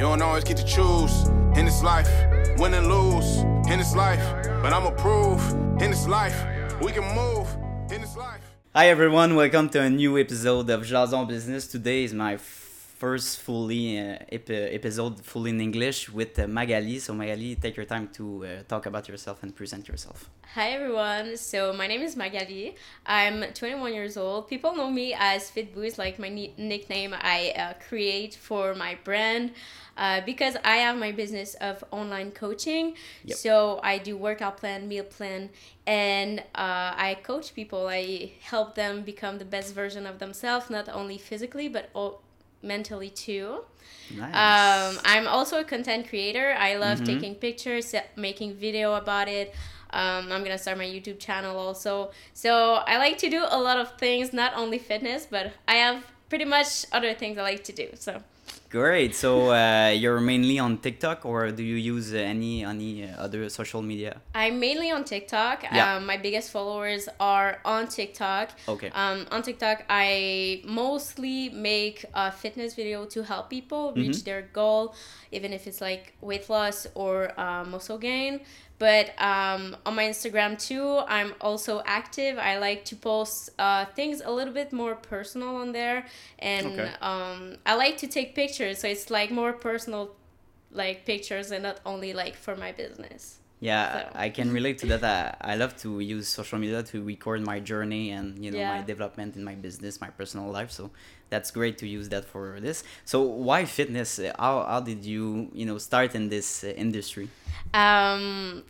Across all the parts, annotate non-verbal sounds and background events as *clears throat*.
You don't always get to choose in this life, win and lose in this life. But I'ma prove in this life, we can move in this life. Hi everyone, welcome to a new episode of Jason Business. Today is my first fully uh, ep- episode fully in English with uh, Magali. So Magali, take your time to uh, talk about yourself and present yourself. Hi everyone. So my name is Magali. I'm 21 years old. People know me as Fitboo. It's like my ni- nickname I uh, create for my brand uh, because I have my business of online coaching. Yep. So I do workout plan, meal plan, and uh, I coach people. I help them become the best version of themselves, not only physically but all mentally too. Nice. Um, I'm also a content creator. I love Mhm. taking pictures, making video about it. Um, I'm gonna start my YouTube channel also. So I like to do a lot of things, not only fitness, but I have pretty much other things I like to do. So Great. So uh, you're mainly on TikTok, or do you use uh, any any uh, other social media? I'm mainly on TikTok. Yeah. Um, my biggest followers are on TikTok. Okay. Um, on TikTok, I mostly make a fitness video to help people reach Mhm. their goal, even if it's like weight loss or uh, muscle gain. But um, on my Instagram too, I'm also active. I like to post uh, things a little bit more personal on there, and Okay. um, I like to take pictures. So it's like more personal, like pictures, and not only like for my business. Yeah, So- I can relate to that. I, I love to use social media to record my journey and you know my development in my business, my personal life. So that's great to use that for this. So why fitness? Uh, How, how did you you know start in this uh, industry? Um,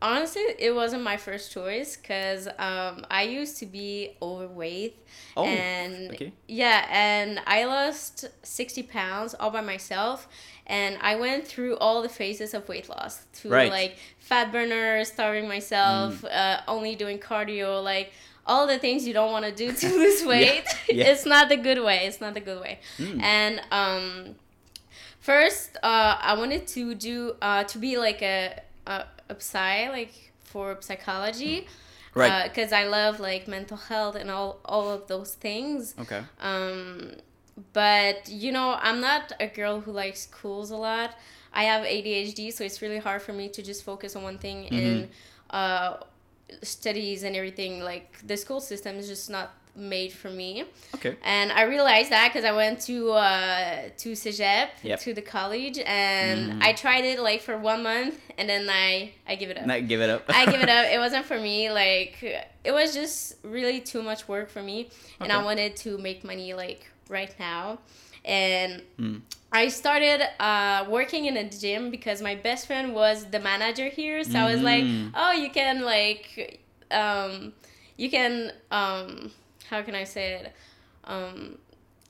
honestly, it wasn't my first choice because um, I used to be overweight. Oh, and okay. yeah, and I lost 60 pounds all by myself. And I went through all the phases of weight loss to Right. like fat burner, starving myself, Mm. uh, only doing cardio, like all the things you don't want to do to *laughs* lose weight. *laughs* Yeah. it's not the good way. It's not the good way. Mm. And um, First, uh, I wanted to do uh, to be like a, a a psy like for psychology, Right. Because I love like mental health and all all of those things. Okay. Um, but you know, I'm not a girl who likes schools a lot. I have ADHD, so it's really hard for me to just focus on one thing and uh, studies and everything. Like the school system is just not made for me. Okay. And I realized that because I went to uh, to Cégep, Yep. to the college, and Mhm. I tried it like for one month, and then I I give it up. Now give it up. I give it up. *laughs* It wasn't for me. Like it was just really too much work for me, and I wanted to make money like right now, and. Mm. I started uh, working in a gym because my best friend was the manager here. So I was like, Mm. "Oh, you can like, um, you can um, how can I say it? Um,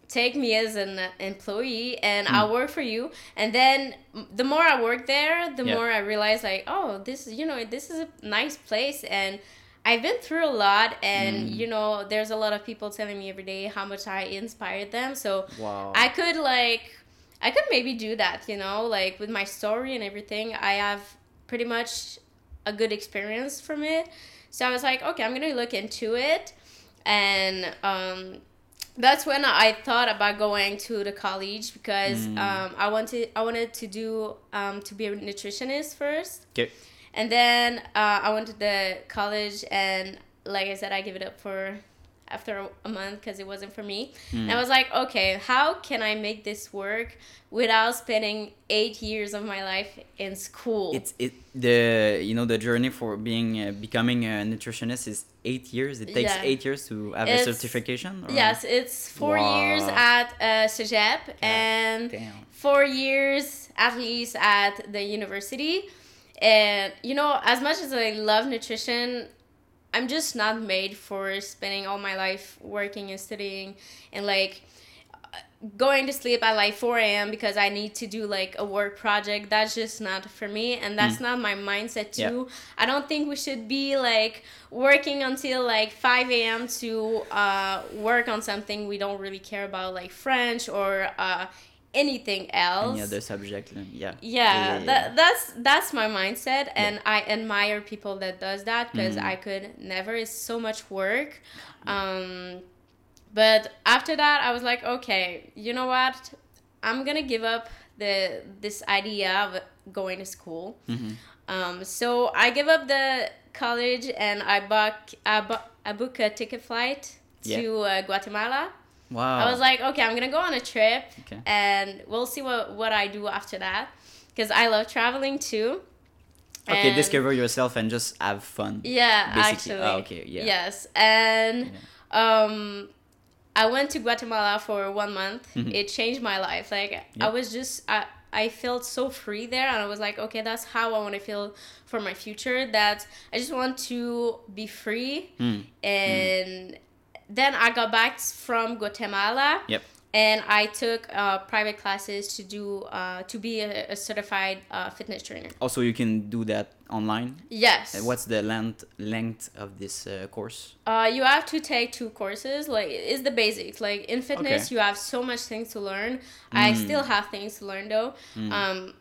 take me as an employee and Hmm. I'll work for you." And then the more I worked there, the Yeah. more I realized like, "Oh, this is you know this is a nice place and." I've been through a lot, and Mm. you know, there's a lot of people telling me every day how much I inspired them. So Wow. I could like I could maybe do that, you know, like with my story and everything. I have pretty much a good experience from it. So I was like, okay, I'm gonna look into it, and um, that's when I thought about going to the college because Mm. um, I wanted I wanted to do um, to be a nutritionist first, okay. And then uh, I went to the college, and like I said, I gave it up for after a month because it wasn't for me. Mm. And I was like, okay, how can I make this work without spending eight years of my life in school? It's it the you know the journey for being uh, becoming a nutritionist is eight years. It takes Yeah. eight years to have a certification. or- yes, it's four years at uh, Cégep and Damn. four years at least at the university. And you know, as much as I love nutrition, I'm just not made for spending all my life working and studying and like going to sleep at like 4 a.m. because I need to do like a work project. That's just not for me, and that's not my mindset Yeah. too. I don't think we should be like working until like 5 a.m. to uh, work on something we don't really care about, like French or uh, anything else. Any other subject? uh, Yeah. yeah, yeah, that that's that's my mindset and i admire people that does that because Mhm. i could never it's so much work um but after that i was like okay you know what i'm gonna give up the this idea of going to school. Mm-hmm. Um, so I give up the college and I bought I, bought, I booked a ticket flight Yeah. to uh, Guatemala. Wow. I was like, okay, I'm gonna go on a trip, Okay. and we'll see what what I do after that, because I love traveling too. okay, And- discover yourself and just have fun. Yeah, basically. actually. Oh, okay, yeah. Yes, and um, I went to Guatemala for one month. Mhm. It changed my life. Like Yeah. I was just I I felt so free there, and I was like, okay, that's how I want to feel for my future. That I just want to be free, Mm. and then I got back from Guatemala. Yep. And I took uh, private classes to do uh, to be a, a certified uh, fitness trainer. Also, you can do that online. Yes. What's the length length of this uh, course? Uh, you have to take two courses. Like it's the basics. Like in fitness, Okay. you have so much things to learn. I Mm. still have things to learn though. Um,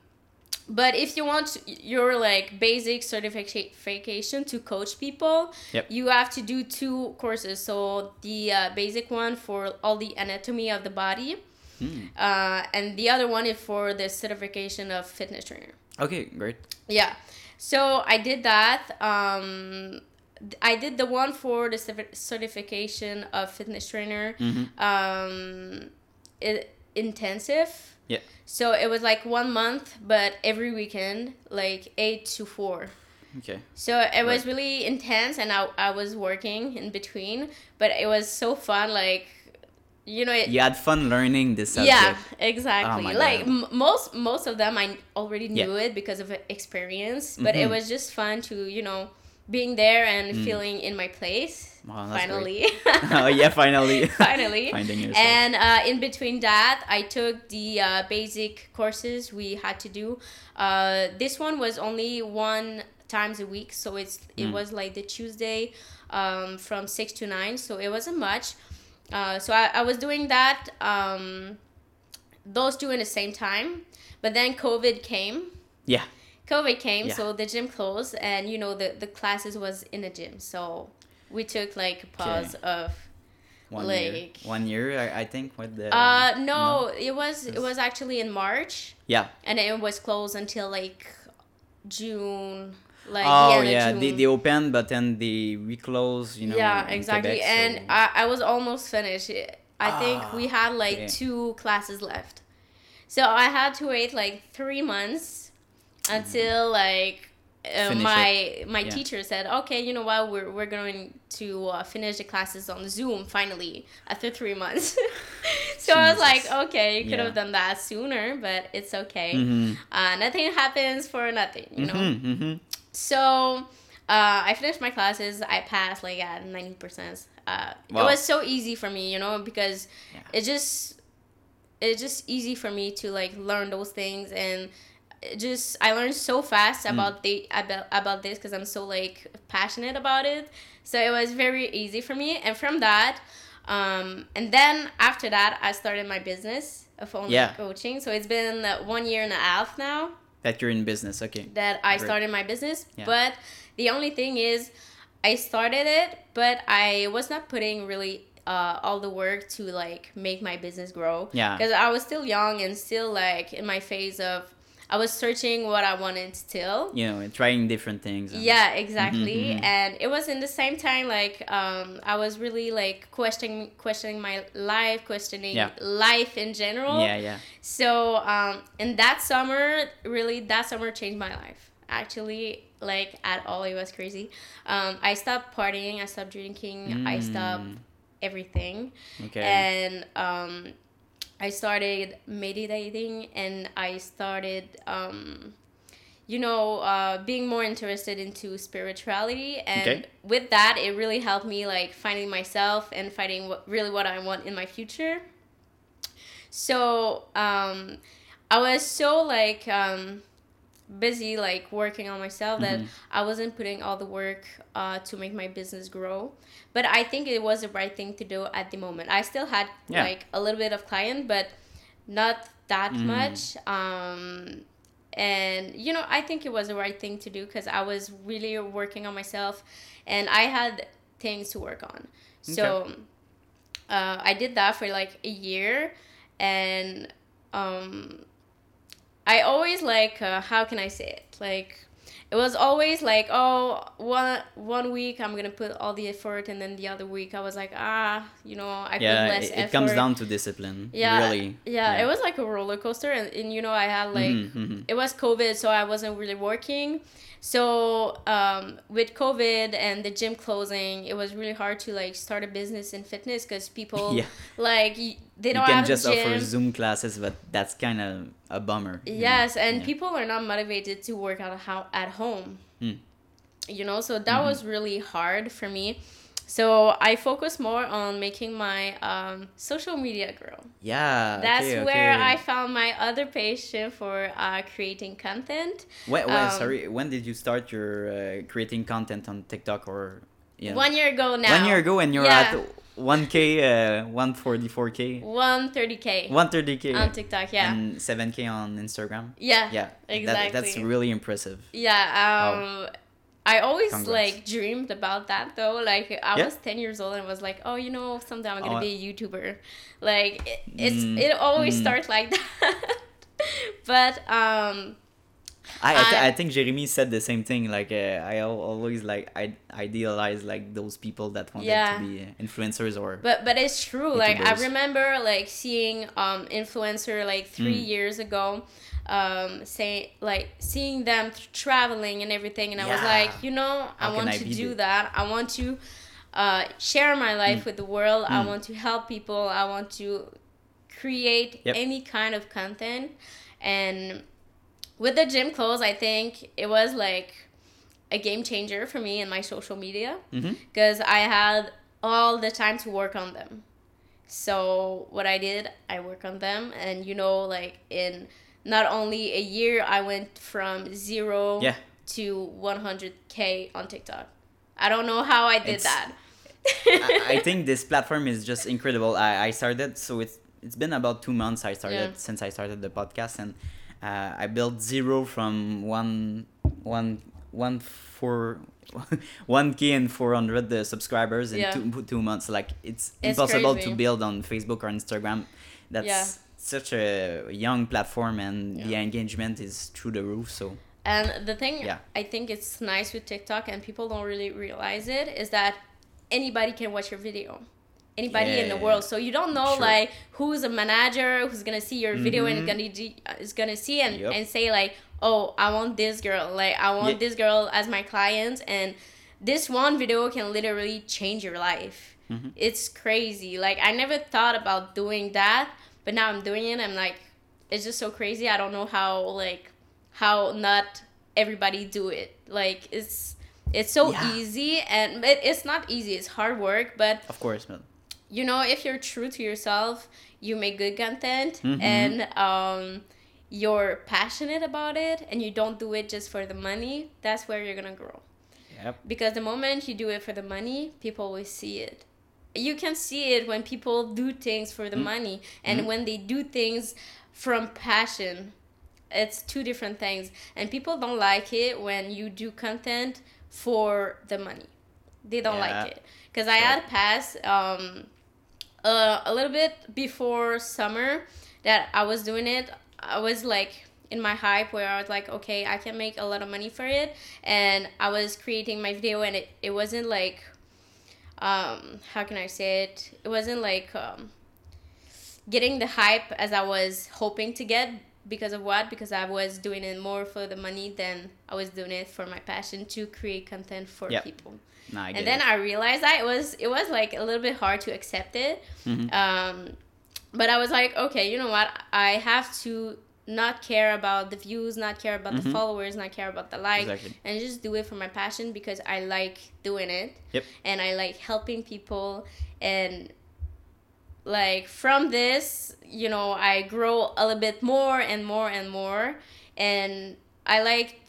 but if you want your like basic certification to coach people, Yep. you have to do two courses. So the uh, basic one for all the anatomy of the body, Hmm. uh, and the other one is for the certification of fitness trainer. Okay, great. Yeah. So I did that. Um, I did the one for the certification of fitness trainer. Mhm. Um, it, intensive. Yeah. So it was like one month, but every weekend, like eight to four. Okay. So it was Right. really intense, and I, I was working in between, but it was so fun. Like, you know, it, You had fun learning this subject. yeah, exactly. Oh like m- most most of them, I already Yeah. knew it because of experience, but it Mhm. was just fun to you know being there and Mm. feeling in my place. Wow, finally, *laughs* *laughs* oh yeah, finally. *laughs* finally. Finding yourself. And uh, in between that, I took the uh, basic courses we had to do. Uh, this one was only one times a week, so it's it Mm. was like the Tuesday um, from six to nine, so it wasn't much. Uh, so I, I was doing that um, those two in the same time, but then COVID came. yeah. COVID came, Yeah. so the gym closed, and you know the the classes was in the gym, so we took like a pause of One year. like- One year, I, I think. With the. uh no, it was it was actually in March Yeah. and it was closed until like June like oh of yeah, they, they opened, but then they reclose. You know. yeah, exactly. Quebec, and so- I, I was almost finished. I think Ah, we had like okay. two classes left. So I had to wait like 3 months until like uh, my my Yeah. teacher said, "Okay, you know what? We're we're going to uh, finish the classes on Zoom finally after 3 months." *laughs* so I was like, "Okay, you could Yeah. have done that sooner, but it's okay. Mhm. Uh, nothing happens for nothing, you know." Mhm, mhm. So uh, I finished my classes. I passed like at ninety percent. Uh, Wow. It was so easy for me, you know, because Yeah. it just it's just easy for me to like learn those things and it just I learned so fast Mm. about the about about this because I'm so like passionate about it. So it was very easy for me, and from that. Um, and then after that, I started my business of online Yeah. coaching. So it's been uh, one year and a half now That you're in business, okay. that I Great. started my business. Yeah. But the only thing is, I started it, but I was not putting really uh, all the work to like make my business grow. Yeah. Because I was still young and still like in my phase of, I was searching what I wanted still. You know, trying different things. and- Yeah, exactly. mhm. And it was in the same time like um, I was really like questioning questioning my life, questioning Yeah. life in general. Yeah, yeah. So, um, and that summer, really, that summer changed my life. Actually, like at all, it was crazy. Um, I stopped partying, I stopped drinking, I stopped Mm, everything, Okay. and um, I started meditating, and I started, um, you know, uh, being more interested into spirituality, and Okay. with that, it really helped me like finding myself and finding what really what I want in my future. So um, I was so like um, busy like working on myself that Mhm. I wasn't putting all the work uh, to make my business grow. But I think it was the right thing to do at the moment. I still had Yeah. like a little bit of client, but not that Mm. much. Um, and you know, I think it was the right thing to do because I was really working on myself, and I had things to work on. So uh, I did that for like a year, and um, I always like uh, how can I say it like it was always like oh one one week I'm gonna put all the effort and then the other week I was like ah you know I put yeah, less it, effort. it comes down to discipline. yeah Really. yeah, it was like a roller coaster and, and you know I had like Mhm, mhm. it was COVID so I wasn't really working so um, with COVID and the gym closing it was really hard to like start a business in fitness because people Yeah. like they You don't can have just offer Zoom classes, but that's kind of a bummer. you know? Yes, and Yeah. people are not motivated to work out at home. Mm. You know, so that Mm-hmm. was really hard for me. So I focus more on making my um, social media grow. Yeah. That's okay, where okay. I found my other passion for uh, creating content. When, when, um, sorry, when did you start your uh, creating content on TikTok or? Yeah. One year ago now. One year ago, and you're Yeah. at 1K, uh, 144K, 130k 130K, on TikTok. Yeah. and 7K on Instagram. yeah. Yeah, Exactly. That, that's really impressive. Yeah, um I always Congrats. like dreamed about that though. Like I Yeah. was 10 years old and was like, "Oh, you know, someday I'm going to Oh, be a YouTuber." Like it, it's Mm, it always mm. starts like *laughs* that. but um I I, th- I- think Jeremy said the same thing. Like uh, I always like I idealize like those people that wanted Yeah. to be influencers or but but it's true. Like I remember like seeing um influencer like 3 Mm. years ago um say like seeing them th- traveling and everything and I was like, you know, I How can want I to do the- that. I want to uh, share my life with the world. I Mm. want to help people. I want to create Yep. any kind of content. And with the gym clothes, I think it was like a game changer for me in my social media because I had all the time to work on them. So what I did, I work on them, and you know, like in not only a year, I went from zero Yeah. to 100k on TikTok. I don't know how I did It's- that. I, I *laughs* think this platform is just incredible. I, I started so it's it's been about two months I started Yeah. since I started the podcast and uh, I built zero from one one one four *laughs* one k and four hundred uh, subscribers in Yeah. two two months. Like it's, It's impossible crazy. to build on Facebook or Instagram. That's Yeah. Such a young platform and the engagement is through the roof. So And the thing Yeah. I think it's nice with TikTok and people don't really realize it is that anybody can watch your video. Anybody in the world. So you don't know Sure. like who's a manager who's gonna see your video and Mhm. gonna de- is gonna see and, Yep. and say like, oh, I want this girl. Like I want Yeah. this girl as my client and this one video can literally change your life. Mhm. It's crazy. Like I never thought about doing that, but now I'm doing it. I'm like, it's just so crazy. I don't know how like how not everybody do it. Like it's it's so Yeah. easy and it, it's not easy. It's hard work, but of course, man. you know if you're true to yourself, you make good content Mhm. and um you're passionate about it and you don't do it just for the money, that's where you're going to grow Yep. because the moment you do it for the money people will see it you can see it when people do things for the Mm. money and Mhm. when they do things from passion it's two different things and people don't like it when you do content for the money they don't Yeah. like it because i had passed um, uh, a little bit before summer that i was doing it i was like in my hype where I was like, okay, I can make a lot of money for it. And I was creating my video and it, it wasn't like, um, how can I say it? It wasn't like um, getting the hype as I was hoping to get because of what? Because I was doing it more for the money than I was doing it for my passion to create content for Yeah. people. Get and then it. I realized that it was it was like a little bit hard to accept it. Mhm. Um, but I was like, okay, you know what? I have to not care about the views, not care about the Mhm. followers, not care about the like, Exactly. and just do it for my passion because I like doing it. Yep. And I like helping people and like from this, you know, I grow a little bit more and more and more and I like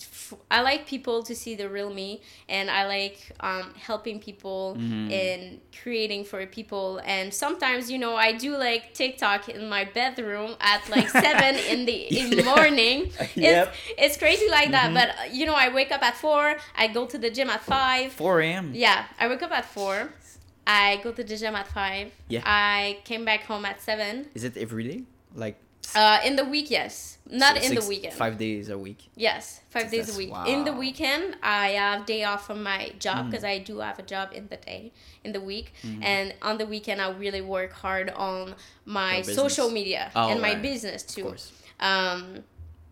I like people to see the real me and I like um, helping people Mhm. and creating for people and sometimes you know I do like TikTok in my bedroom at like *laughs* 7 in the in Yeah. morning *laughs* Yep. it's, it's crazy like that Mhm. but uh, you know I wake up at 4 I go to the gym at 5 4 a.m. yeah, I wake up at four. I go to the gym at five. Yeah. I came back home at seven. Is it every day? Like Uh, in the week, yes. Not So in the weekend. Five days a week. Yes, five days a week. In the weekend, I have day off from my Mm. job because I do have a job in the day, in the week, Mm-hmm. and on the weekend I really work hard on my social media Oh, and my right. business Of too. course. Um,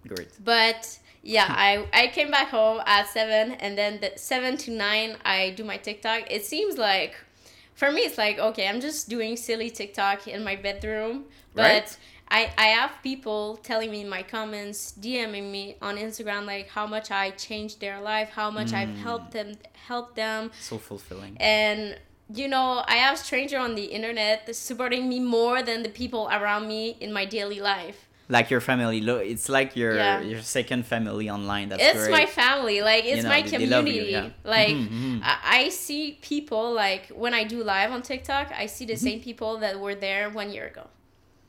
Great. but yeah, *laughs* I I came back home at seven, and then the seven to nine I do my TikTok. It seems like, for me, it's like okay, I'm just doing silly TikTok in my bedroom, but. Right. I, I have people telling me in my comments, DMing me on Instagram like how much I changed their life, how much I've Mm. helped them helped them So fulfilling. and you know I have stranger on the internet supporting me more than the people around me in my daily life. Like your family. Lo- It's like your Yeah. your second family online. That's it's great. my family like it's You know, my they- they you, community yeah. like Mhm, mhm. I, I see people like when i do live on tiktok i see the Mm-hmm. same people that were there one year ago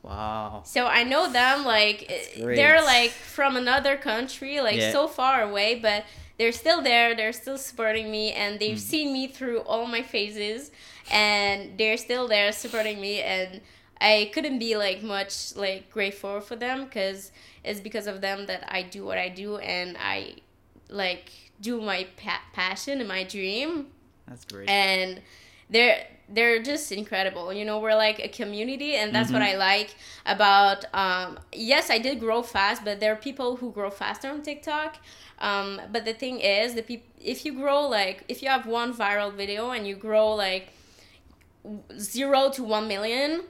Wow. so i know them like eh, they're like from another country like Yeah. so far away but they're still there they're still supporting me and they've Mm. seen me through all my phases and they're still there supporting me and i couldn't be like much like grateful for them because it's because of them that i do what i do and i like do my pa- passion and my dream That's great. and they're they're just incredible you know we're like a community and that's what i like about um yes i did grow fast but there are people who grow faster on tiktok um but the thing is the peop- if you grow like if you have one viral video and you grow like zero to one million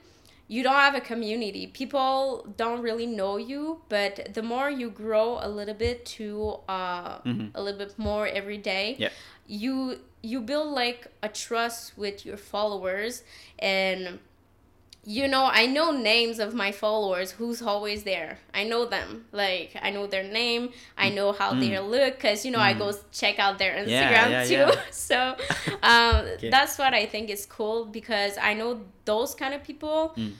you don't have a community people don't really know you but the more you grow a little bit to uh, Mhm. a little bit more every day Yeah. You you build like a trust with your followers and you know i know names of my followers who's always there i know them like i know their name i know how they look because you know i go check out their instagram Mm. yeah, too yeah. *laughs* so *laughs* um, Okay. that's what i think is cool because i know those kind of people Mm.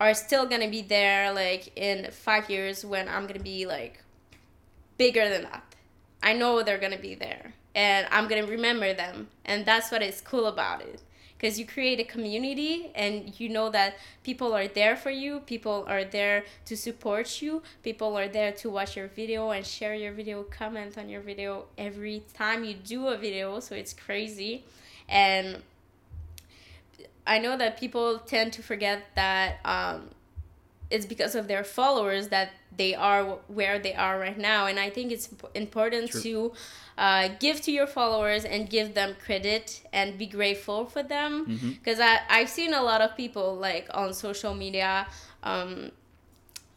are still gonna be there like in five years when i'm gonna be like bigger than that i know they're gonna be there and i'm gonna remember them. And that's what is cool about it. Because you create a community and you know that people are there for you people are there to support you people are there to watch your video and share your video comment on your video every time you do a video so it's crazy. And i know that people tend to forget that um, it's because of their followers that they are where they are right now and i think it's important True. to uh, give to your followers and give them credit and be grateful for them because I i've seen a lot of people like on social media um,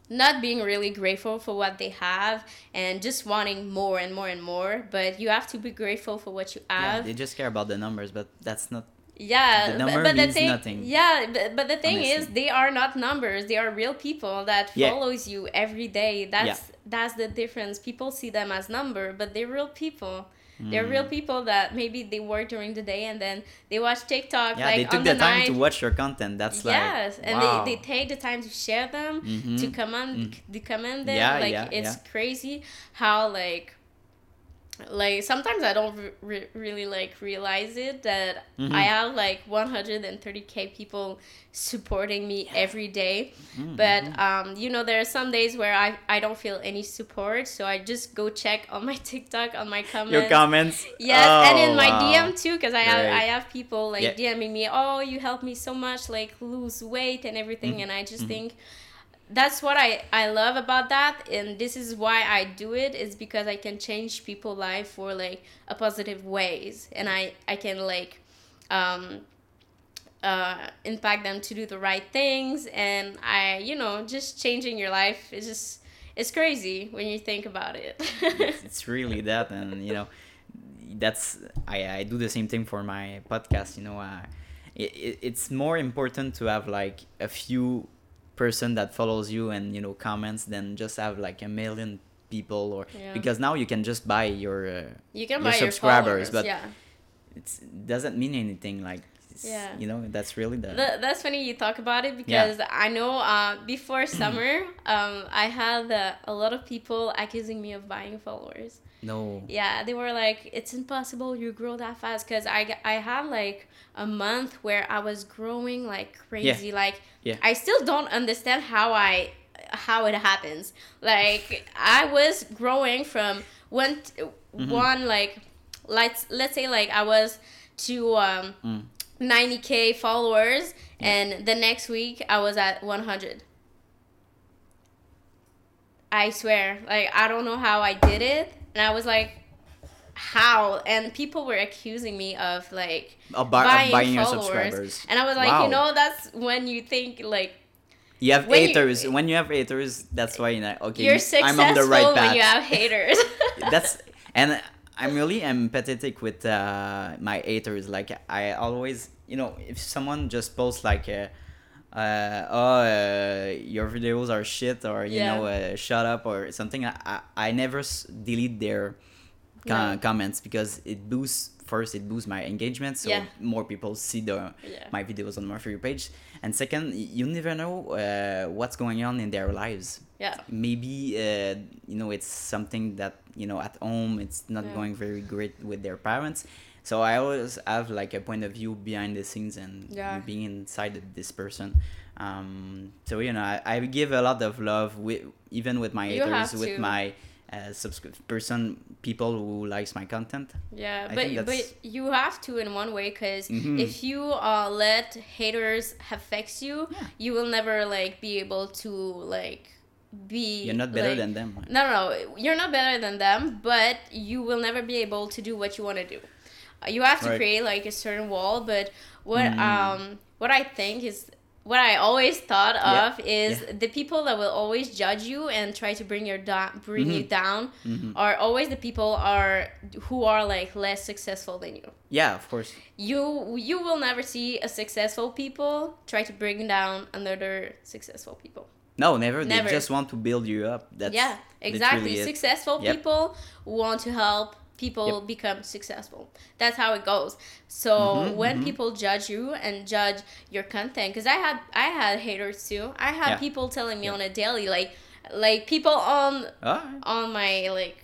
not being really grateful for what they have and just wanting more and more and more but you have to be grateful for what you have yeah, have they just care about the numbers, but that's not. Yeah, The but- but, the thing, nothing, Yeah, but, but the thing is, they are not numbers. They are real people that Yeah. follows you every day. That's that's the difference. People see them as number, but they're real people. They're Mm. real people that maybe they work during the day and then they watch TikTok Yeah, like they took on the, the, time night. to watch your content. That's like. yes, and wow. they, they take the time to share them, Mhm. to comment, to comment them. Yeah, like yeah, it's yeah. crazy how like like sometimes I don't re- re- really like realize it that Mhm. I have like 130k people supporting me every day. Mm, But mhm. um, you know, there are some days where I I don't feel any support, so I just go check on my *laughs* TikTok on my comments. your comments. Yes, and Oh, in my wow. DM too, because I have Great. I have people like Yeah. DMing me, oh, you helped me so much, like lose weight and everything, Mhm. and I just Mhm. think that's what I I love about that, and this is why I do it is because I can change people's life for like a positive ways, and I I can like um uh impact them to do the right things, and I you know just changing your life is just it's crazy when you think about it. it's, *laughs* it's really that and you know that's I, I do the same thing for my podcast you know uh, it, it's more important to have like a few person that follows you and you know comments than just have like a million people or Yeah. because now you can just buy your uh, You can your buy subscribers, followers, but yeah. it's, it doesn't mean anything like Yeah. you know that's really the Th- that's funny you talk about it because I know uh, before summer, *clears throat* um, I had uh, a lot of people accusing me of buying followers. No Yeah, they were like, "It's impossible you grow that fast." Because I, I had like a month where I was growing like crazy. Like Yeah. I still don't understand how I how it happens. Like I was growing from one t- Mm-hmm. one like let's let's say like I was to um Mm. 90k followers and the next week I was at 100. I swear, like I don't know how I did it, and I was like, how? And people were accusing me of like Of bu- of buying, buying your followers, subscribers. and I was like, Wow. you know, that's when you think like You have When you- haters. when you have haters, that's why you're like, okay, you're I'm on the right when path. you have haters. *laughs* that's *laughs* and I'm really empathetic with uh, my haters. Like I always, you know, if someone just posts like, uh, uh, "Oh, uh, your videos are shit," or you Yeah. know, uh, "Shut up" or something, I I, I never s- delete their No. comments because it boosts. First, it boosts my engagement, so Yeah. more people see the Yeah. my videos on my for you page. And second, you never know uh, what's going on in their lives yeah. maybe uh, you know it's something that you know at home it's not Yeah. going very great with their parents so i always have like a point of view behind the scenes and Yeah. being inside this person um, so you know I, I give a lot of love with even with my You haters with my uh, subscri- person people who likes my content Yeah, I but but you have to in one way because Mhm. if you uh, let haters affect you, Yeah. you will never like be able to like be. you're not better like- than them No, no, no, you're not better than them, but you will never be able to do what you want to do. You have to Right. create like a certain wall, but what Mm. um what I think is what I always thought Yeah, of is yeah. the people that will always judge you and try to bring your down bring you down Mhm. are always the people are who are like less successful than you. yeah of course You you will never see a successful people try to bring down another successful people. no never, Never. they just want to build you up that's yeah, exactly. Successful Yep. people want to help people Yep. become successful. That's how it goes. So Mhm, when mhm. people judge you and judge your content, because I had I had haters too. I had Yeah. people telling me Yeah. on a daily, like like people on Ah, on my like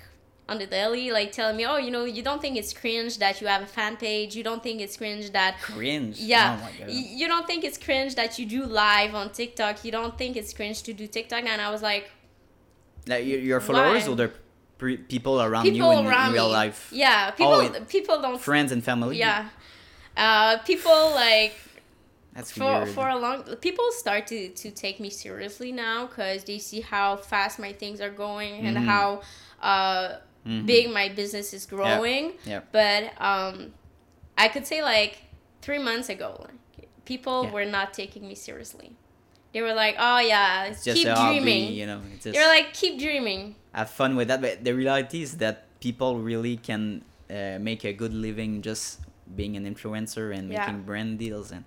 on the daily like telling me oh you know you don't think it's cringe that you have a fan page you don't think it's cringe that cringe yeah oh my you don't think it's cringe that you do live on tiktok you don't think it's cringe to do tiktok and i was like Like your, followers Why? or the pre- people around people you in, around in real me life? yeah people people don't Friends and family? yeah uh people like That's for weird. for a long people start to to take me seriously now because they see how fast my things are going and Mhm. how uh Mhm. big my business is growing Yeah. but um i could say like three months ago like people Yeah. were not taking me seriously they were like oh yeah It's just keep a hobby, dreaming you know. It's just they were like keep dreaming have fun with that. But the reality is that people really can uh, make a good living just being an influencer and Yeah. making brand deals and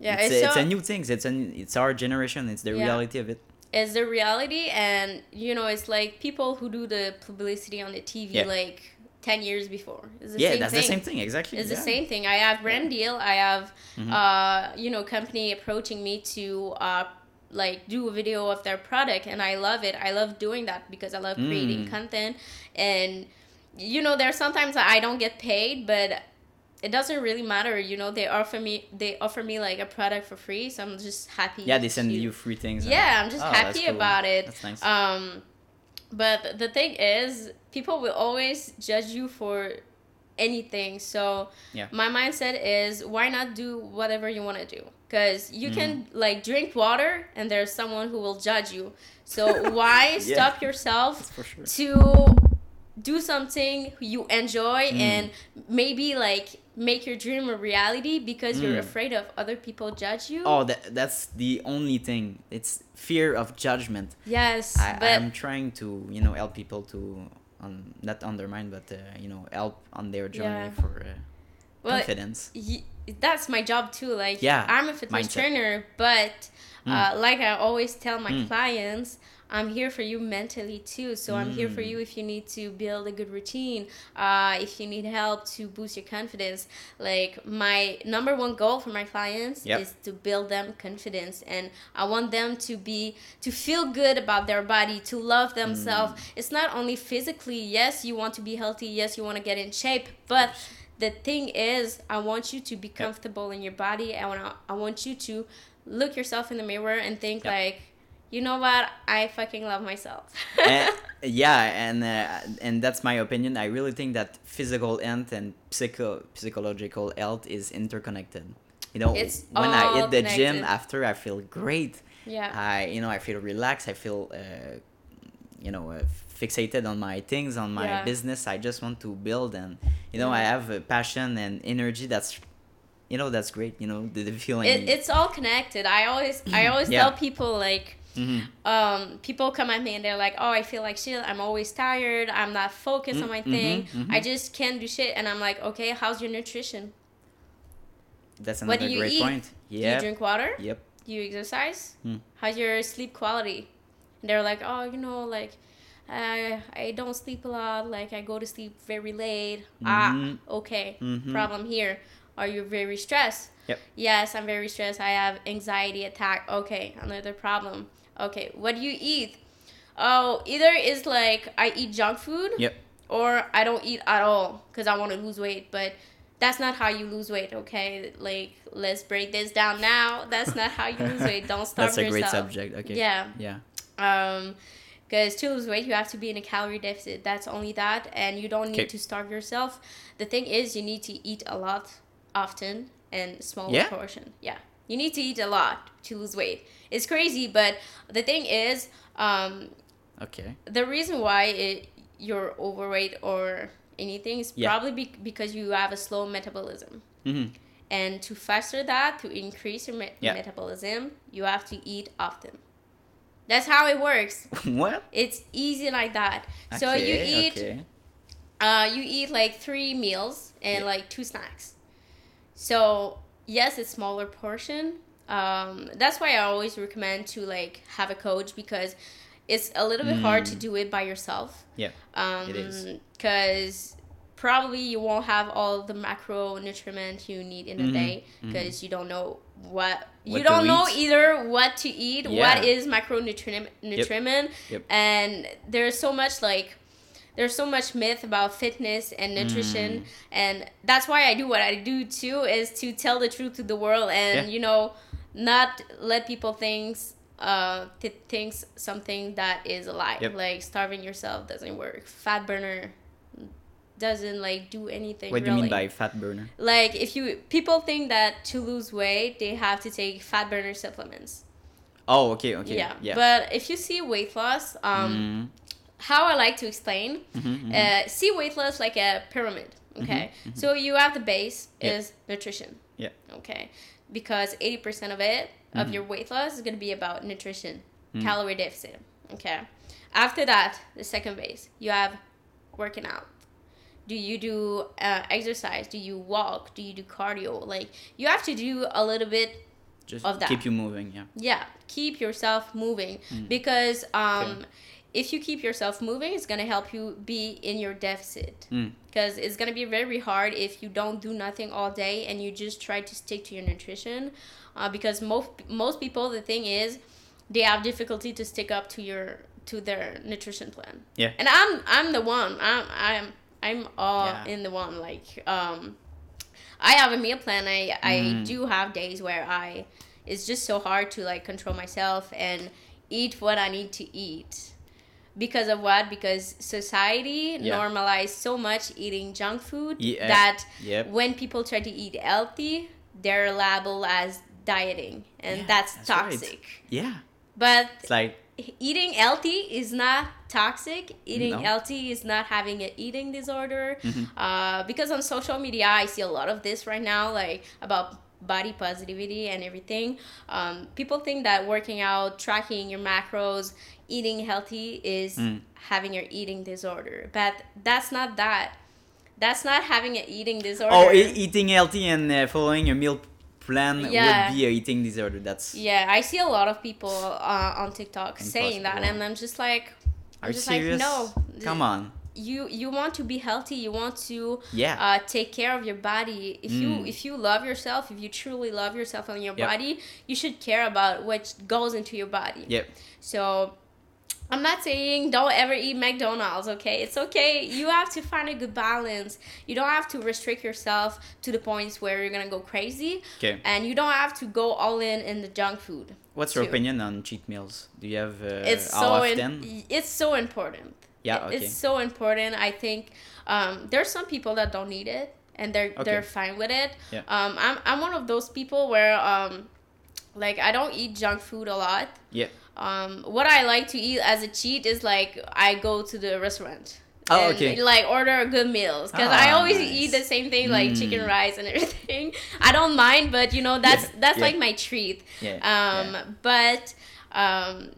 yeah it's, it's, a, it's a new thing. It's an it's our generation. It's the Yeah. reality of it. it's the reality and you know it's like people who do the publicity on the tv Yeah. like 10 years before it's the yeah, same that's thing. the same thing exactly. It's the same thing. I have brand deal. I have, Mhm. uh, you know, company approaching me to, uh, like do a video of their product, and I love it. I love doing that because I love creating Mm. content, and you know, there's sometimes I don't get paid, but it doesn't really matter. You know, they offer me they offer me like a product for free, so I'm just happy. Yeah, they send to- you free things. Yeah, I'm just Oh, happy cool. about it. That's nice. Um, but the thing is, people will always judge you for anything. So Yeah. my mindset is, why not do whatever you want to do? Because you can Mm-hmm. like drink water, and there's someone who will judge you. So *laughs* why Yeah. stop yourself sure. to do something you enjoy Mm. and maybe like make your dream a reality because you're Mm. afraid of other people judge you? Oh, that, that's the only thing. It's fear of judgment. yes, I, but I'm trying to, you know, help people to, um, not undermine, but, uh, you know, help on their journey Yeah. for uh, Well, confidence. y- that's my job too. Like, Yeah, I'm a fitness mindset. trainer, but uh, like I always tell my Mm. clients, I'm here for you mentally too. So I'm here for Mm. you if you need to build a good routine, uh, if you need help to boost your confidence. Like my number one goal for my clients Yep. is to build them confidence, and I want them to be to feel good about their body, to love themselves. Mm. It's not only physically. Yes, you want to be healthy. Yes, you want to get in shape, but the thing is i want you to be comfortable in your body i want i want you to look yourself in the mirror and think Yep. like you know what? I fucking love myself. and, *laughs* yeah, and uh, and that's my opinion. I really think that physical health and psycho psychological health is interconnected. You know, It's when I hit the gym after, I feel great. yeah. I you know I feel relaxed. I feel uh, you know uh, fixated on my things, on my Yeah. business. I just want to build, and you know I have a passion and energy. That's you know that's great. You know the, the feeling. It, it's all connected. I always I always Yeah. tell people like Mhm. um, people come at me and they're like, "Oh, I feel like shit. I'm always tired. I'm not focused on my Mm, thing. mhm, mhm. I just can't do shit." And I'm like, "Okay, how's your nutrition? That's what do another you great eat? point. Do you drink water? Yep. Do you exercise? Hmm. How's your sleep quality?" And they're like, "Oh, you know, like." I I don't sleep a lot. Like I go to sleep very late. Ah, Mhm. okay. Mhm. Problem here. Are you very stressed? Yep. Yes, I'm very stressed. I have anxiety attack. Okay, another problem. Okay, what do you eat? Oh, either is like I eat junk food Yep. or I don't eat at all because I want to lose weight. But that's not how you lose weight, okay? Like, let's break this down now. That's not how you lose *laughs* weight. Don't starve That's a yourself. great subject. Okay. Yeah. Yeah. Um, because to lose weight, you have to be in a calorie deficit. That's only that, and you don't need Okay. to starve yourself. The thing is, you need to eat a lot, often, and small Yeah? portion. Yeah, you need to eat a lot to lose weight. It's crazy, but the thing is, um, Okay. the reason why it, you're overweight or anything is Yeah. probably be- because you have a slow metabolism. Mm-hmm. And to foster that, to increase your me- Yeah. metabolism, you have to eat often. That's how it works. *laughs* what? It's easy like that. so you eat Okay. uh you eat like three meals and Yeah. like two snacks. So yes, it's smaller portion. Um that's why I always recommend to like have a coach because it's a little bit hard to Mm. do it by yourself. Yeah. Um It is. cuz probably you won't have all the macro macronutrient you need in a Mhm, day because you don't know what, you What to don't know eat. either what to eat, Yeah. what is macronutrient nutriment, Yep. and there's so much like there's so much myth about fitness and nutrition Mm. and that's why i do what i do too is to tell the truth to the world and Yeah. you know not let people think uh th- thinks something that is a lie Yep. like starving yourself doesn't work fat burner doesn't like do anything What do you mean by fat burner? like if you people think that to lose weight they have to take fat burner supplements Oh, okay, okay. yeah. Yeah. but if you see weight loss um Mhm, how I like to explain, mhm, mhm. uh, see weight loss like a pyramid. Okay, so you have the base Mm-hmm, Yeah. is nutrition. Yeah. Okay, because eighty percent of it of Mhm. your weight loss is gonna be about nutrition, Mm. calorie deficit. Okay, after that, the second base you have working out. Do you do uh, exercise? Do you walk? Do you do cardio? Like you have to do a little bit Just of that. keep you moving. Yeah. yeah keep yourself moving Mm. because um Okay. if you keep yourself moving it's going to help you be in your deficit Mm. because it's going to be very hard if you don't do nothing all day and you just try to stick to your nutrition uh, because most most people the thing is they have difficulty to stick up to your to their nutrition plan Yeah. and i'm i'm the one i'm i'm i'm all Yeah. in the one like um i have a meal plan i i Mm. do have days where i it's just so hard to like control myself and eat what i need to eat because of what because society Yeah. normalized so much eating junk food Yeah. that Yep. when people try to eat healthy they're labeled as dieting and Yeah, that's, that's right. toxic Yeah. but It's like eating healthy is not toxic. Eating No. healthy is not having an eating disorder. Mhm. Uh, because on social media, I see a lot of this right now, like about body positivity and everything. Um, people think that working out, tracking your macros, eating healthy is Mm. having your eating disorder. But that's not that. That's not having an eating disorder. oh, eating healthy and uh, following a meal plan Yeah. would be a eating disorder. That's Yeah, I see a lot of people uh, on TikTok saying that, and I'm just like, Are I'm you just serious? like, no. Come on. You you want to be healthy. You want to Yeah. uh, take care of your body. If you Mm. if you love yourself, if you truly love yourself and your Yep. body, you should care about what goes into your body. Yep. So, I'm not saying don't ever eat McDonald's, okay? It's okay. You have to find a good balance. You don't have to restrict yourself to the points where you're gonna go crazy. Okay. And you don't have to go all in in the junk food. What's your too. opinion on cheat meals? Do you have uh, It's so in, it's so important. Yeah, okay. It's so important. I think um, there's some people that don't need it and they're Okay. they're fine with it. Yeah. Um, I'm I'm one of those people where um, like I don't eat junk food a lot. yeah. Um, what I like to eat as a cheat is like I go to the restaurant. Oh, and, okay. Like order good meals because I Ah, always nice. eat the same thing like Mm. chicken rice and *laughs* everything. I don't mind, but you know that's Yeah, that's yeah. like my treat. Yeah. Um, yeah. but um,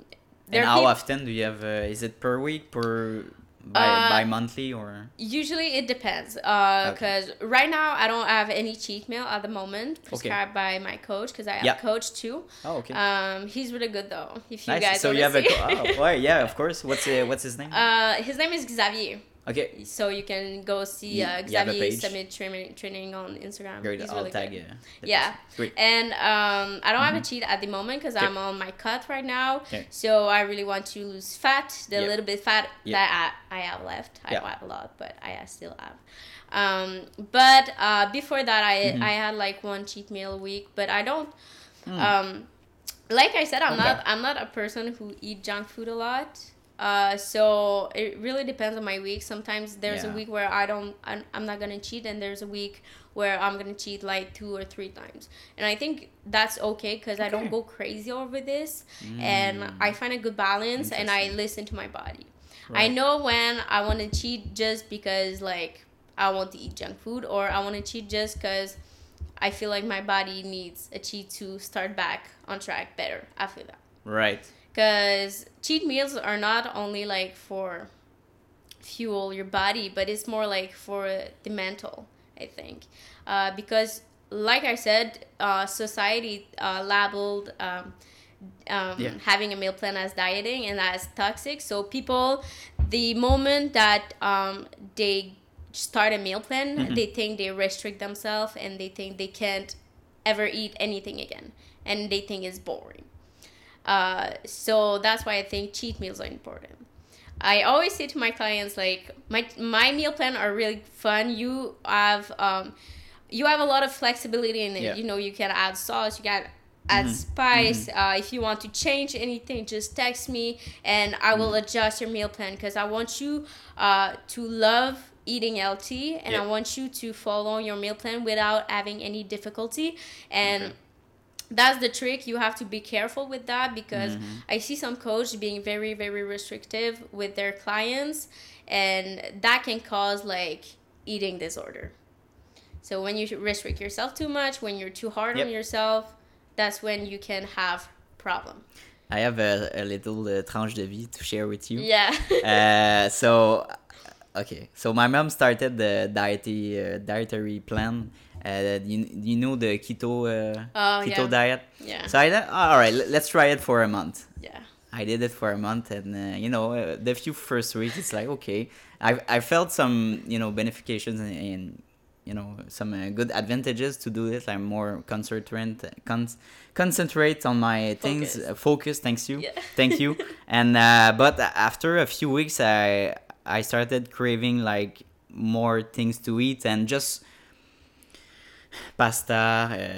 And how often do you have? Uh, is it per week, per by Uh, by monthly, or Usually it depends. Uh, because right now I don't have any cheat meal at the moment prescribed by my coach because I have Yeah. a coach too. oh okay, Um, he's really good though. If you nice. guys So you have a see. co- oh, well, yeah, of course. What's uh, what's his name? *laughs* uh, his name is Xavier. Okay, So you can go see You- uh, you Xavier? Summit training, training on Instagram. great. He's I'll really tag good. the Yeah. Great. And um, I don't have a cheat at the moment because Okay. I'm on my cut right now. Okay. So I really want to lose fat, the Yeah. little bit fat Yeah. that I, I have left. I Yeah. don't have a lot, but I still have. Um, but uh, before that, I Mhm. I had like one cheat meal a week, but I don't. Hmm. Um, like I said, I'm Okay. not I'm not a person who eat junk food a lot. Uh, so it really depends on my week. Sometimes there's Yeah. a week where I don't I'm, I'm not gonna cheat, and there's a week where I'm gonna cheat like two or three times. And I think that's okay because I don't go crazy over this, and I find a good balance, and I listen to my body. I know when I want to cheat just because like I want to eat junk food, or I want to cheat just because I feel like my body needs a cheat to start back on track better after that. Right. Because cheat meals are not only like for fuel your body, but it's more like for the mental, I think. Uh, because, like I said, uh, society uh, labeled um, um, Yeah. having a meal plan as dieting and as toxic. So people, the moment that um, they start a meal plan, Mhm. they think they restrict themselves and they think they can't ever eat anything again, and they think it's boring. Uh, so that's why I think cheat meals are important. I always say to my clients like my my meal plan are really fun. You have um, you have a lot of flexibility in it. Yeah. You know, you can add sauce, you can add spice. Uh, if you want to change anything, just text me and I will adjust your meal plan because I want you uh, to love eating LT and Yeah. I want you to follow your meal plan without having any difficulty and Okay. That's the trick. You have to be careful with that because Mm-hmm. i see some coaches being very very restrictive with their clients and that can cause like eating disorder. So when you restrict yourself too much when you're too hard on yourself that's when you can have problem. I have a, a little uh, tranche de vie to share with you. yeah. *laughs* Uh, so okay. So my mom started the dietary uh, dietary plan uh, you, you know the keto uh, Oh, keto yeah. diet? Yeah. So i thought all right let- let's try it for a month. Yeah. I did it for a month and uh, you know uh, the few first weeks it's like okay. I i felt some you know benefications and, and you know some uh, good advantages to do this. I'm more concentrate con- concentrate on my things Focus. uh, focus. Thanks you. Yeah. thank you. *laughs* And uh, but after a few weeks i i started craving like more things to eat and just pasta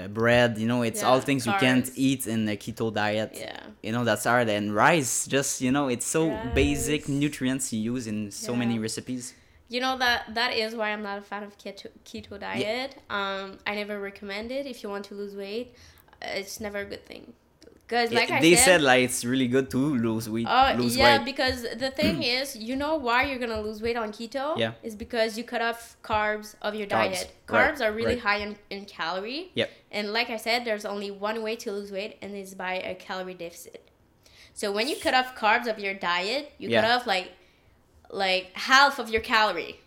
uh, bread you know it's all Yeah, things you can't eat in the keto diet. Yeah. You know that's hard. And rice just you know it's so basic nutrients you use in so many recipes. You know that that is why I'm not a fan of keto keto diet. Um, I never recommend it if you want to lose weight. uh, It's never a good thing. Because like I they said, said like it's really good to lose weight Oh lose yeah, weight because the *clears throat* thing is, you know why you're gonna lose weight on keto? Yeah. Is because you cut off carbs of your Carbs, diet. right, Carbs are really right. high in, in calorie. Yep. And like I said, there's only one way to lose weight, and it's by a calorie deficit. So when you cut off carbs of your diet, you cut off like like half of your calorie.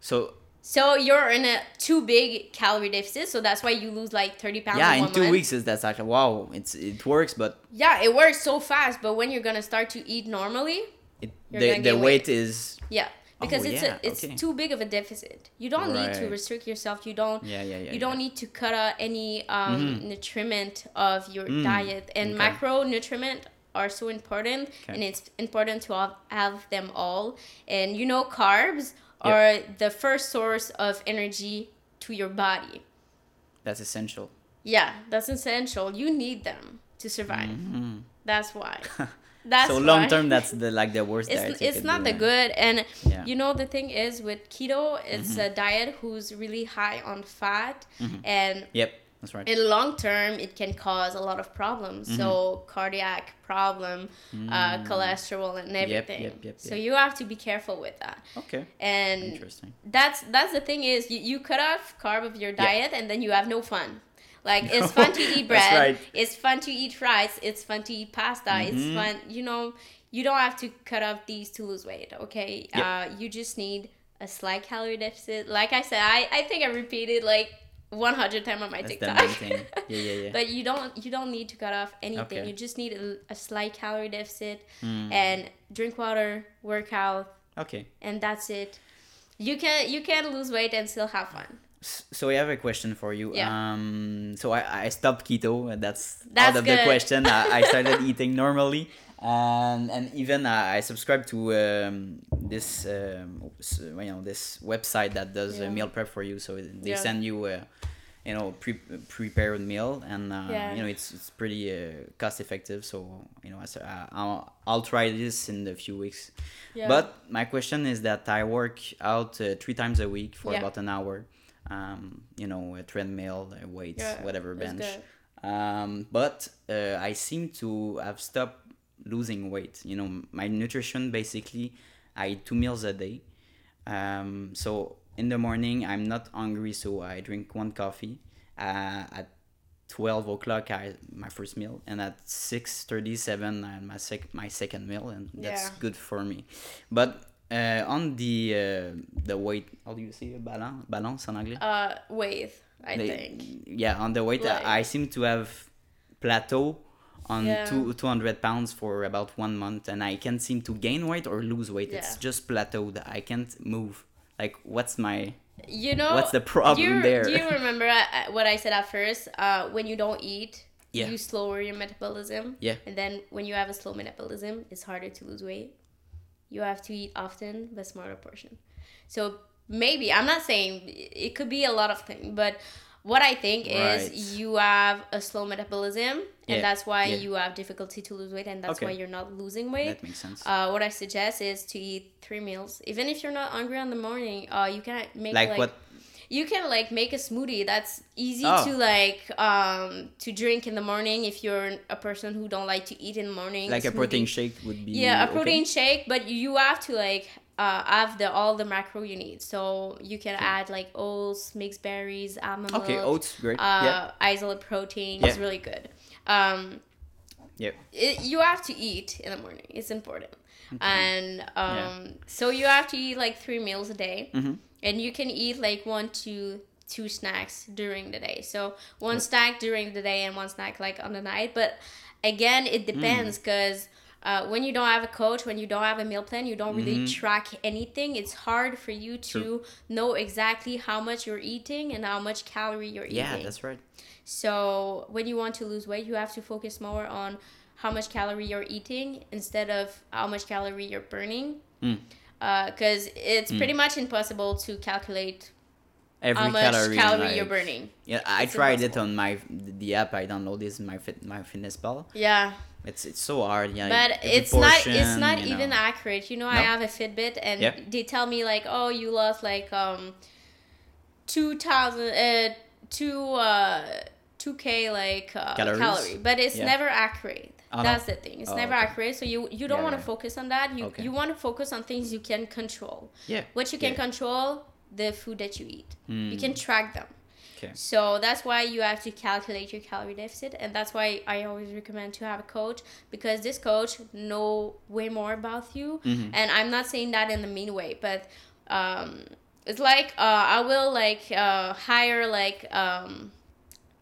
so So you're in a too big calorie deficit, so that's why you lose like 30 pounds yeah in in two month. weeks is that's actually wow it's it works but Yeah, it works so fast, but when you're gonna start to eat normally, it, the, the gain weight is Yeah, because Oh, it's yeah, a, it's okay. too big of a deficit. You don't need to restrict yourself. You don't yeah yeah yeah you don't need to cut out any um, Mhm. nutriment of your Mm, diet and okay. macronutrient are so important Okay. and it's important to have, have them all and you know carbs Yep. are the first source of energy to your body That's essential. yeah that's essential you need them to survive Mhm. that's why *laughs* that's so long term, that's *laughs* the like the worst diet. it's, you it's not the good and Yeah. you know the thing is with keto it's Mm-hmm. a diet who's really high on fat and Yep, that's right. in long term it can cause a lot of problems Mm-hmm. so cardiac problem uh, cholesterol and everything Mm. yep, yep, so yep. you have to be careful with that okay, and interesting. that's that's the thing is you, you cut off carb of your diet and then you have no fun like it's *laughs* fun to eat That's bread right. it's fun to eat rice it's fun to eat pasta it's Mhm. fun you know you don't have to cut off these to lose weight okay uh, you just need a slight calorie deficit like i said i, I think i repeated like 100 times on my That's tiktok. *laughs* Yeah, yeah, yeah. but you don't you don't need to cut off anything Okay. you just need a, a slight calorie deficit Mm. and drink water workout. okay. and that's it you can you can lose weight and still have fun So I have a question for you. Yeah. Um, so I, I stopped keto. and That's, That's out of the question. I, I started *laughs* eating normally, and and even I, I subscribe to um, this um, you know this website that does Yeah. a meal prep for you. So they Yeah. send you a you know pre prepared meal, and uh, Yeah. you know it's it's pretty uh, cost effective. So you know I uh, I'll, I'll try this in a few weeks. yeah But my question is that I work out uh, three times a week for Yeah. about an hour. Um, you know, a treadmill, weights, Yeah, whatever bench. Um, but uh, I seem to have stopped losing weight. You know, my nutrition basically, I eat two meals a day. Um, so in the morning, I'm not hungry, so I drink one coffee. Uh, at 12 o'clock, I my first meal, and at 6:37, I had my sec- my second meal, and that's Yeah. good for me. But uh, on the uh, the weight, how do you say balance? Balance en anglais? uh weight i They- think Yeah, on the weight, Like- I seem to have plateau on Yeah. two, 200 pounds for about one month, and I can't seem to gain weight or lose weight. It's just plateaued. I can't move. Like, what's my. you know What's the problem you, there? do you *laughs* remember uh, what i said at first uh when you don't eat Yeah. you slower your metabolism Yeah. and then when you have a slow metabolism it's harder to lose weight you have to eat often but smaller portion so maybe i'm not saying it could be a lot of things but what i think Right. is you have a slow metabolism and Yeah, that's why yeah. you have difficulty to lose weight and that's Okay. why you're not losing weight That makes sense. uh, what I suggest is to eat three meals. Even if you're not hungry in the morning, uh, you can make like, like, what? you can like make a smoothie. That's easy Oh. to like um to drink in the morning if you're a person who don't like to eat in the morning. Like a protein shake would be. Yeah, a okay? protein shake, but you have to like uh, have the all the macro you need. So you can add like oats, mixed berries, almond Okay, milk, oats, great. uh, yeah. isolate protein is really good. Um, Yep. it, you have to eat in the morning. It's important. And um, so you have to eat like three meals a day, Mhm. and you can eat like one to two snacks during the day. So one snack during the day and one snack like on the night. But again, it depends because. Uh, when you don't have a coach, when you don't have a meal plan, you don't really track anything. It's hard for you to True. know exactly how much you're eating and how much calorie you're Yeah, eating. Yeah, that's right. So when you want to lose weight, you have to focus more on how much calorie you're eating instead of how much calorie you're burning. Mm. Because it's pretty much impossible to calculate Every how much calorie. calorie, you're burning. Yeah, I It's tried it on my the app I downloaded is my fit MyFitnessPal. Yeah, It's it's so hard. Yeah, but it's not it's not even know. accurate. You know, I have a Fitbit, and Yeah. they tell me like, oh, you lost like um two thousand uh two uh two k like uh, calorie, but it's Yeah. never accurate. Uh-huh. That's the thing. It's Oh, never okay. accurate. So you you don't Yeah, want to focus on that. You Okay. you want to focus on things you can control. Yeah. What you can control, the food that you eat. You can track them. Okay. So that's why you have to calculate your calorie deficit, and that's why I always recommend to have a coach because this coach know way more about you. Mm-hmm. And I'm not saying that in a mean way, but um, it's like uh, I will like uh, hire like um,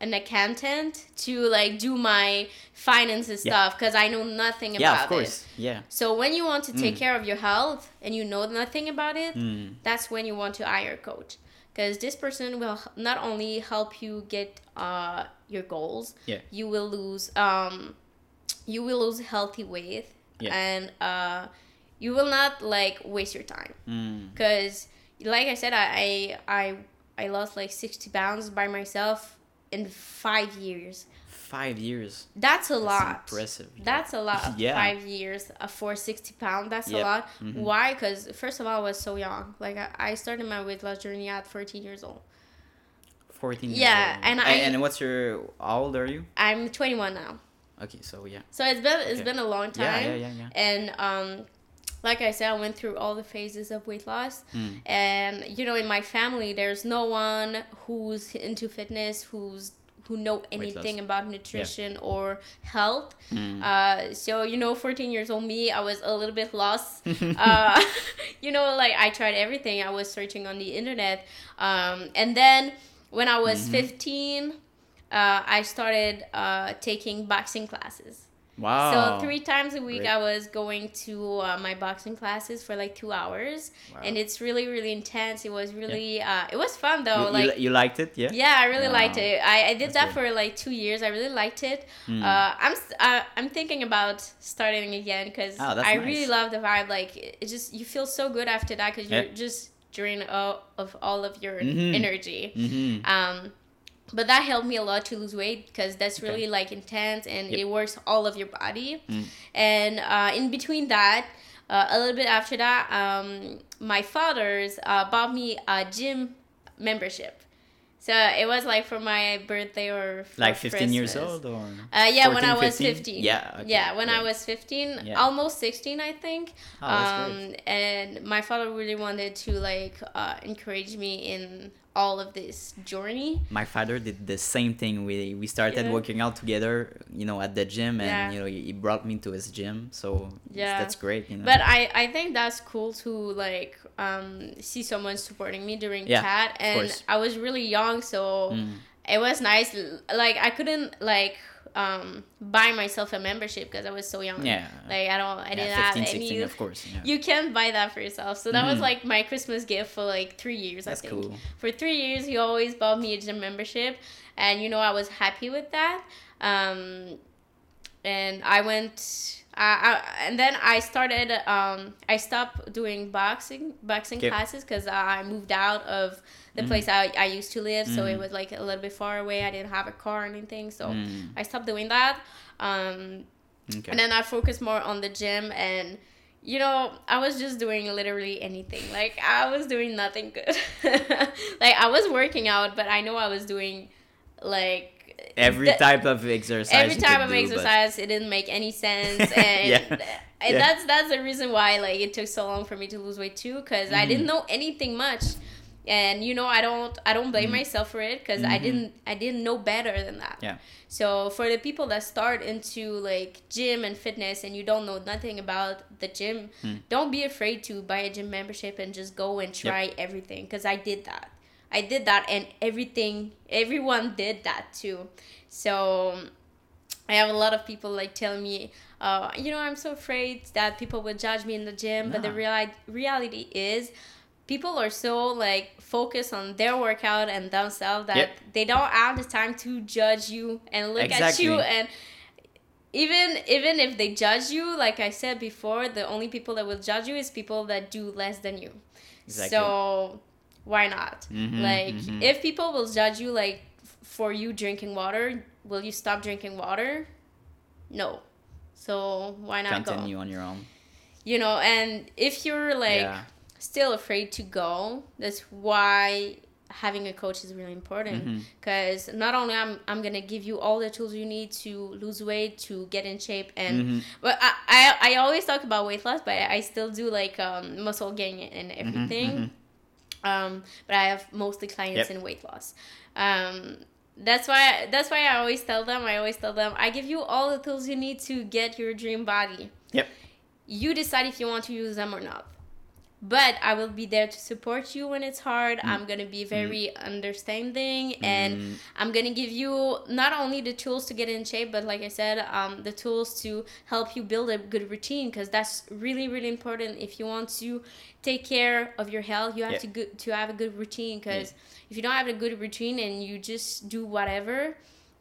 an accountant to like do my finances Yeah. stuff because I know nothing Yeah, about of course. it. Yeah. So when you want to take Mm. care of your health and you know nothing about it, Mm. that's when you want to hire a coach because this person will not only help you get uh, your goals Yeah. you will lose um, you will lose healthy weight Yeah. and uh, you will not like waste your time Mm. because like i said I, I i i lost like 60 pounds by myself in five years Five years. that's a That's lot impressive. yeah. that's a lot *laughs* Yeah. five years uh, for 60 pounds that's Yep. a lot Mhm. why because first of all i was so young like I, I started my weight loss journey at 14 years old 14 years Yeah, and I- and what's your how old are you i'm 21 now okay so yeah so it's been it's Okay. been a long time yeah yeah yeah yeah and um like i said i went through all the phases of weight loss Mm. and you know in my family there's no one who's into fitness who's who know anything about nutrition or health. Mm. uh, so you know 14 years old me i was a little bit lost. *laughs* Uh, *laughs* you know like i tried everything. I was searching on the internet. Um, and then when i was Mhm. 15 uh, i started uh, taking boxing classes wow so three times a week Great. I was going to uh, my boxing classes for like two hours, Wow. and it's really really intense. It was really uh, it was fun though. you, like li- you liked it yeah yeah, I really liked it. I, I did That's that good. for like two years. I really liked it. Mm. Uh, I'm uh, I'm thinking about starting again because Oh, I nice. really love the vibe. Like it just you feel so good after that because you're just drained all of all of your Mhm. energy. mm-hmm. Um, but that helped me a lot to lose weight because that's Okay. really like intense and Yep. it works all of your body. Mm. And uh, in between that, uh, a little bit after that, um, my father's uh, bought me a gym membership. So it was like for my birthday or like 15 years old or Uh, yeah, when 14, I was 15? 15. Yeah, okay, Yeah, when I was 15, Yeah. almost 16, I think. Oh, that's um, great. and my father really wanted to like uh, encourage me in all of this journey. my father did the same thing we we started Yeah. working out together you know at the gym and Yeah. you know he brought me to his gym so Yeah. that's great you know But I, I think that's cool to like um, see someone supporting me during Yeah, CAT. And. I was really young, so Mm. It was nice. Like I couldn't like um, buy myself a membership because I was so young. yeah Like I don't, I yeah, didn't 15 have 16 any. of course yeah. You can't buy that for yourself. So that was Mhm. like my Christmas gift for like three years. that's I think cool for three years he always bought me a gym membership and you know i was happy with that um, and i went I, I, and then i started um, i stopped doing boxing boxing classes because i moved out of the Mhm. place I, I used to live so it Mhm. was like a little bit far away i didn't have a car or anything so Mm, i stopped doing that um, okay. and then I focused more on the gym and you know, I was just doing literally anything. Like I was doing nothing good. *laughs* like I was working out, but I know I was doing like every the- type of exercise every type of do, but- exercise. It didn't make any sense, *laughs* and Yeah. and Yeah. that's that's the reason why like it took so long for me to lose weight too, because I didn't Mhm. know anything much. And you know, I don't I don't blame Mhm. myself for it because I Mhm. didn't I didn't know better than that. Yeah. So for the people that start into like gym and fitness and you don't know nothing about the gym, Mm. don't be afraid to buy a gym membership and just go and try everything because I did that. I did that and everything everyone did that too. So I have a lot of people like telling me, uh, you know, I'm so afraid that people will judge me in the gym. But the Nah. reali- reality is, people are so like focused on their workout and themselves that Yep. they don't have the time to judge you and look at you and even even if they judge you like i said before the only people that will judge you is people that do less than you Exactly. so why not? Mhm, like mhm. if people will judge you like f- for you drinking water will you stop drinking water? No. So why not continue go? on your own. You know and if you're like yeah. still afraid to go that's why having a coach is really important. Because not only I'm, I'm gonna give you all the tools you need to lose weight to get in shape and Mhm. but I, I, I always talk about weight loss but i still do like um, muscle gain and everything. mhm. Um, but i have mostly clients Yep. in weight loss um, that's why that's why i always tell them i always tell them i give you all the tools you need to get your dream body Yep. you decide if you want to use them or not but i will be there to support you when it's hard. I'm gonna be very understanding and Mm. i'm gonna give you not only the tools to get in shape but like i said um, the tools to help you build a good routine because that's really really important. If you want to take care of your health you have Yeah. to go- to have a good routine because if you don't have a good routine and you just do whatever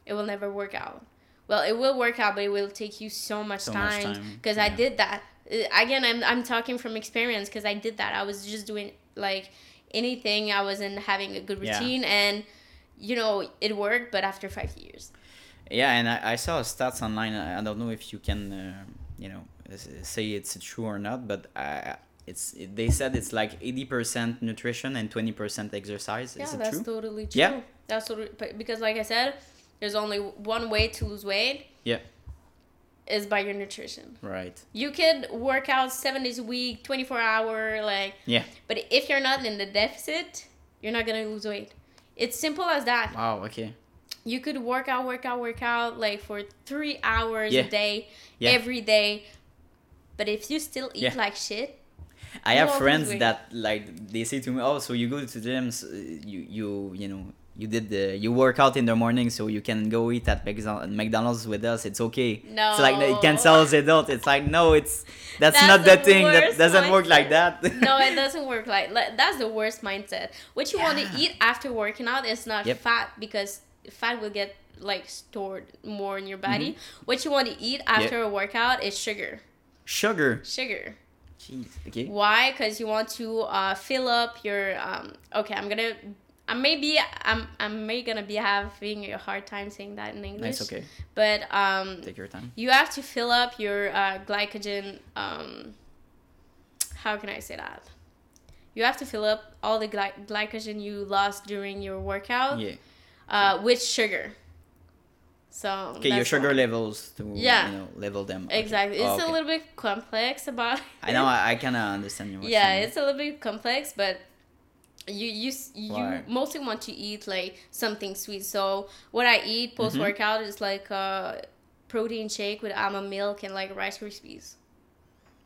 it will never work out. Well it will work out but it will take you so much So time because i did that again i'm, I'm talking from experience because i did that i was just doing like anything i wasn't having a good Yeah. routine and you know it worked but after five years Yeah, and I, I saw stats online. I I don't know if you can, uh, you know, say it's true or not, but uh, it's it, they said it's like eighty percent nutrition and twenty percent exercise. yeah Is it that's true? totally true Yeah. that's totally, because like i said there's only one way to lose weight Yeah. Is by your nutrition Right. you could work out seven days a week 24 hour like Yeah. but if you're not in the deficit you're not gonna lose weight it's simple as that Wow. Okay. you could work out work out work out like for three hours Yeah. a day Yeah. every day but if you still eat Yeah. like shit I have friends that like they say to me, "Oh, so you go to gyms, uh, you you you know." You did the you work out in the morning so you can go eat at McDonald's McDonald's with us. It's okay. No. It's like you can sell as adult. It's like no, it's that's, That's not the the thing. That doesn't work like that. *laughs* no it *laughs* doesn't work like, that's the worst mindset what you want to eat after working out is not Yep. fat because fat will get like stored more in your body what you want to eat after a workout is sugar Sugar. sugar Jeez. Okay. Why? Because you want to uh, fill up your. Um, okay, I'm gonna. I maybe I'm I'm maybe gonna be having a hard time saying that in English. Nice. Okay. But um, Take your time. you have to fill up your uh, glycogen. Um, how can I say that? You have to fill up all the gly- glycogen you lost during your workout Yeah. uh, with sugar. So Okay, your sugar levels to Yeah. you know level them. Okay. Exactly. Oh, It's okay. a little bit complex about. I know. I, I kind of understand you. yeah mean. it's a little bit complex but you you you Why? mostly want to eat like something sweet so what i eat Mm-hmm. post workout is like a protein shake with almond milk and like rice krispies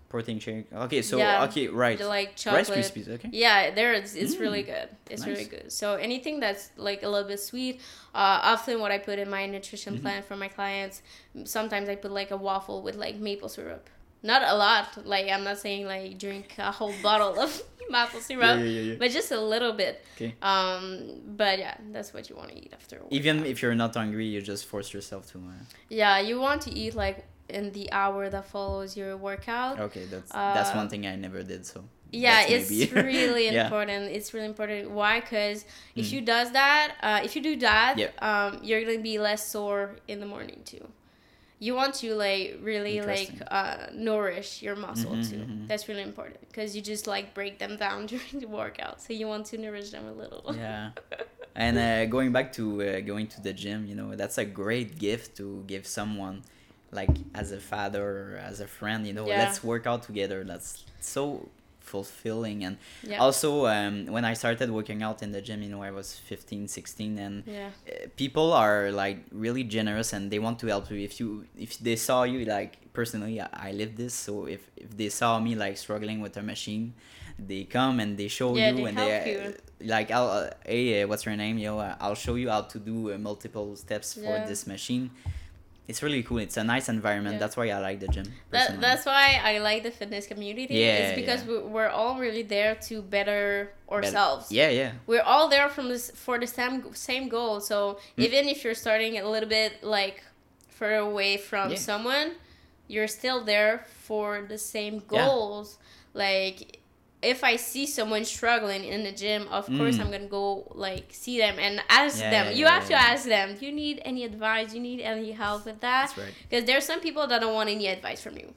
protein shake. Okay, so Yeah. okay, right. Like Rice chocolate Krispies. Okay. yeah there it's, it's really good it's really good so anything that's like a little bit sweet uh, often what i put in my nutrition Mm-hmm. plan for my clients sometimes i put like a waffle with like maple syrup not a lot like i'm not saying like drink a whole bottle of *laughs* maple syrup Yeah, yeah, yeah, yeah. but just a little bit Okay. um but yeah that's what you want to eat after a Even if you're not hungry, you just force yourself to. Uh, yeah you want to eat like in the hour that follows your workout okay, that's that's one Uh, thing I never did. So. yeah it's *laughs* really Yeah. important it's really important why because if you does that uh, if you do that Yeah. um, you're gonna be less sore in the morning too you want to like really like uh, nourish your muscle Mhm, too mhm. that's really important because you just like break them down *laughs* during the workout so you want to nourish them a little Yeah. *laughs* And uh, going back to uh, going to the gym, you know, that's a great gift to give someone, like as a father or as a friend. You know, Yeah. let's work out together. That's so fulfilling. And yeah. also um, when i started working out in the gym you know i was 15 16 and yeah. uh, people are like really generous and they want to help you. If you if they saw you like personally i, I live this so if if they saw me like struggling with a machine they come and they show Yeah, you they and they you. uh, like i'll uh, hey uh, what's your name? Yo uh, i'll show you how to do uh, multiple steps for this machine it's really cool it's a nice environment Yeah. that's why i like the gym That, that's why I like the fitness community. Yeah, it's because yeah. we we're all really there to better ourselves. yeah yeah We're all there from this for the same same goal. So Mm. even if you're starting a little bit like further away from Yeah. someone, you're still there for the same goals. Like if I see someone struggling in the gym, of course Mm. I'm gonna go like see them and ask Yeah, them. yeah, you yeah, have to ask them. Do you need any advice? Do you need any help with that? that's right Because there's some people that don't want any advice from you.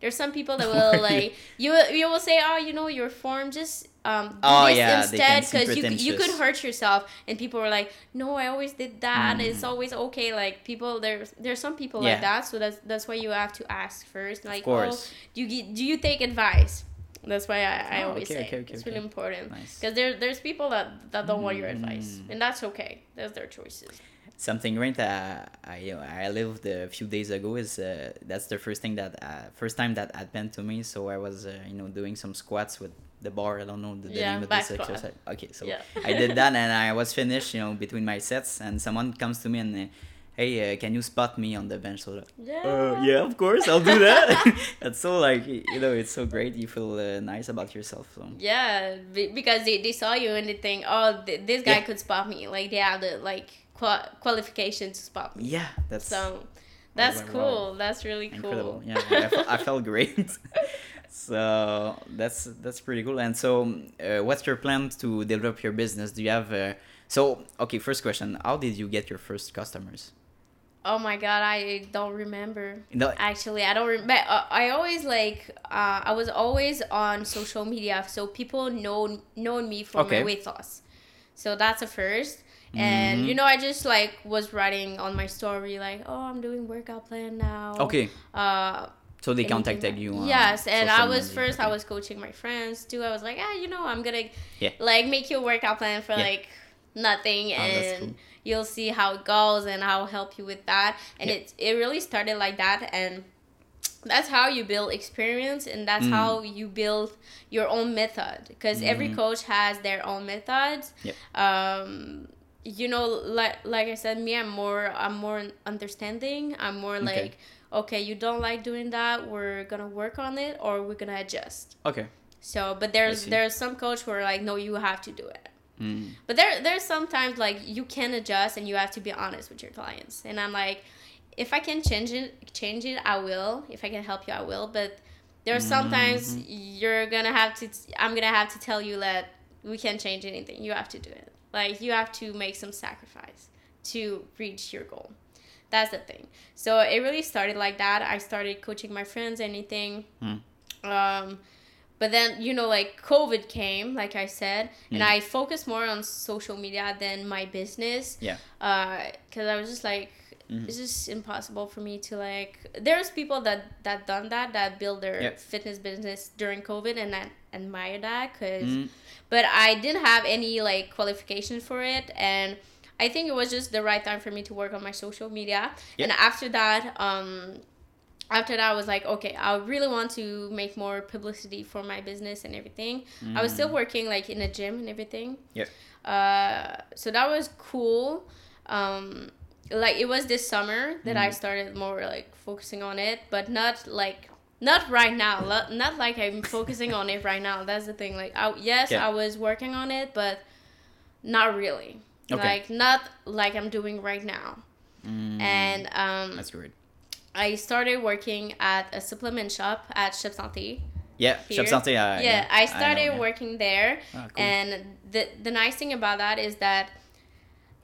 There's some people that *laughs* will like you. will- You will say, "Oh, you know, your form just um do Oh, this instead because you you could hurt yourself." And people were like, "No, I always did that. It's Mm. always okay." Like people, there's there's some people like that. So that's that's why you have to ask first. Like, course. oh, do you do you take advice? That's why I, I Oh, always okay, say okay, okay, it's really important Nice. because there there's people that that don't want your advice, Mm. and that's okay. That's their choices. something great that I you know, I lived a few days ago is uh, that's the first thing that uh, first time that happened to me. So I was uh, you know doing some squats with the bar. I don't know the, the Yeah, name of this squat. exercise. Okay, so Yeah. I did that *laughs* and I was finished. You know between my sets and someone comes to me and. Uh, Hey, uh, can you spot me on the bench? So, like, Yeah. uh, yeah, of course, I'll do that. *laughs* That's so like you know, it's so great. You feel uh, nice about yourself. So Yeah, be- because they, they saw you and they think, oh, th- this guy Yeah. could spot me. Like they have the like qua- qualification to spot me. yeah, that's So That's cool. wow, That's really cool. incredible. Yeah, I, felt, I *laughs* felt great. *laughs* so that's that's pretty cool. And so, uh, what's your plan to develop your business? Do you have uh, so okay? First question: How did you get your first customers? Oh my god, I don't remember. No, Actually, I don't remember. Uh, I always like. Uh, I was always on social media, so people know known me for Okay. my weight loss. So that's a first. And Mhm. you know, I just like was writing on my story like, "Oh, I'm doing workout plan now." okay. Uh, So they contacted you. On yes, and I was media, first. I was coaching my friends too. I was like, ah, you know, I'm gonna Yeah. like make you a workout plan for Yeah. like nothing, Oh, and cool. You'll see how it goes, and I'll help you with that. And Yeah. it it really started like that, and that's how you build experience, and that's Mm. how you build your own method. Because every Mhm. coach has their own methods. Yep. Um, you know, like like I said, me, I'm more I'm more understanding. I'm more like okay, you don't like doing that, we're gonna work on it or we're gonna adjust. Okay. So, but there's there's some coach who are like, no, you have to do it. Mm. But there there's sometimes like you can adjust and you have to be honest with your clients. And I'm like, if I can change it, change it, I will. If I can help you, I will. But there's sometimes you're gonna have to. I'm gonna have to tell you that we can't change anything. You have to do it. Like you have to make some sacrifice to reach your goal. That's the thing. So it really started like that. I started coaching my friends, anything. Hmm. Um, but then you know, like COVID came, like I said, and Mm. I focused more on social media than my business. Yeah. Because I was just like, Mhm. it's just impossible for me to like. There's people that that done that that build their Yep. fitness business during COVID, and I admire that because Mm. but I didn't have any like qualification for it and I think it was just the right time for me to work on my social media. And after that, um after that I was like, okay, I really want to make more publicity for my business and everything. I was still working like in a gym and everything. Yep. Uh so that was cool. Um like it was this summer that I started more like focusing on it, but not like not right now. Not, not like I'm focusing on it right now. That's the thing. Like, I, yes, Yeah. I was working on it, but not really. Okay. Like, not like I'm doing right now. Mm. And um, That's great. I started working at a supplement shop at Shop Santé. Yeah, here. Shop Santé. Uh, yeah, I know, started yeah. working there. Ah, cool. And the the nice thing about that is that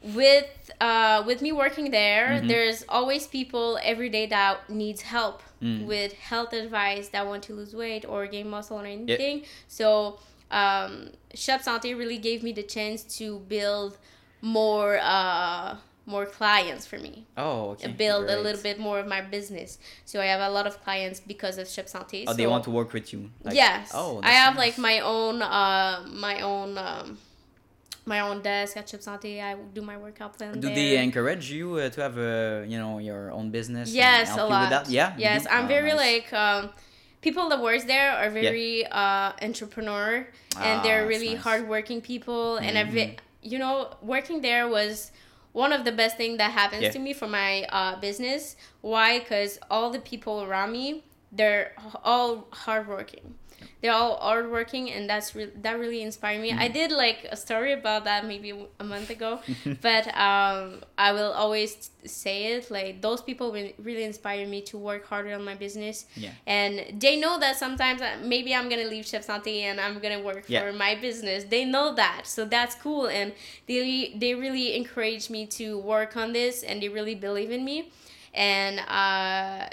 with uh with me working there, Mhm. there's always people every day that needs help Mm. with health advice that want to lose weight or gain muscle or anything. So um Shop Santé really gave me the chance to build more uh more clients for me Oh, okay. and build a little bit more of my business so i have a lot of clients because of Shop Santé Oh, they want to work with you. Like, yes. Oh, I have nice. like my own uh my own um my own desk at Shop Santé. I do my workout plan. Do there. they encourage you uh, to have uh, you know your own business? Yes, a lot. That? Yeah. Yes. I'm Oh, very nice. like um people that works there are very uh entrepreneur and Ah, they're really nice. hardworking people and I've Mhm. you know working there was one of the best things that happens Yeah. to me for my uh, business. Why? Because all the people around me, they're all hardworking. They're all hardworking, and that's re- that really inspired me. I did like a story about that maybe a month ago, *laughs* *laughs* but um, I will always say it. Like those people really inspire me to work harder on my business, Yeah. and they know that sometimes uh, maybe I'm gonna leave Shop Santé and I'm gonna work Yeah. for my business. They know that, so that's cool, and they they really encourage me to work on this, and they really believe in me, and uh,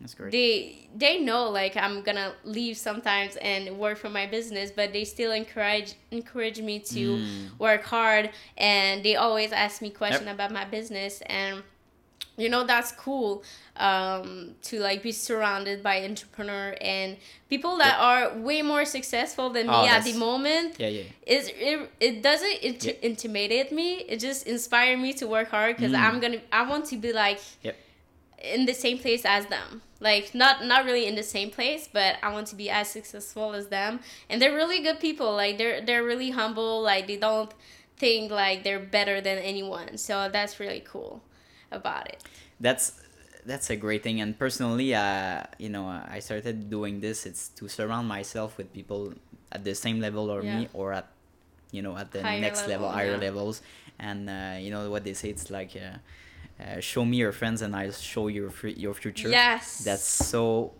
That's great. they they know like I'm gonna leave sometimes and work for my business, but they still encourage encourage me to Mm. work hard, and they always ask me question about my business, and you know that's cool um, to like be surrounded by entrepreneur and people that are way more successful than me Oh, at the moment yeah, yeah. it's, it, it doesn't int- Yeah. intimidate me it just inspired me to work hard because Mm. i'm gonna i want to be like Yep. In the same place as them. Like not not really in the same place but i want to be as successful as them. And they're really good people. Like they're they're really humble. Like they don't think like they're better than anyone. So that's really cool about it. That's that's a great thing. And personally uh you know uh, i started doing this. It's to surround myself with people at the same level or Yeah. me or at you know at the Higher next level, level, higher yeah. levels. And uh, you know what they say it's like uh, uh, show me your friends and I'll show your your future. Yes. That's so.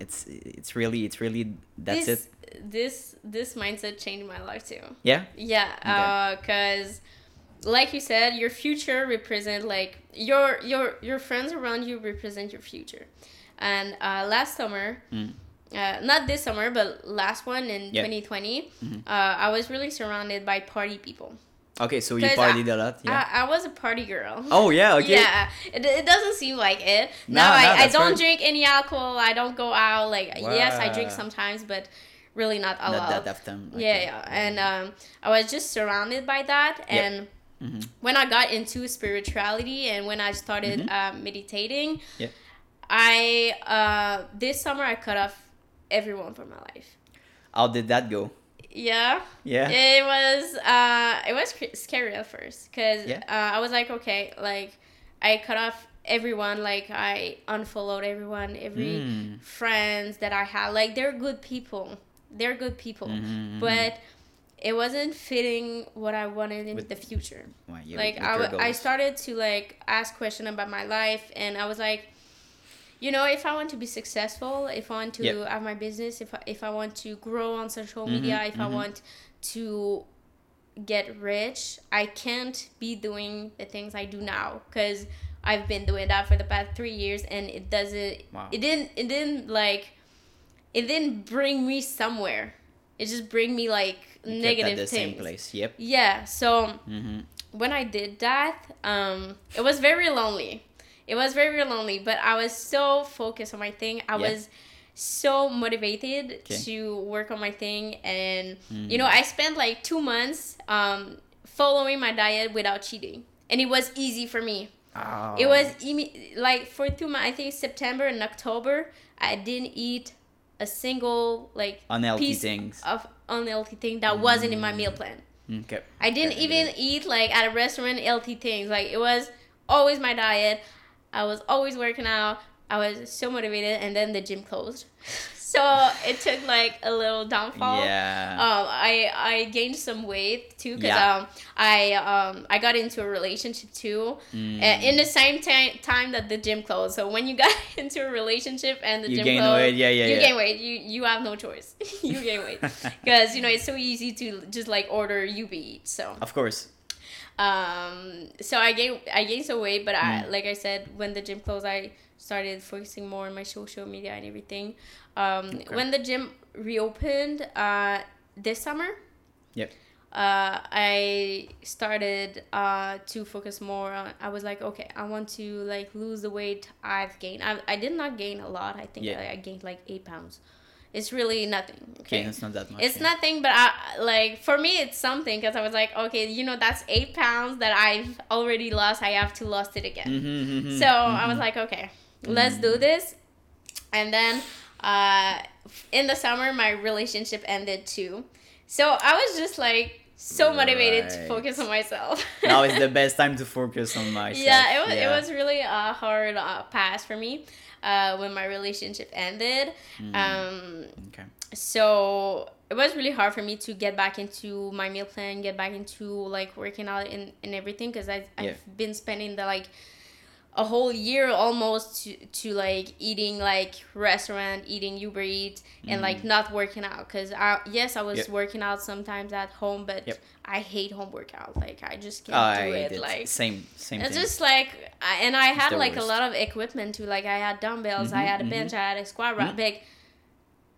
It's it's really it's really that's this, it. This this mindset changed my life too. Yeah. Yeah, because like you said, your future represent like your your your friends around you represent your future. And uh, last summer, Mm. uh, not this summer, but last one in Yeah. 2020, Mhm. uh, I was really surrounded by party people. Okay, so you partied a lot. Yeah. I, I was a party girl. oh yeah. Okay. Yeah, it, it doesn't seem like it. No, I, I don't right. drink any alcohol. I don't go out. Like yes, I drink sometimes, but really not a Not lot. that often. Yeah, okay. yeah, and um, I was just surrounded by that, Yep. and Mhm. when I got into spirituality and when I started Mhm. uh, meditating, Yep. I uh, this summer I cut off everyone from my life. How did that go? Yeah, Yeah. it was uh, it was scary at first because Yeah. uh, I was like, okay, like I cut off everyone, like I unfollowed everyone, every Mm. friends that I had, like they're good people, they're good people, Mhm, mhm. but it wasn't fitting what I wanted in With- the future. Well, you- like I, I started to like ask questions about my life and i was like you know if i want to be successful if i want to Yep. have my business if I, if i want to grow on social Mhm, media if i mhm. want to get rich i can't be doing the things i do now because i've been doing that for the past three years and it doesn't Wow. it didn't it didn't like it didn't bring me somewhere it just bring me like You negative at the things same place. Yep. yeah so hmm when I did that, um, it was very lonely. It was very very lonely, but I was so focused on my thing. I Yeah. was so motivated Okay. to work on my thing, and Mm. you know, I spent like two months um, following my diet without cheating, and it was easy for me. Oh. It was imme- like for two months. I think September and October, I didn't eat a single like unhealthy piece things. of unhealthy thing that wasn't in my meal plan. Okay. I didn't Okay, even eat like at a restaurant healthy things. Like it was always my diet. I was always working out. I was so motivated, and then the gym closed. *laughs* so it took like a little downfall. Yeah. Um, I I gained some weight too because Yeah. um I um I got into a relationship too Mm. in the same time time that the gym closed. So when you got *laughs* into a relationship and the You gym gain closed, weight, yeah, yeah, you yeah. gain weight. You you have no choice. *laughs* you gain weight because you know it's so easy to just like order Eats. So Of course. Um so I gained I gained some weight, but I Mm. like I said when the gym closed, I started focusing more on my social media and everything. Um, Okay. when the gym reopened uh this summer Yep. uh, I started uh, to focus more on. I was like, okay, I want to like lose the weight I've gained. I, I did not gain a lot. I think Yeah. I, I gained like eight pounds. It's really nothing. Okay, Okay. it's not that much. It's yeah. nothing, but I like for me it's something because I was like, okay, you know, that's eight pounds that I've already lost. I have to lost it again. Mhm, mhm, So I was mhm. like, okay, let's do this. And then uh, in the summer, my relationship ended too. So I was just like so motivated to focus on myself. *laughs* now is the *laughs* best time to focus on myself. yeah, it was it was really a hard uh, pass for me uh, when my relationship ended. Mm. Um, Okay. so it was really hard for me to get back into my meal plan, get back into like working out and, and everything because I've, Yeah. I've been spending the like a whole year almost to, to like eating like restaurant, eating Uber Eats, and like not working out because I yes I was Mm. Yep. working out sometimes at home, but Yep. I hate home workout. Like I just can't I do it. did Like same same it's thing. just like, I, and I had the like a lot of equipment too. Like I had dumbbells, I Mhm, had a bench, I had a squat rack. Mhm. Big.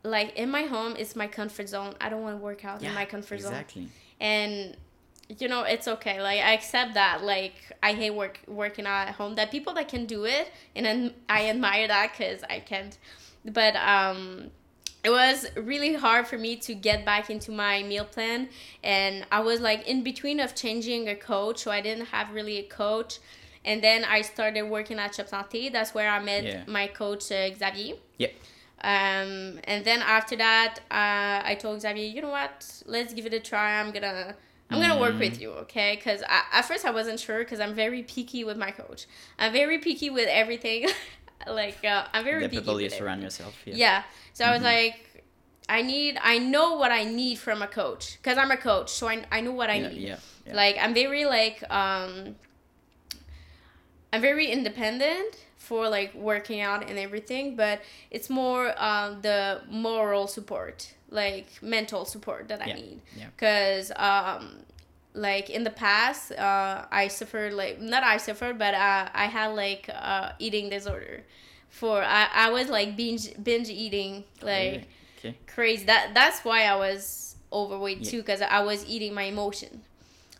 Like in my home, it's my comfort zone. I don't want to work out in my comfort zone, exactly. and you know it's okay. Like I accept that. Like I hate work working out at home. That people that can do it, and then I admire that because I can't. But um, it was really hard for me to get back into my meal plan and i was like in between of changing a coach so i didn't have really a coach and then i started working at Shop Santé. that's where i met Yeah. my coach uh, xavier yeah um, and then after that uh, i told xavier you know what let's give it a try i'm gonna i'm gonna work Mm. with you okay because at first i wasn't sure because i'm very picky with my coach i'm very picky with everything *laughs* like uh, i'm very The picky people you surround yourself. Yeah. Yeah. So I was Mhm. like, I need, I know what I need from a coach because I'm a coach, so I, I know what I yeah, need. yeah, yeah. Like I'm very like um. I'm very independent for like working out and everything, but it's more um, the moral support, like mental support that I Yeah, need. yeah. Cause um, like in the past, uh, I suffered like not I suffered, but uh, I had like uh, eating disorder. For I, I was like binge binge eating like? Okay. crazy. That that's why I was overweight Yeah. too, because I was eating my emotion.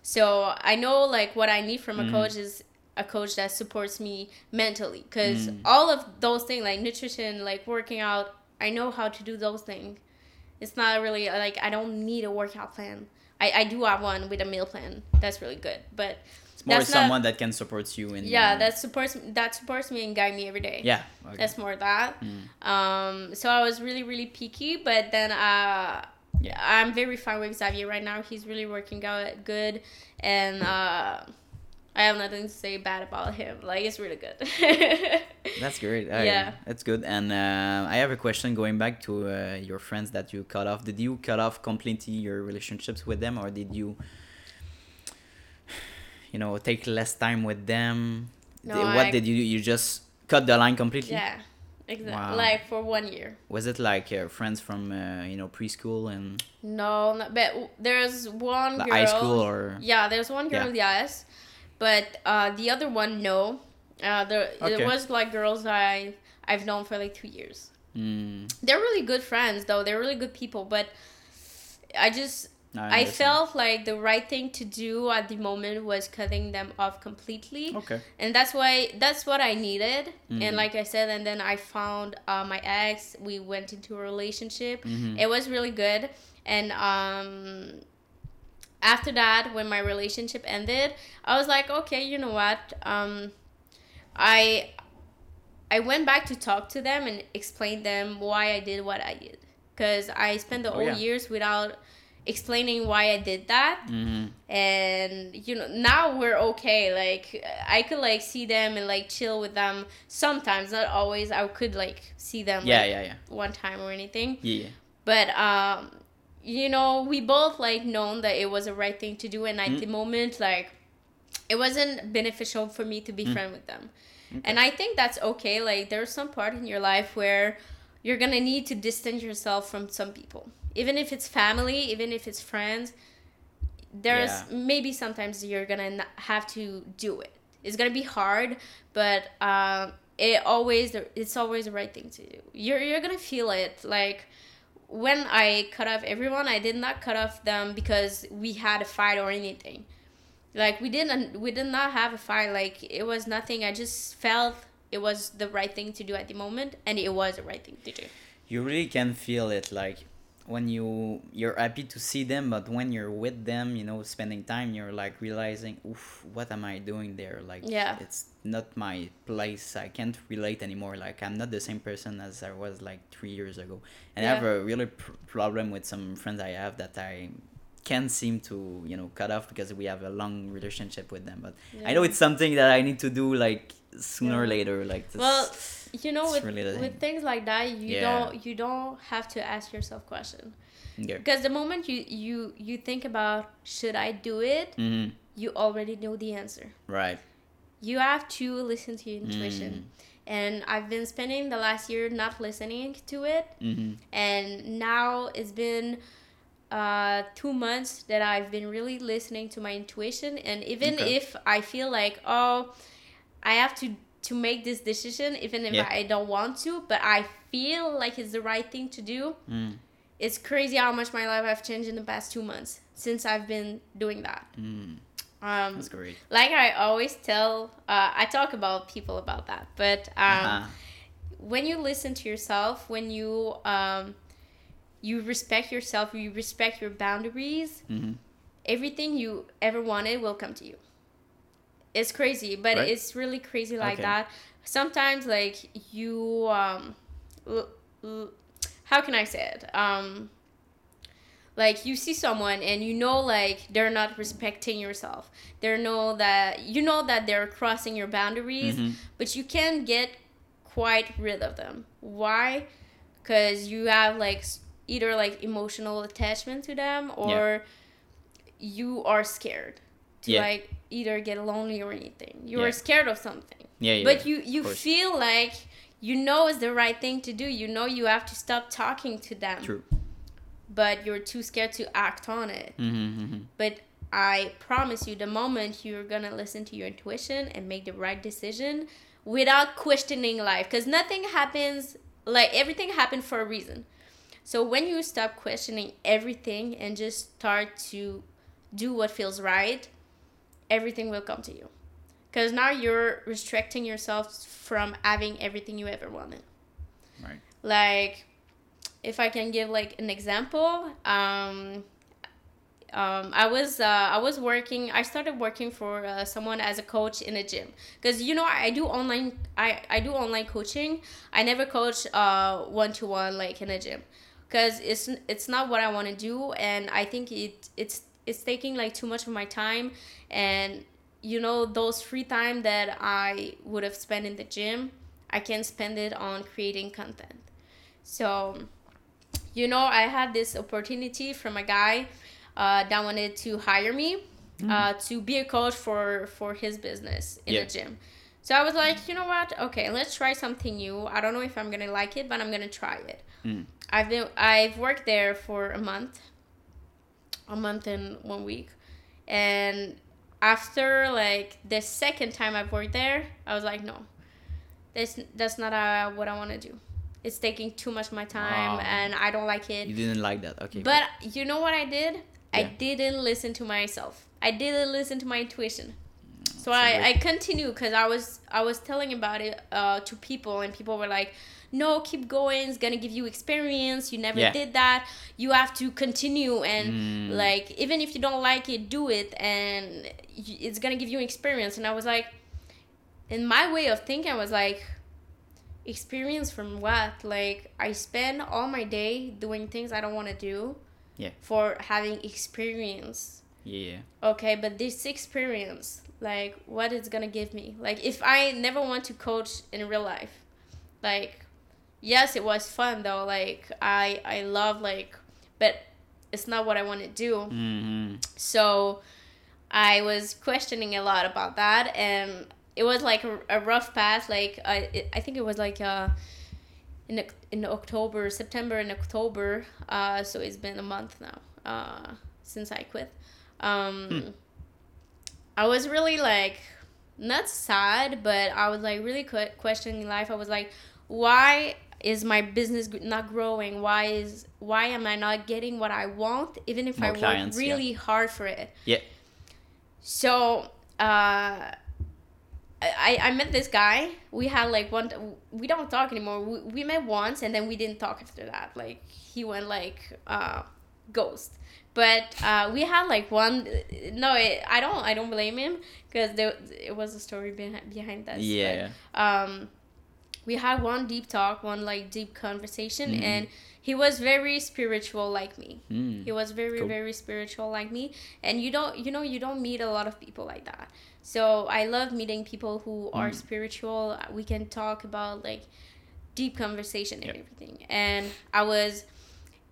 So I know like what I need from a Mm. coach is a coach that supports me mentally, because Mm. all of those things like nutrition, like working out, I know how to do those things. It's not really like I don't need a workout plan. I, I do have one with a meal plan. That's really good, but It's more That's not- someone that can support you in. yeah, uh, that supports that supports me and guide me every day. Yeah. Okay. That's more that. Mm. Um, so I was really, really picky, but then uh, Yeah. I'm very fine with Xavier right now. He's really working out good, and uh, I have nothing to say bad about him. Like it's really good. *laughs* That's great. Yeah. that's good. And uh, I have a question going back to uh, your friends that you cut off. Did you cut off completely your relationships with them, or did you, you know, take less time with them? No, what I- did you do? You just cut the line completely? yeah, exactly. Wow. Like for one year. Was it like uh, friends from uh, you know preschool and No, not, but there's one like girl. high school or? Yeah, there's one girl, yes, but uh, the other one, no. Uh, there Okay. it was like girls I I've known for like two years. Mm, They're really good friends, though. They're really good people, but I just I, understand. felt like the right thing to do at the moment was cutting them off completely, Okay. and that's why that's what I needed. Mhm. And like I said, and then I found uh, my ex. We went into a relationship. Mhm. It was really good, and um, after that, when my relationship ended, I was like, okay, you know what? Um, I I went back to talk to them and explain them why I did what I did, because I spent the Oh, whole yeah. years without explaining why I did that. Hmm and you know now we're okay. Like i could like see them and like chill with them sometimes. Not always. I could like see them Yeah, like, yeah, yeah, one time or anything. Yeah. but um you know we both like known that it was the right thing to do and at Mm. the moment like it wasn't beneficial for me to be Mm. friend with them and i think that's okay like there's some part in your life where you're gonna need to distance yourself from some people even if it's family even if it's friends there's Yeah. maybe sometimes you're gonna have to do it it's gonna be hard but um it always it's always the right thing to do you're, you're gonna feel it like when i cut off everyone i did not cut off them because we had a fight or anything. Like we didn't we did not have a fight. Like it was nothing. I just felt it was the right thing to do at the moment and it was the right thing to do. You really can feel it. Like when you you're happy to see them but when you're with them you know spending time you're like realizing oof what am i doing there? Like Yeah. it's not my place. I can't relate anymore. Like i'm not the same person as i was like three years ago. And i have a really pr- problem with some friends i have that i can't seem to you know cut off because we have a long relationship with them. But i know it's something that i need to do like sooner or later like this, well you know with, really with things like that you Yeah. don't you don't have to ask yourself question. Yeah. because the moment you you you think about should i do it? Hmm you already know the answer. Right. You have to listen to your intuition. Mm. and i've been spending the last year not listening to it. Hmm and now it's been uh, two months that I've been really listening to my intuition, and even Okay. if I feel like oh, I have to to make this decision, even if Yeah. I don't want to, but I feel like it's the right thing to do. Mm. It's crazy how much my life have changed in the past two months since I've been doing that. Mm. Um, That's great. like I always tell, uh, I talk about people about that, but um, Uh-huh. when you listen to yourself, when you um, you respect yourself, you respect your boundaries, Mhm. everything you ever wanted will come to you. It's crazy, but Right. it's really crazy like Okay. that. Sometimes, like you, um, l- l- how can I say it? Um, like you see someone and you know like they're not respecting yourself. They know that you know that they're crossing your boundaries, Mhm. but you can't get quite rid of them. Why? Because you have like either like emotional attachment to them or you are scared to Yeah. like either get lonely or anything. You Yeah. are scared of something. Yeah, yeah. but you you feel like you know it's the right thing to do. You know you have to stop talking to them. True. But you're too scared to act on it. Mm-hmm, mm-hmm. But I promise you, the moment you're gonna listen to your intuition and make the right decision without questioning life, because nothing happens like everything happened for a reason. So when you stop questioning everything and just start to do what feels right, everything will come to you. Because now you're restricting yourself from having everything you ever wanted Right. like if i can give like an example um um, I was uh, I was working. I started working for uh, someone as a coach in a gym because you know I do online. I, I do online coaching. I never coach one to one like in a gym because it's it's not what I want to do, and I think it it's it's taking like too much of my time, and you know those free time that I would have spent in the gym, I can spend it on creating content. So, you know, I had this opportunity from a guy uh, that wanted to hire me uh, to be a coach for for his business in Yeah. the gym. So I was like, you know what? Okay, let's try something new. I don't know if I'm gonna like it, but I'm gonna try it. Mm. I've been I've worked there for a month, a month and one week, and after like the second time I've worked there, I was like, no, that's that's not uh, what I want to do. It's taking too much of my time, Wow. and I don't like it. You didn't like that. Okay. But you know what I did? I didn't listen to myself. I didn't listen to my intuition. So Mm, a I, great- I continued because I was I was telling about it uh, to people and people were like, no, keep going. It's gonna give you experience. You never Yeah. did that. You have to continue and Mm. like even if you don't like it, do it and it's gonna give you experience. And I was like, in my way of thinking, I was like, experience from what? Like I spend all my day doing things I don't want to do. Yeah. For having experience. yeah. Okay, but this experience, like, what it's gonna give me? Like, if I never want to coach in real life, like, yes, it was fun though. Like, I I love like, but it's not what I want to do. Mm-hmm. So I was questioning a lot about that, and it was like a, a rough path. Like I, it, I think it was like uh, in in October, September, and October. Uh, so it's been a month now uh, since I quit. Um, I was really like not sad, but I was like really questioning life. I was like, why is my business not growing? Why is why am I not getting what I want, even if More I clients, work yeah. really hard for it? Yeah. So uh, I I met this guy. We had like one. We don't talk anymore. We, we met once and then we didn't talk after that. Like he went like uh, ghost. But uh, we had like one. No, it, I don't. I don't blame him because there it was a story behind behind that. Yeah. um we had one deep talk one like deep conversation Mhm. and he was very spiritual like me Mm. he was very Cool. very spiritual like me and you don't you know you don't meet a lot of people like that so i love meeting people who are Mm. spiritual we can talk about like deep conversation and Yep. everything and i was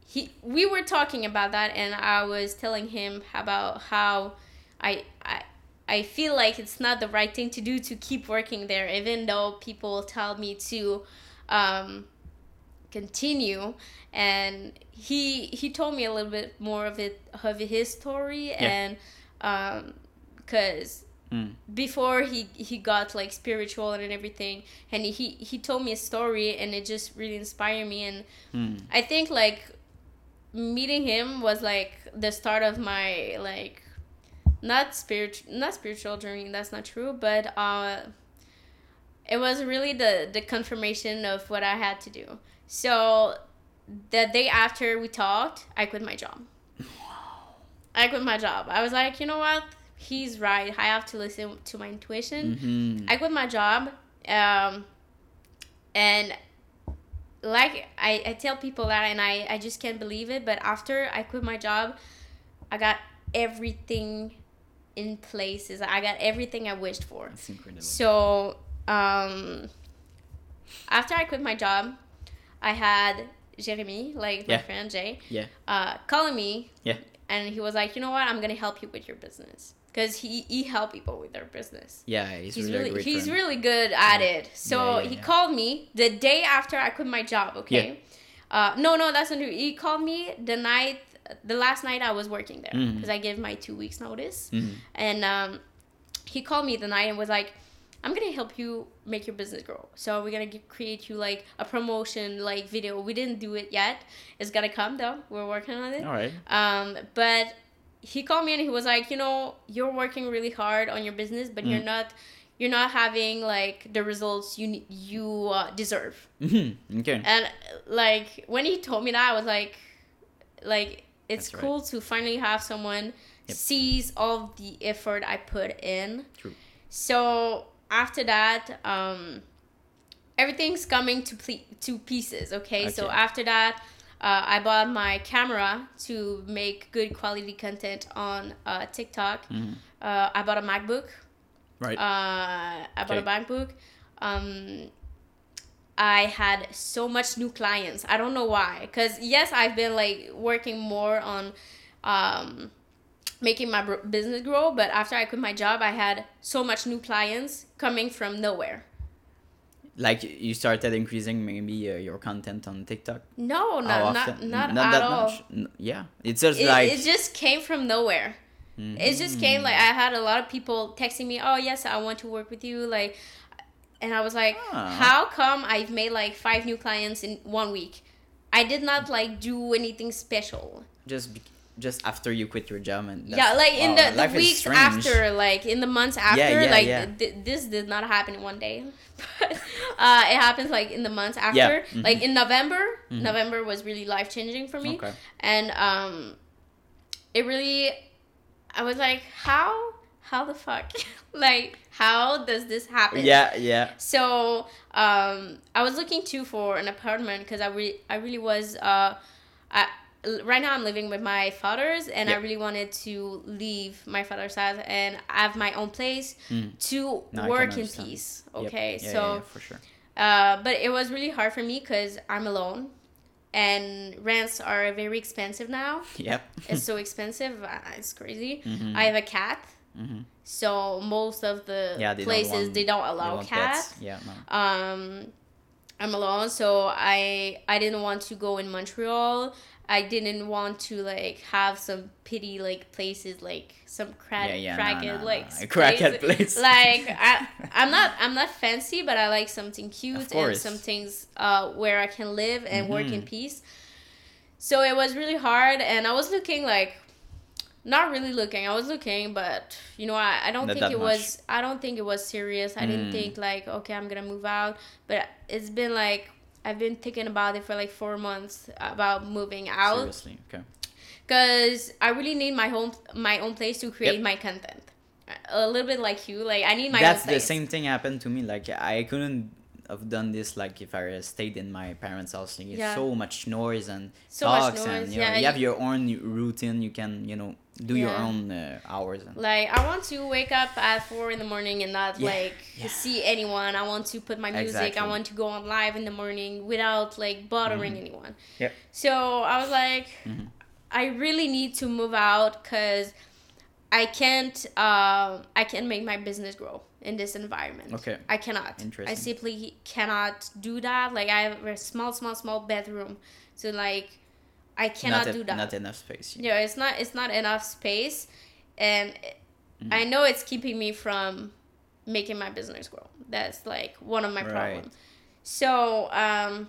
he we were talking about that and i was telling him about how i i I feel like it's not the right thing to do to keep working there, even though people tell me to um, continue. And he he told me a little bit more of it of his story, and because Mm. before he he got like spiritual and everything, and he he told me a story, and it just really inspired me, and Mm. I think like meeting him was like the start of my like not spiritual not spiritual journey that's not true but uh it was really the the confirmation of what i had to do. So the day after we talked i quit my job. I quit my job. I was like you know what? He's right. I have to listen to my intuition. Mm-hmm. I quit my job, um, and like I, I tell people that, and I, I just can't believe it. But after I quit my job, I got everything in places. I got everything I wished for. That's incredible. So um, after I quit my job, I had Jeremy, like my friend Jay, Yeah. uh, calling me. Yeah. And he was like, you know what? I'm gonna help you with your business because he he help people with their business. Yeah, he's, He's really, really he's friend. really good at it. So Yeah, yeah, he yeah. called me the day after I quit my job. Okay. Uh, no, no, that's not true. He called me the night, the last night I was working there because I gave my two weeks notice, Mhm. and um, he called me the night and was like, "I'm gonna help you make your business grow. So we're gonna create you like a promotion like video. We didn't do it yet. It's gonna come though. We're working on it. All right. Um, but he called me and he was like, you know, you're working really hard on your business, but you're Mm. not, you're not having like the results you you uh, deserve. Mm-hmm. Okay. And like when he told me that, I was like, like it's That's right. cool to finally have someone Yep. sees all the effort I put in. True. So after that, um, everything's coming to ple- to pieces. Okay, so after that. Uh, I bought my camera to make good quality content on uh, TikTok. Mhm. Uh, I bought a MacBook. Right. Uh, I bought a MacBook. Um, I had so much new clients. I don't know why. Cause yes, I've been like working more on um, making my business grow. But after I quit my job, I had so much new clients coming from nowhere. like you started increasing maybe uh, your content on TikTok. No, not not not, Not at that all. much. Yeah, it's just It, like it just came from nowhere. It just came like I had a lot of people texting me, "Oh yes, I want to work with you." Like, and I was like, Ah. "How come I've made like five new clients in one week? I did not like do anything special." just be- just after you quit your job and yeah, like in the, the weeks after, like in the months after, yeah, like yeah. th- this did not happen in one day. *laughs* but uh, it happens like in the months after. Yeah, mhm. Like in November, Mhm. November was really life changing for me Okay. and um it really i was like how how the fuck *laughs* like how does this happen Yeah, yeah. so um i was looking too for an apartment because i really i really was uh I, right now i'm living with my fathers and i really wanted to leave my father's house and have my own place Mm. to No, work in peace Yep. okay Yeah, so yeah, yeah, for sure. uh, but it was really hard for me because i'm alone and rents are very expensive now *laughs* Yep. it's so expensive. uh, It's crazy. Mhm. I have a cat, Mhm. so most of the Yeah, they don't places want- they don't allow want cats. pets. Yeah, no. Um, I'm alone, so I I didn't want to go in Montreal. I didn't want to like have some pity like places like some crack Yeah, yeah, crackhead no, no. like A crackhead place. *laughs* like *laughs* I I'm not I'm not fancy, but I like something cute and some things uh, where I can live and work in Mhm. peace. So it was really hard, and I was looking like, not really looking. I was looking, but you know, I, I don't Not think it much. was. I don't think it was serious. I didn't Mm. think like, okay, I'm gonna move out. But it's been like I've been thinking about it for like four months about moving out Seriously. Okay. because I really need my home, my own place to create Yep. my content. A little bit like you, like I need my. That's the same thing happened to me. Like I couldn't have done this like if I stayed in my parents' house. Like, it's Yeah. so much noise and So much talks noise, and you, know, yeah, you have your own routine. You can you know do your own uh, hours. And, Like I want to wake up at four in the morning and not Yeah, like yeah. see anyone. I want to put my music. I want to go on live in the morning without like bothering anyone. Mm-hmm. Yep. So I was like, Mhm. I really need to move out because I can't. Um, I can't make my business grow in this environment. Okay. I cannot. Interesting. I simply cannot do that. Like I have a small, small, small bedroom, so like I cannot not, do e- that. Not enough space. Yeah, it's not it's not enough space, and Mm. I know it's keeping me from making my business grow. That's like one of my Right. problems. So um,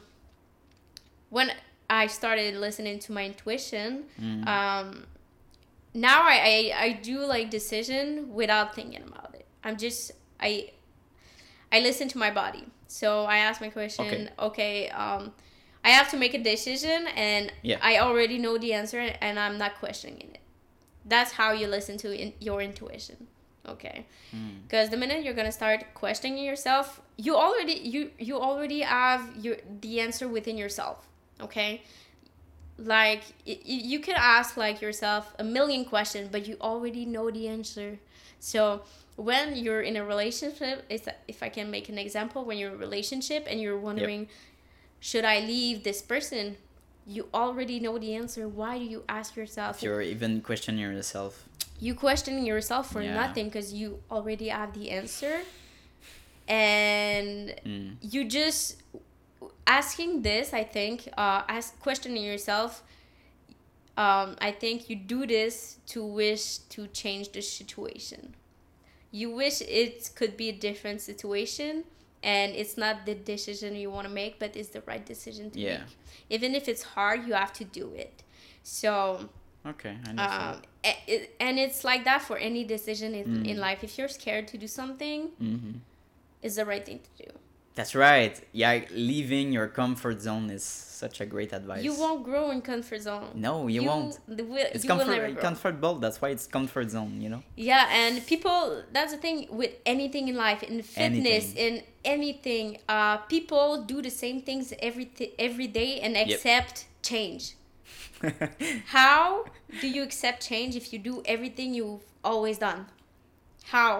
when I started listening to my intuition, Mm. um, now I, I I do like decision without thinking about it. I'm just I I listen to my body. So I ask my question. Okay. Okay. um, I have to make a decision, and Yeah. I already know the answer, and I'm not questioning it. That's how you listen to in, your intuition. Okay. Mm. Because the minute you're gonna start questioning yourself, you already you you already have your the answer within yourself. Okay. Like you can ask like yourself a million questions, but you already know the answer. So when you're in a relationship, is if I can make an example, when you're in a relationship and you're wondering, should I leave this person? You already know the answer. Why do you ask yourself? You're even questioning yourself, you questioning yourself for Yeah. nothing because you already have the answer and Mm. you just asking this i think uh ask questioning yourself um i think you do this to wish to change the situation you wish it could be a different situation and it's not the decision you want to make but it's the right decision to Yeah. make even if it's hard you have to do it so Okay, um, it, and it's like that for any decision in, Mm. in life if you're scared to do something hmm it's the right thing to do That's right. Yeah, leaving your comfort zone is such a great advice. you won't grow in comfort zone No, you, won't. the wi- It's you will never comfort comfortable. That's why it's comfort zone. You know. yeah and people that's the thing with anything in life in fitness in anything uh people do the same things every th- every day and accept change *laughs* how do you accept change if you do everything you've always done how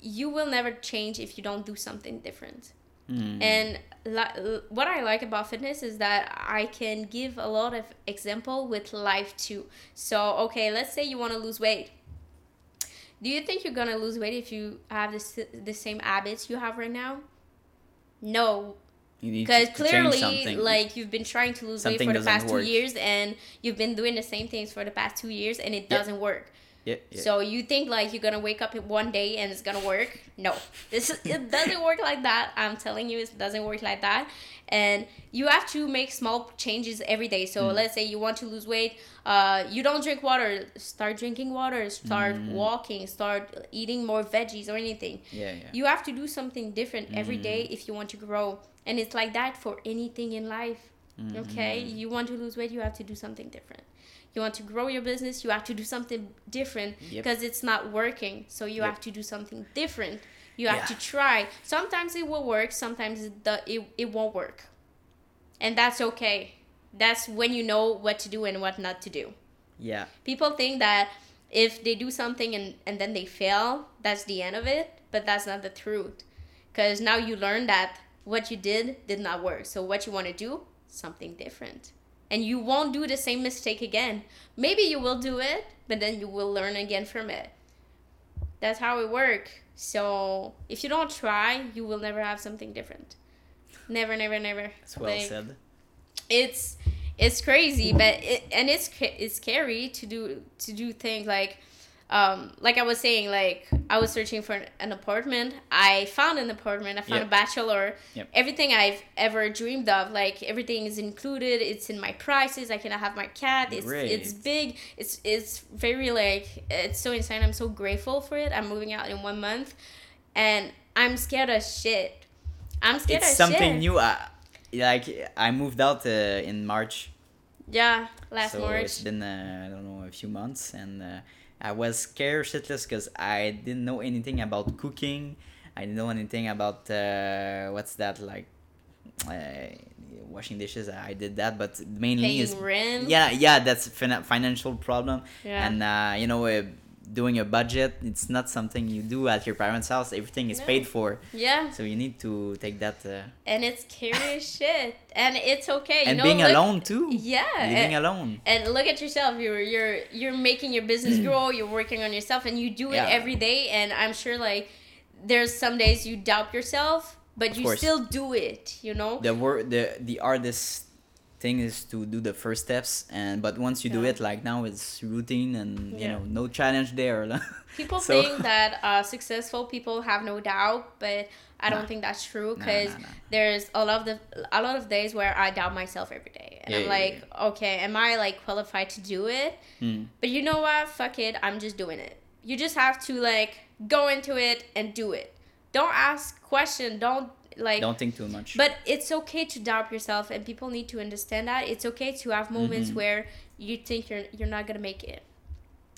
you will never change if you don't do something different Mm. and li- what i like about fitness is that i can give a lot of example with life too. So okay let's say you want to lose weight. Do you think you're gonna lose weight if you have the, the same habits you have right now? No. Because to, to change clearly like you've been trying to lose Something weight for the past two years and you've been doing the same things for the past two years and it Yeah. doesn't work yeah, yeah. so you think like you're gonna wake up one day and it's gonna work? No, this is, it doesn't work like that. I'm telling you, it doesn't work like that. And you have to make small changes every day. So Mm. let's say you want to lose weight, uh, you don't drink water. Start drinking water. Start Mm. walking. Start eating more veggies or anything. yeah, yeah. You have to do something different every day Mm. if you want to grow. And it's like that for anything in life. Okay, Mm-hmm. you want to lose weight, you have to do something different. You want to grow your business, you have to do something different Yep. because it's not working. So you Yep. have to do something different. You have Yeah. to try. Sometimes it will work, sometimes it, it, it won't work. And that's okay. That's when you know what to do and what not to do. yeah. People think that if they do something and, and then they fail, that's the end of it. But that's not the truth. Because now you learn that what you did did not work. So what you want to do, something different. And you won't do the same mistake again. Maybe you will do it, but then you will learn again from it. That's how it works. So if you don't try, you will never have something different. Never, never, never. It's well Like, said. it's it's crazy but it, and it's it's scary to do to do things like um like i was saying like i was searching for an, apartment. I found an apartment. I found Yep. a bachelor. Yep. everything i've ever dreamed of like everything is included. It's in my prices. I can have my cat. It's it's big. It's it's very like it's so insane. I'm so grateful for it. I'm moving out in one month. And i'm scared of shit. I'm scared It's something shit. new. Uh, like I moved out uh, in March, yeah last so march. it's been uh, I don't know a few months, and uh, I was scared shitless because I didn't know anything about cooking. I didn't know anything about uh, what's that like. Uh, washing dishes i did that but mainly paying is rent yeah yeah that's fin- financial problem Yeah. and uh, you know uh, doing a budget it's not something you do at your parents house everything is No. paid for Yeah, so you need to take that uh, and it's scary as *laughs* shit, and it's okay. You and know, being look- alone too Yeah, living and, alone and look at yourself. You're you're you're making your business *clears throat* grow. You're working on yourself, and you do it Yeah. every day. And I'm sure like there's some days you doubt yourself, but Of you course. still do it. You know. the word the the hardest thing is to do the first steps and but once you do it like now it's routine and you know no challenge there *laughs* People So- think *laughs* that uh, successful people have no doubt, but I don't think that's true because nah, nah. there's a lot of the a lot of days where I doubt myself every day, and Yeah, I'm yeah, like, okay, am I like qualified to do it? Hmm. But you know what? Fuck it, I'm just doing it. You just have to like go into it and do it. Don't ask question. Don't like. don't think too much But it's okay to doubt yourself, and people need to understand that. It's okay to have moments Mhm. where you think you're you're not gonna make it.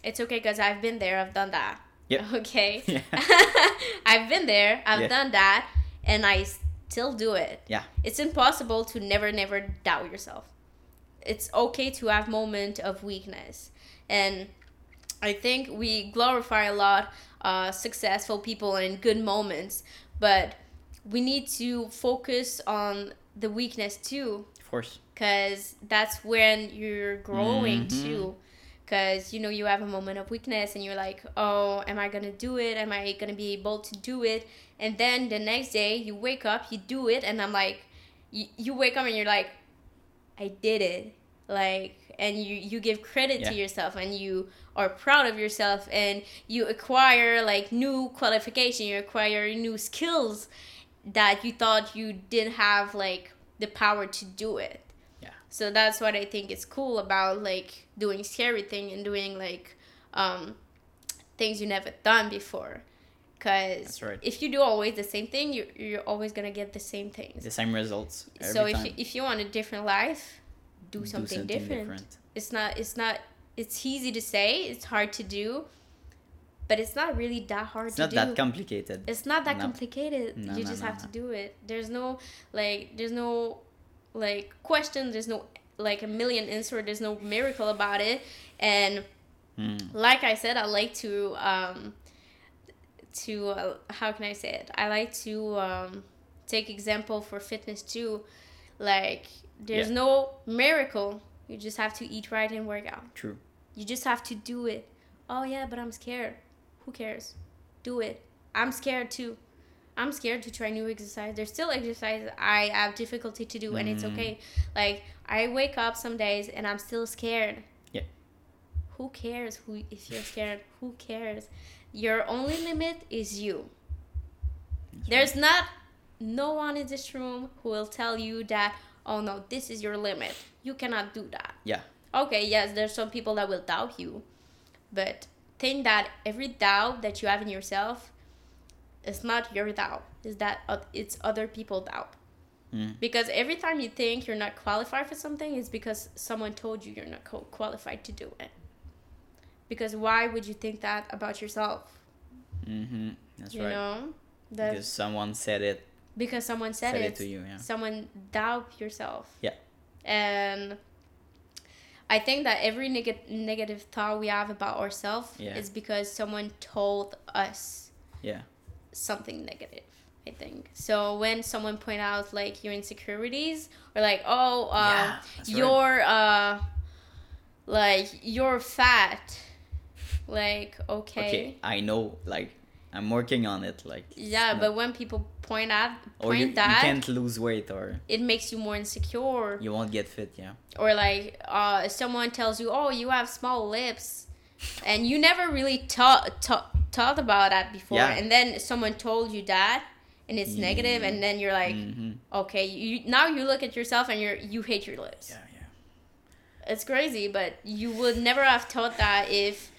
It's okay because I've been there. I've done that. Yep. *laughs* Okay. *laughs* Yeah. *laughs* I've been there. I've Yeah. done that, and I still do it. yeah It's impossible to never, never doubt yourself. It's okay to have moment of weakness, and I think we glorify a lot uh, successful people and good moments, but we need to focus on the weakness too. Of course. Because that's when you're growing Mhm. too. Because you know you have a moment of weakness and you're like oh am i gonna do it? Am i gonna be able to do it? And then the next day you wake up you do it and i'm like you, you wake up and you're like i did it. Like and you you give credit Yeah. to yourself and you are proud of yourself and you acquire like new qualification you acquire new skills that you thought you didn't have like the power to do it Yeah. so that's what i think is cool about like doing scary thing and doing like um things you never done before because right. if you do always the same thing you're, you're always gonna get the same things The same results. Every so if you, if you want a different life do, something, different. it's not it's not it's easy to say it's hard to do but it's not really that hard to do. It's to not do that complicated. it's not that No. complicated No, you no, just have to do it there's no like there's no like question there's no like a million answer there's no miracle about it and Mm. like i said i like to um to uh, how can i say it i like to um take example for fitness too like there's Yeah. no miracle you just have to eat right and work out True. you just have to do it. Oh yeah, but I'm scared. Who cares? Do it. I'm scared too. I'm scared to try new exercise. There's still exercise I have difficulty to do and it's Mm. okay. Like I wake up some days and I'm still scared. Yeah. Who cares who if you're scared? Who cares? Your only limit is you. That's There's not no one in this room who will tell you that oh no, this is your limit. You cannot do that Yeah. okay yes there's some people that will doubt you but think that every doubt that you have in yourself is not your doubt is that it's other people doubt Mm. because every time you think you're not qualified for something it's because someone told you you're not qualified to do it because why would you think that about yourself Mm-hmm. That's you right. know that Because someone said it. because someone said, Said it, it to you, yeah. someone doubt yourself Yeah. and i think that every neg- negative thought we have about ourselves Yeah. is because someone told us Yeah. something negative i think so when someone point out like your insecurities or like oh uh, Yeah, you're uh like you're fat like okay, Okay. I know. Like, I'm working on it. Like. yeah not- but when people point at or point you, you that can't lose weight, or it makes you more insecure you won't get fit. Yeah. or like uh, someone tells you, "Oh, you have small lips," and you never really thought thought thought about that before, Yeah. and then someone told you that, and it's negative, and then you're like, hmm "Okay," you now you look at yourself and you're you hate your lips. Yeah. Yeah. It's crazy, but you would never have thought that if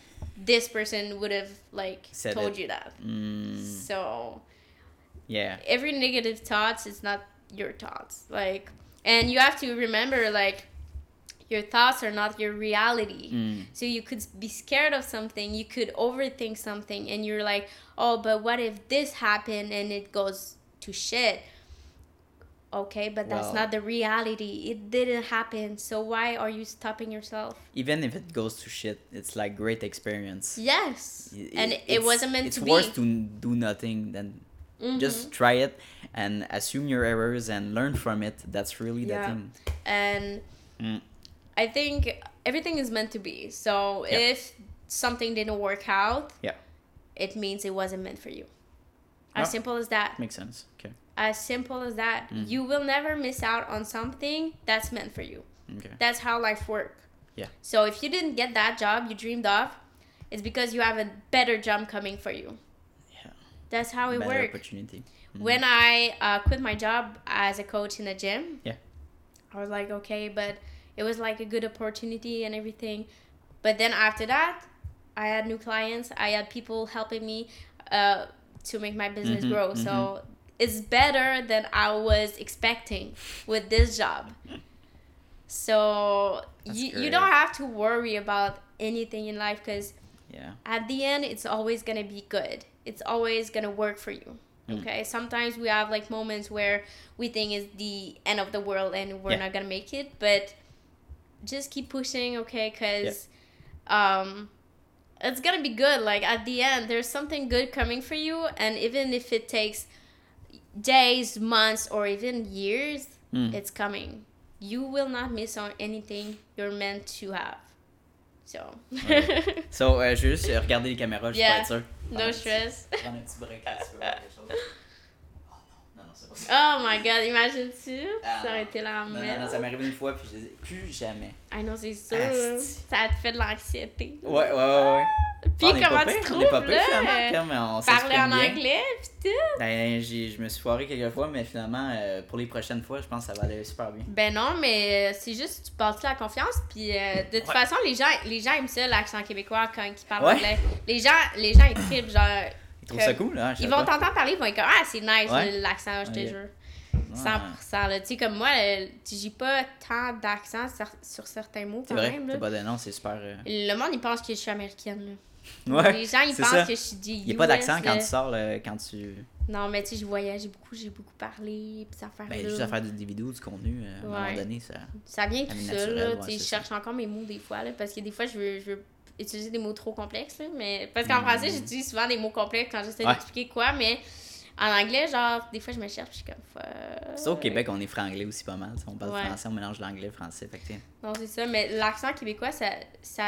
this person would have like Said told it. you that. Mm, So yeah. every negative thoughts is not your thoughts. Like and you have to remember like your thoughts are not your reality. Mm. so you could be scared of something you could overthink something and you're like oh but what if this happened and it goes to shit? Okay but that's Well- not the reality. It didn't happen. So why are you stopping yourself? Even if it goes to shit, it's like great experience. yes. Y- and it, it's- wasn't meant it's to worse be to do nothing than Mhm. just try it and assume your errors and learn from it. That's really the Yeah. thing. and Mm. I think everything is meant to be. So Yeah. if something didn't work out, Yeah. it means it wasn't meant for you. As Yeah. simple as that. Makes sense. Okay. As simple as that. Mhm. You will never miss out on something that's meant for you. Okay. That's how life works. Yeah. So if you didn't get that job you dreamed of, it's because you have a better job coming for you. That's how it works. opportunity. Mhm. When I uh, quit my job as a coach in a gym, Yeah. I was like, okay, but it was like a good opportunity and everything. But then after that, I had new clients. I had people helping me uh, to make my business Mhm, grow. So it's better than I was expecting with this job. So That's you, you don't have to worry about anything in life because Yeah. at the end it's always gonna be good it's always gonna work for you Mm. okay sometimes we have like moments where we think it's the end of the world and we're Yeah. not gonna make it but just keep pushing okay because um it's gonna be good like at the end there's something good coming for you and even if it takes days months or even years Mm. it's coming you will not miss on anything you're meant to have *laughs* So, euh, je vais juste regarder les caméras, je suis pas sûr. No stress. *laughs* Oh my god, imagine-tu? Ah, ça aurait été la Non, non, merde. non, ça m'est arrivé une fois, puis je disais plus jamais. Ah non, c'est sûr. Asti. Ça te fait de l'anxiété. Ouais, ouais, ouais. ouais. Puis Ah, est comment tu pire, trouves, on est pas pire, là? on Parler en bien. anglais, pis tout? Ben, je me suis foiré quelques fois, mais finalement, euh, pour les prochaines fois, je pense que ça va aller super bien. Ben non, mais euh, c'est juste tu passes la confiance. Puis euh, de toute Ouais. façon, les gens, les gens aiment ça, l'accent québécois, quand ils parlent Ouais. anglais. Les gens, les gens, ils trippent, genre. Que- ça cool, hein? Ils vont t'entendre parler, ils vont être comme Ah, c'est nice Ouais. l'accent, je te jure. Ouais. 100%. Là. Tu sais, comme moi, euh, j'ai pas tant d'accent sur, sur certains mots C'est quand vrai, même. Là. pas de nom, c'est super. euh, Le monde, il pense que je suis américaine. Là. Ouais, les gens, ils pensent ça. que je suis du Il n'y a pas d'accent quand tu sors, là, quand tu. Non, mais tu sais, je voyage beaucoup, j'ai beaucoup parlé, pis ça Ben, juste à faire des vidéos, du contenu, euh, à un moment donné, ça. Ça vient tout seul, naturel, là. ouais, tu sais, je cherche encore mes mots des fois, là, parce que des fois, je veux, je veux utiliser des mots trop complexes, là, mais... Parce qu'en français, j'utilise souvent des mots complexes quand j'essaie Ouais. d'expliquer quoi, mais en anglais, genre, des fois, je me cherche, je suis comme... Ça, au Québec, on est franglais aussi pas mal. On parle Ouais. français, on mélange l'anglais, le français. Fait que, Non, c'est ça, mais l'accent québécois, ça... ça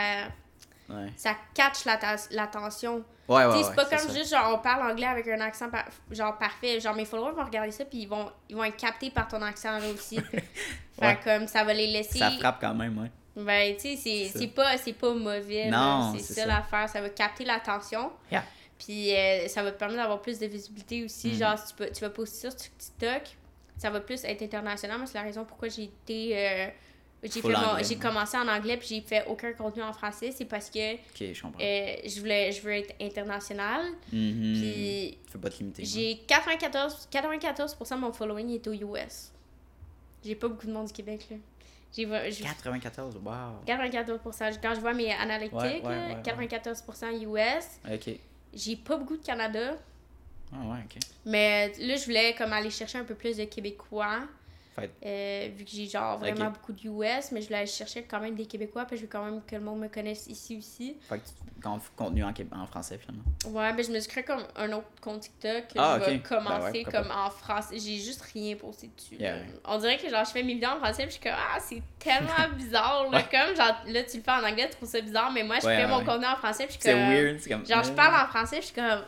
ouais. ça catch l'attention. Ouais, ouais, c'est pas comme ça. juste genre on parle anglais avec un accent par- genre parfait. Genre mes followers vont regarder ça puis ils vont ils vont être captés par ton accent là aussi. *laughs* fait Ouais. comme ça va les laisser. Ça frappe quand même, ouais. Ben tu sais c'est pas c'est pas mauvais. Non, c'est ça ça. l'affaire, ça va capter l'attention. Yeah. Puis euh, ça va te permettre d'avoir plus de visibilité aussi. Mm. Genre si tu peux tu vas poster ça sur TikTok, ça va plus être international. Moi c'est la raison pourquoi j'ai été euh, j'ai ouais. commencé en anglais puis j'ai fait aucun contenu en français, c'est parce que Ok, je comprends. euh, je voulais je veux être international. Mhm. Puis Faut pas te limiter. j'ai 94, 94% de mon following est aux US. J'ai pas beaucoup de monde du Québec là. J'ai j'ai- 94, wow. 94%. Quand je vois mes analytiques, Ouais, ouais, ouais, ouais. 94% US. Ok. J'ai pas beaucoup de Canada. Ah, ouais, ok. Mais là, je voulais comme aller chercher un peu plus de Québécois. Fait euh, vu que j'ai genre vraiment beaucoup de US, mais je voulais aller chercher quand même des Québécois, puis je veux quand même que le monde me connaisse ici aussi. Fait que tu- con- contenu en, en français, finalement. Ouais, ben je me suis créé comme un autre compte TikTok que Ah, je vais ok. commencer Ben ouais, pourquoi comme en français. J'ai juste rien posté dessus. Yeah. On dirait que genre je fais mes vidéos en français puis je suis comme ah c'est tellement *laughs* bizarre là. comme genre là tu le fais en anglais tu trouves ça bizarre mais moi je Ouais, fais ouais, mon contenu en français puis je suis C'est comme weird, c'est comme. genre je parle en français puis je suis comme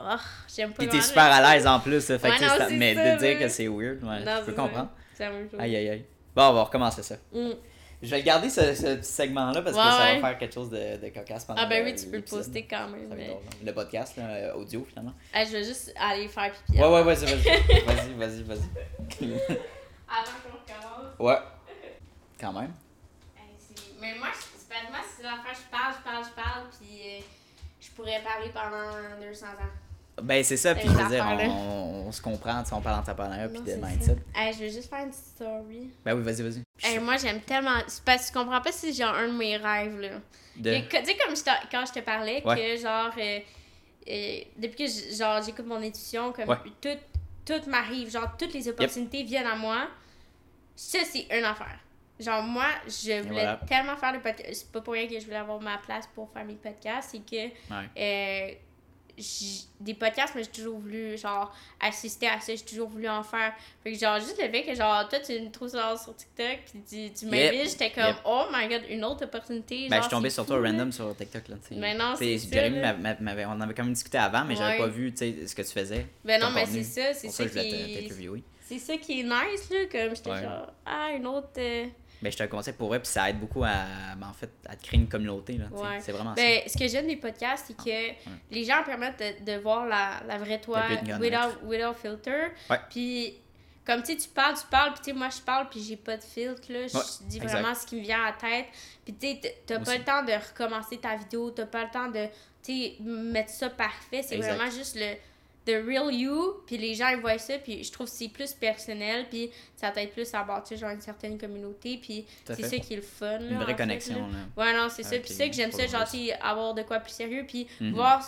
oh j'aime pas Puis t'es super à l'aise en plus, là, fait que Ouais, non, ça- mais ça, de dire que c'est weird, ouais, Non, je peux comprendre. ça. C'est la même chose. Aïe, aïe, aïe. Bon, on va recommencer ça. Mm. Je vais garder ce, ce petit segment-là parce que ça ouais. va faire quelque chose de, de cocasse pendant Ah ben oui tu peux le poster quand même. Mais- drôle, hein. Le podcast, là, euh, audio, finalement. Ah, je vais juste aller faire pipi. Ouais, ouais, *laughs* vas-y, vas-y. vas-y, vas-y, vas-y. Avant qu'on recommence. ouais. Quand même. Mais moi, je- c'est pas de moi, c'est l'affaire, je parle, je parle, je parle, puis euh, je pourrais parler pendant 200 ans. Ben, c'est ça, puis je veux dire, on, on se comprend, tu sais, on parle d'entrepreneuriat puis de mindset. Hey, je vais juste faire une story. Ben oui, vas-y, vas-y. Hey, moi, j'aime tellement. Parce que tu comprends pas si j'ai un de mes rêves, là. De... Et Tu sais, comme je quand je te parlais, Ouais. que genre. euh, euh, depuis que genre j'écoute mon intuition, comme Ouais. tout, tout m'arrive, genre toutes les opportunités viennent à moi. Ça, c'est une affaire. Genre, moi, je voulais voilà. tellement faire le podcast. C'est pas pour rien que je voulais avoir ma place pour faire mes podcasts. C'est que Ouais. euh, des podcasts, mais j'ai toujours voulu, genre, assister à ça. J'ai toujours voulu en faire. Fait que, genre, juste le fait que, genre, toi, tu me trouves ça sur TikTok, puis tu, tu m'invites, Yep. j'étais comme, Yep. oh my god, une autre opportunité. Ben, genre, je suis tombé c'est sur toi random sur TikTok, là, tu sais. Mais non, c'est Jérémy on avait quand même discuté avant, mais j'avais pas vu, tu sais, ce que tu faisais. Ben non, mais c'est ça, c'est Pour ça, je voulais t'interviewer. C'est ça qui est nice, là, comme j'étais Ouais. genre, ah, une autre... euh, Ben, je te le conseille pour vrai, puis ça aide beaucoup à, ben, en fait, à te créer une communauté, là. Ouais. C'est vraiment Ben, ce que j'aime des podcasts, c'est que les gens permettent de, de voir la, la vraie toi Ah, without, without filter. Puis, comme tu sais, tu parles, tu parles, puis tu sais, moi je parle, puis j'ai pas de filtre, là. Je dis exact. vraiment ce qui me vient à la tête. Puis, tu t'as pas le temps de recommencer ta vidéo, t'as pas le temps de, mettre ça parfait. C'est vraiment juste le the real you, puis les gens ils voient ça, puis je trouve que c'est plus personnel, puis ça t'aide plus à bâtir genre une certaine communauté, puis c'est ça qui est le fun. Une là, en vraie connexion, là. là. Ouais, non, c'est ça. Avec Puis c'est ça que j'aime ça, genre, avoir de quoi plus sérieux, puis Mhm. voir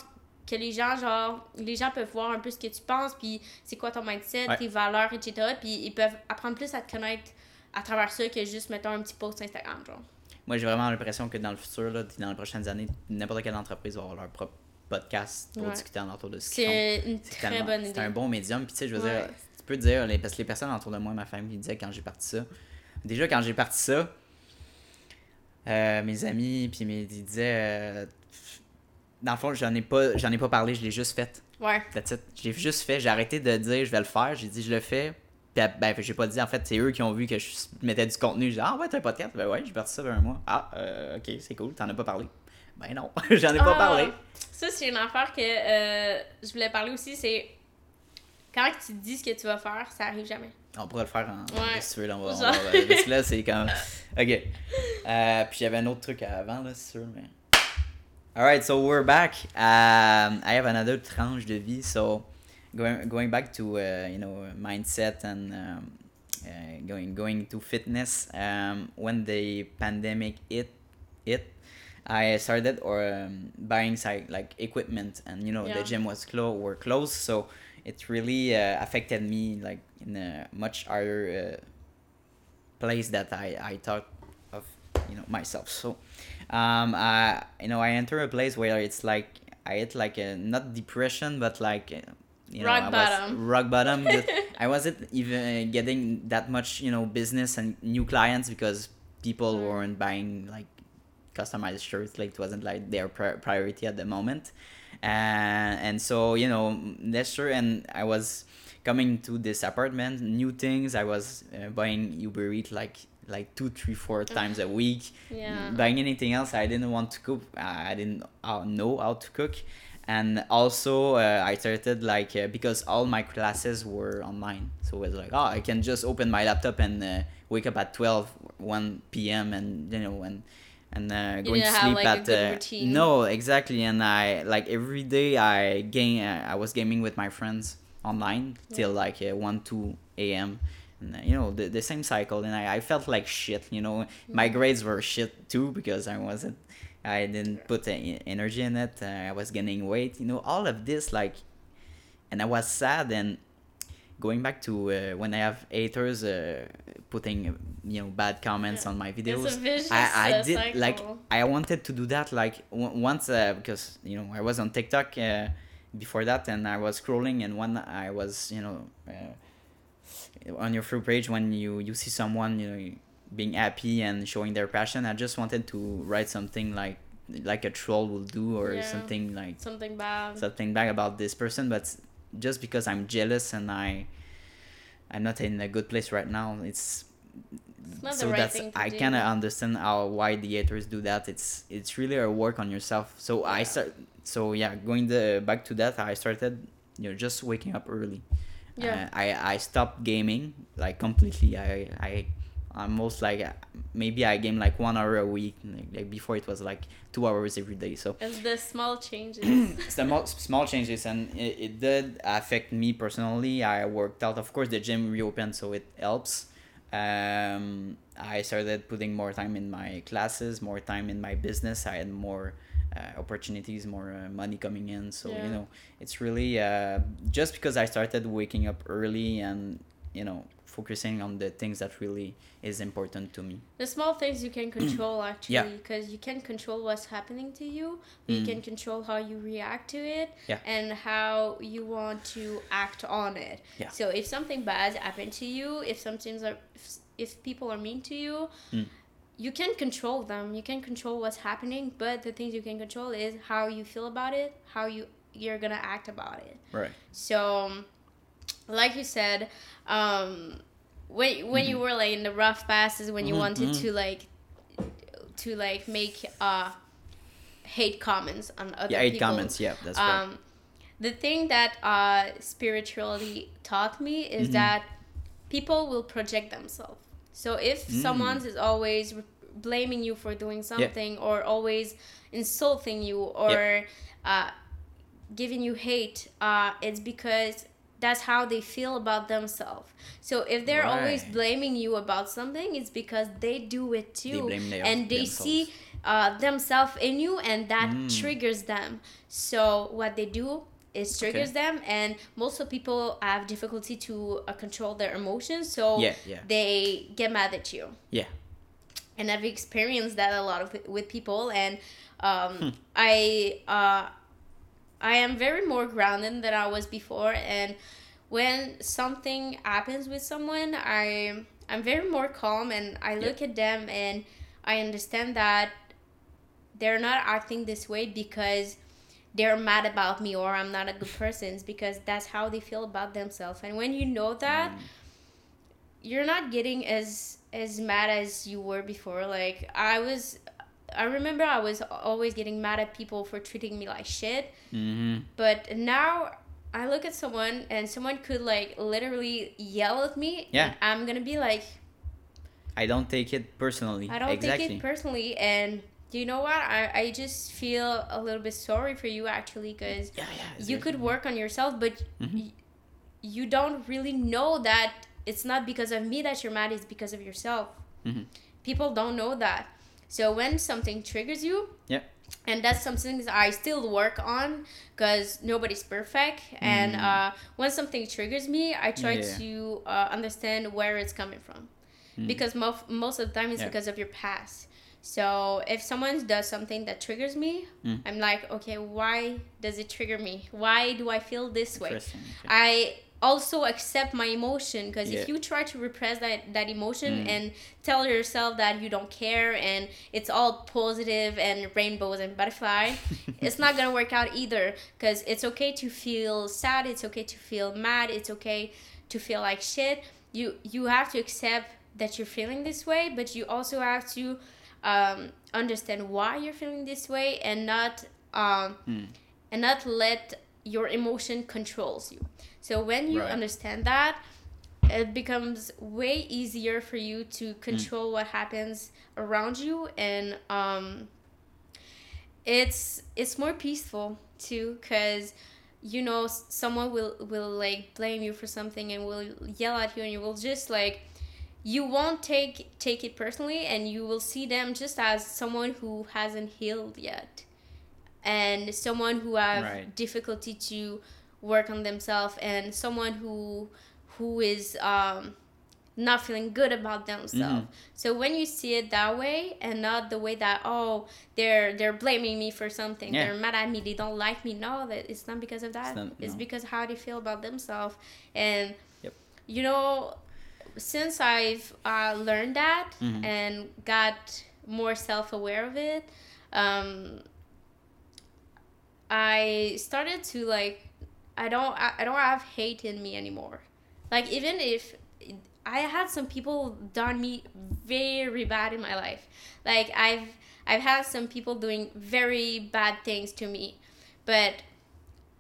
que les gens, genre, les gens peuvent voir un peu ce que tu penses, puis c'est quoi ton mindset, Ouais. tes valeurs, etc. Puis ils peuvent apprendre plus à te connaître à travers ça que juste, mettons, un petit post Instagram, genre. Moi, j'ai vraiment l'impression que dans le futur, là, dans les prochaines années, n'importe quelle entreprise va avoir leur propre podcast pour Ouais. discuter en autour de ce. C'est une C'est très bonne C'est idée. un bon médium. Puis, tu sais, je veux Ouais. dire, tu peux dire, les- parce que les personnes autour de moi, ma famille, ils disaient quand j'ai parti ça. Déjà, quand j'ai parti ça, euh, mes amis, puis mes, ils disaient. euh, dans le fond, j'en ai pas, j'en ai pas parlé, je l'ai juste fait. Ouais. J'ai juste fait. J'ai arrêté de dire je vais le faire. J'ai dit je le fais. Puis ben, j'ai pas dit en fait, c'est eux qui ont vu que je mettais du contenu. J'ai dit ah ouais, t'as un podcast? Ben ouais, j'ai parti ça vers un mois. Ah, euh, ok, c'est cool, t'en as pas parlé. Ben non, *laughs* j'en ai pas Ah, parlé. Ça, c'est une affaire que euh, je voulais parler aussi, c'est quand tu dis ce que tu vas faire, ça arrive jamais. On pourrait le faire en. Ouais. Si tu veux, là, on va. on Genre. va- parce que là, c'est *laughs* comme. Ok. Euh, puis j'avais un autre truc avant, là, c'est sûr, mais. Alright, so we're back. Um, I have another tranche de vie, so going going back to uh, you know mindset and um, uh, going going to fitness. Um, when the pandemic hit, it, I started or um, buying like like equipment, and you know Yeah. the gym was clo- were closed, so it really uh, affected me like in a much higher uh, place that I I thought of you know myself. So um I you know I enter a place where it's like I hit like a not depression but like uh, you know Rock I bottom. was rock bottom. *laughs* I wasn't even getting that much you know business and new clients because people Mm. weren't buying like customized shirts like it wasn't like their pri- priority at the moment. And and so you know that's true and i was coming to this apartment new things i was uh, buying uber eat like like two three four times a week. Yeah. buying anything else i didn't want to cook i didn't uh, know how to cook. And also uh, i started like uh, because all my classes were online. So it was like oh i can just open my laptop and uh, wake up at 12 1 p.m and you know and and uh, going to sleep like, at uh, no exactly and i like every day i game uh, i was gaming with my friends online till like uh, 1 2 a.m and uh, you know the, the same cycle and I, I felt like shit you know? My grades were shit too because i wasn't i didn't put energy in it uh, i was gaining weight you know all of this like and i was sad and going back to uh, when i have haters uh, putting you know bad comments Yeah. on my videos vicious I, I did like. I wanted to do that like w- once uh, because you know I was on TikTok uh, before that and I was scrolling and when I was you know uh, on your free page when you you see someone you know being happy and showing their passion I just wanted to write something like like a troll will do or Yeah. something like Something bad. something bad about this person but just because i'm jealous and i i'm not in a good place right now it's It's so right that's i kind of understand how why the haters do that. It's it's really a work on yourself. So i start so yeah going the back to that i started you know just waking up early. Yeah. uh, i i stopped gaming like completely. I i i'm most like uh, maybe i game like one hour a week like, like before it was like two hours every day so. It's the small changes. it's the mo- small changes and it, it did affect me personally. I worked out. Of course the gym reopened so it helps. Um, i started putting more time in my classes more time in my business. I had more uh, opportunities more uh, money coming in. So Yeah. you know it's really uh, just because i started waking up early and you know focusing on the things that really is important to me the small things you can control *clears throat* actually Yeah. because you can control what's happening to you you Mm. can control how you react to it Yeah. and how you want to act on it Yeah. so if something bad happened to you if something's are if, if people are mean to you Mm. you can control them you can control what's happening but the things you can control is how you feel about it how you you're gonna act about it right so, like you said, um, when when you were like in the rough passes, when you Mhm, wanted to like to like make uh hate comments on other people. yeah eight people. comments yeah that's right Um, the thing that uh spirituality taught me is Mhm. that people will project themselves. So if Mm. someone is always re- blaming you for doing something or always insulting you or uh, giving you hate, uh, it's because that's how they feel about themselves. So if they're always blaming you about something, it's because they do it They too, blame and they themselves. see uh, themselves in you, and that Mm. triggers them. So what they do is triggers them, and most of people have difficulty to uh, control their emotions. So yeah yeah they get mad at you yeah and I've experienced that a lot of with people, and um, Hmm. I uh, I am very more grounded than I was before, and when something happens with someone, I I'm very more calm, and I look at them and I understand that they're not acting this way because they're mad about me or I'm not a good *laughs* person. It's because that's how they feel about themselves. And when you know that, Mm. you're not getting as as mad as you were before. Like I was I remember I was always getting mad at people for treating me like shit. Mm-hmm. But now I look at someone and someone could like literally yell at me. Yeah. And I'm gonna be like, I don't take it personally. I don't exactly. take it personally. And you know what? I, I just feel a little bit sorry for you actually because yeah, yeah. you could work on yourself, but Mhm. y- you don't really know that it's not because of me that you're mad, it's because of yourself. Mhm. People don't know that. So when something triggers you, Yeah. and that's something that I still work on because nobody's perfect. And Mm. uh, when something triggers me, I try Yeah. to uh, understand where it's coming from Mm. because mo- most of the time it's Yeah. because of your past. So if someone does something that triggers me, Mm. I'm like, okay, why does it trigger me? Why do I feel this way? I also accept my emotion because Yeah. if you try to repress that, that emotion Mm. and tell yourself that you don't care and it's all positive and rainbows and butterfly *laughs* it's not gonna work out either because it's okay to feel sad it's okay to feel mad it's okay to feel like shit you you have to accept that you're feeling this way but you also have to um, understand why you're feeling this way and not um, Hmm. and not let your emotion controls you so when you Right. understand that it becomes way easier for you to control what happens around you and um, it's it's more peaceful too because you know someone will will like blame you for something and will yell at you and you will just like you won't take take it personally and you will see them just as someone who hasn't healed yet and someone who have Right. difficulty to work on themselves and someone who who is um not feeling good about themselves Mhm. so when you see it that way and not the way that oh they're they're blaming me for something Yeah. they're mad at me they don't like me no that it's not because of that not- it's no. because how they feel about themselves and Yep. you know since i've uh, learned that Mhm. and got more self-aware of it um i started to like i don't i, don't have hate in me anymore. Like even if i had some people done me very bad in my life. Like i've i've had some people doing very bad things to me but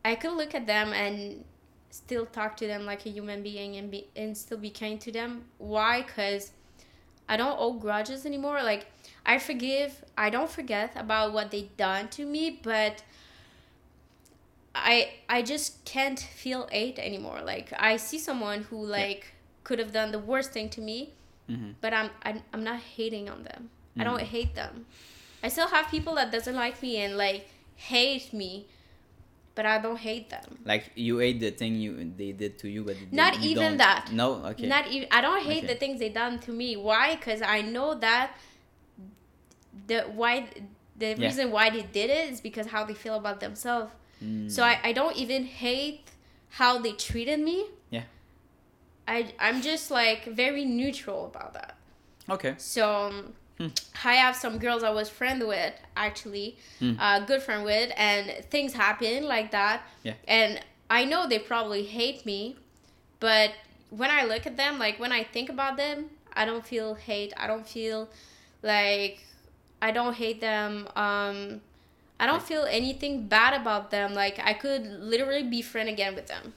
i could look at them and still talk to them like a human being and be and still be kind to them. Why? Because i don't hold grudges anymore. Like i forgive i don't forget about what they done to me but I I just can't feel hate anymore. Like I see someone who like could have done the worst thing to me, Mhm. but I'm I'm, I'm not hating on them. I Mm. don't hate them. I still have people that doesn't like me and like hate me, but I don't hate them. Like you ate the thing you they did to you, but Not you even don't- that. No, okay. Not even I don't hate Okay. the things they done to me. Why? Because I know that the why the Yeah. reason why they did it is because how they feel about themselves. Mm. So I, I don't even hate how they treated me. Yeah. I I'm just like very neutral about that. okay. So um, Hmm. I have some girls I was friend with actually, Hmm. uh, good friend with, and things happen like that. Yeah. And I know they probably hate me, but when I look at them, like when I think about them, I don't feel hate. I don't feel like I don't hate them. Um, I don't feel anything bad about them. Like I could literally be friend again with them.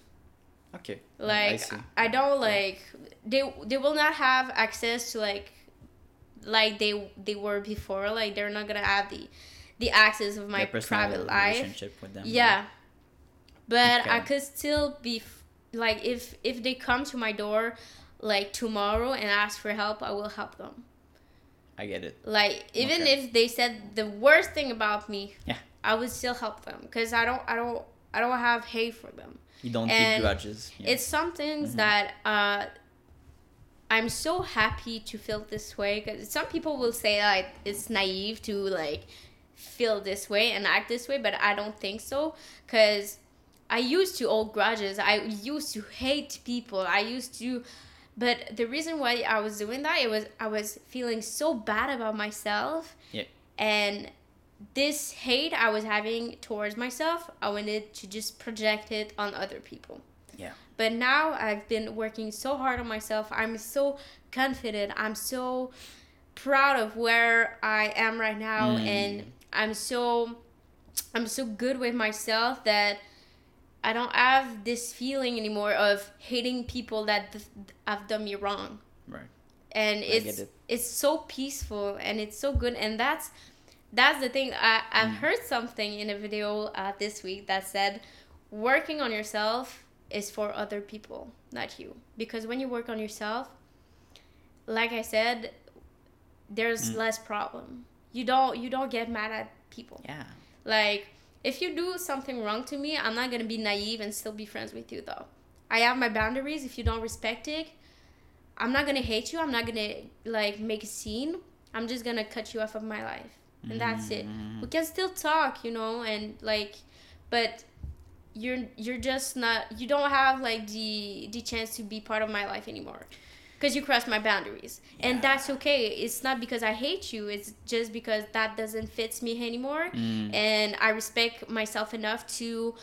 Okay. Like see. I don't like they they will not have access to like like they they were before. Like they're not gonna have the the access of my private life. relationship with them. Yeah. But I could still be f- like if if they come to my door like tomorrow and ask for help, I will help them. I get it. Like even Okay. if they said the worst thing about me, Yeah. I would still help them because I don't I don't I don't have hate for them. You don't keep grudges. Yeah. It's some things that uh, I'm so happy to feel this way because some people will say like it's naive to like feel this way and act this way, but I don't think so because I used to hold grudges. I used to hate people. I used to But the reason why I was doing that, it was I was feeling so bad about myself. Yeah. And this hate I was having towards myself, I wanted to just project it on other people. Yeah. But now I've been working so hard on myself. I'm so confident. I'm so proud of where I am right now Mm. and I'm so I'm so good with myself that I don't have this feeling anymore of hating people that have done me wrong Right. and get it's it. it's so peaceful and it's so good and that's that's the thing i i Mm. heard something in a video uh, this week that said working on yourself is for other people not you because when you work on yourself like i said there's Mm. less problem you don't you don't get mad at people Yeah. like, if you do something wrong to me, I'm not gonna be naive and still be friends with you, though. I have my boundaries. If you don't respect it, I'm not gonna hate you. I'm not gonna like make a scene. I'm just gonna cut you off of my life, and that's it. Mm. We can still talk, you know, and like, but you're you're just not. You don't have like the the chance to be part of my life anymore. Because you crossed my boundaries, and that's okay. It's not because I hate you. It's just because that doesn't fit me anymore Mm. and I respect myself enough to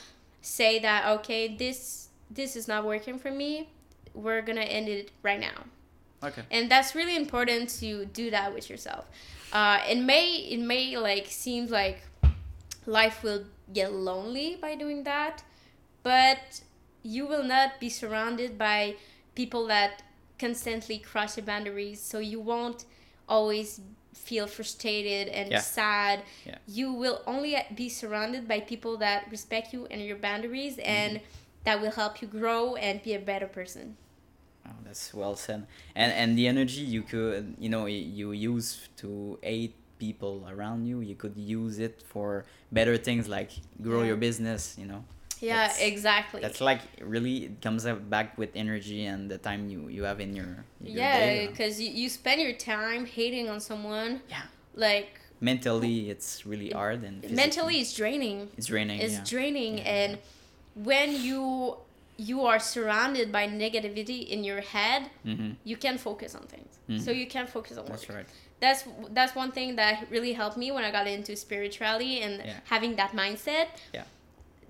say that okay, this this is not working for me. We're gonna end it right now, Okay. and that's really important to do that with yourself. Uh, it may it may like seems like life will get lonely by doing that, but you will not be surrounded by people that constantly cross your boundaries, so you won't always feel frustrated and Yeah. sad. Yeah. You will only be surrounded by people that respect you and your boundaries mm-hmm. and that will help you grow and be a better person. Oh, that's well said. And and the energy you could, you know, you use to aid people around you, you could use it for better things like grow Yeah. your business. You know, Yeah, That's- exactly. that's like really it comes back with energy and the time you you have in your, your yeah, day, you know. because you, you spend your time hating on someone. Yeah. Like mentally it's really hard and physically mentally, it's draining. it's draining. It's yeah. draining, Yeah. and when you you are surrounded by negativity in your head, Mhm. you can focus on things. Mhm. So you can focus on work. That's right. that's that's one thing that really helped me when I got into spirituality and Yeah. having that mindset. Yeah.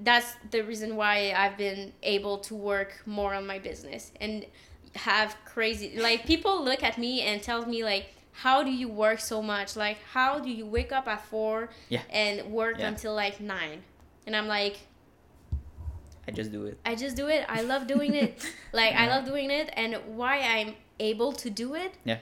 That's the reason why I've been able to work more on my business and have crazy like people look at me and tell me like how do you work so much? Like how do you wake up at 4 Yeah. and work Yeah. until like 9? And I'm like I just do it. I just do it. I love doing it. *laughs* like I love doing it and why I'm able to do it Yeah.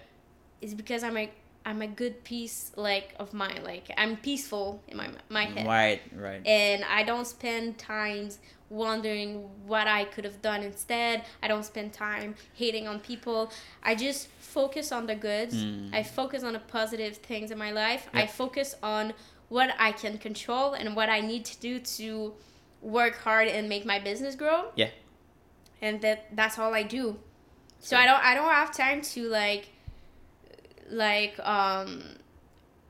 is because I'm a I'm a good peace like of mind. Like I'm peaceful in my my head. Right, right. And I don't spend times wondering what I could have done instead. I don't spend time hating on people. I just focus on the goods. Mm. I focus on the positive things in my life. I focus on what I can control and what I need to do to work hard and make my business grow. Yeah. And that that's all I do. So I don't I don't have time to like like um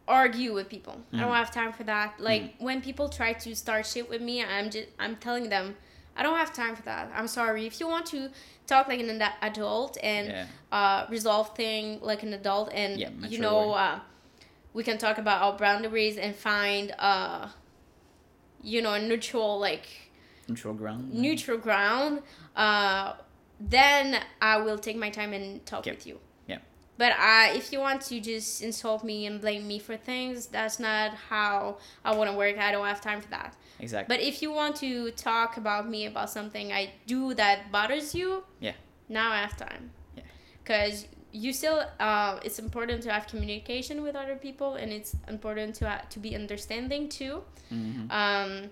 argue with people. I don't Mm. have time for that. Like when people try to start shit with me, I'm just I'm telling them I don't have time for that. I'm sorry. If you want to talk like an adult and Yeah. uh, resolve thing like an adult, and Yeah, you know, uh, we can talk about our boundaries and find, uh, you know, a neutral like Neutral ground. neutral ground. Uh, then I will take my time and talk Yep. with you. But I, if you want to just insult me and blame me for things, that's not how I want to work. I don't have time for that. Exactly. But if you want to talk about me about something I do that bothers you, Yeah. now I have time. Yeah. Because you still, uh, it's important to have communication with other people, and it's important to ha- to be understanding too. Mhm. Um,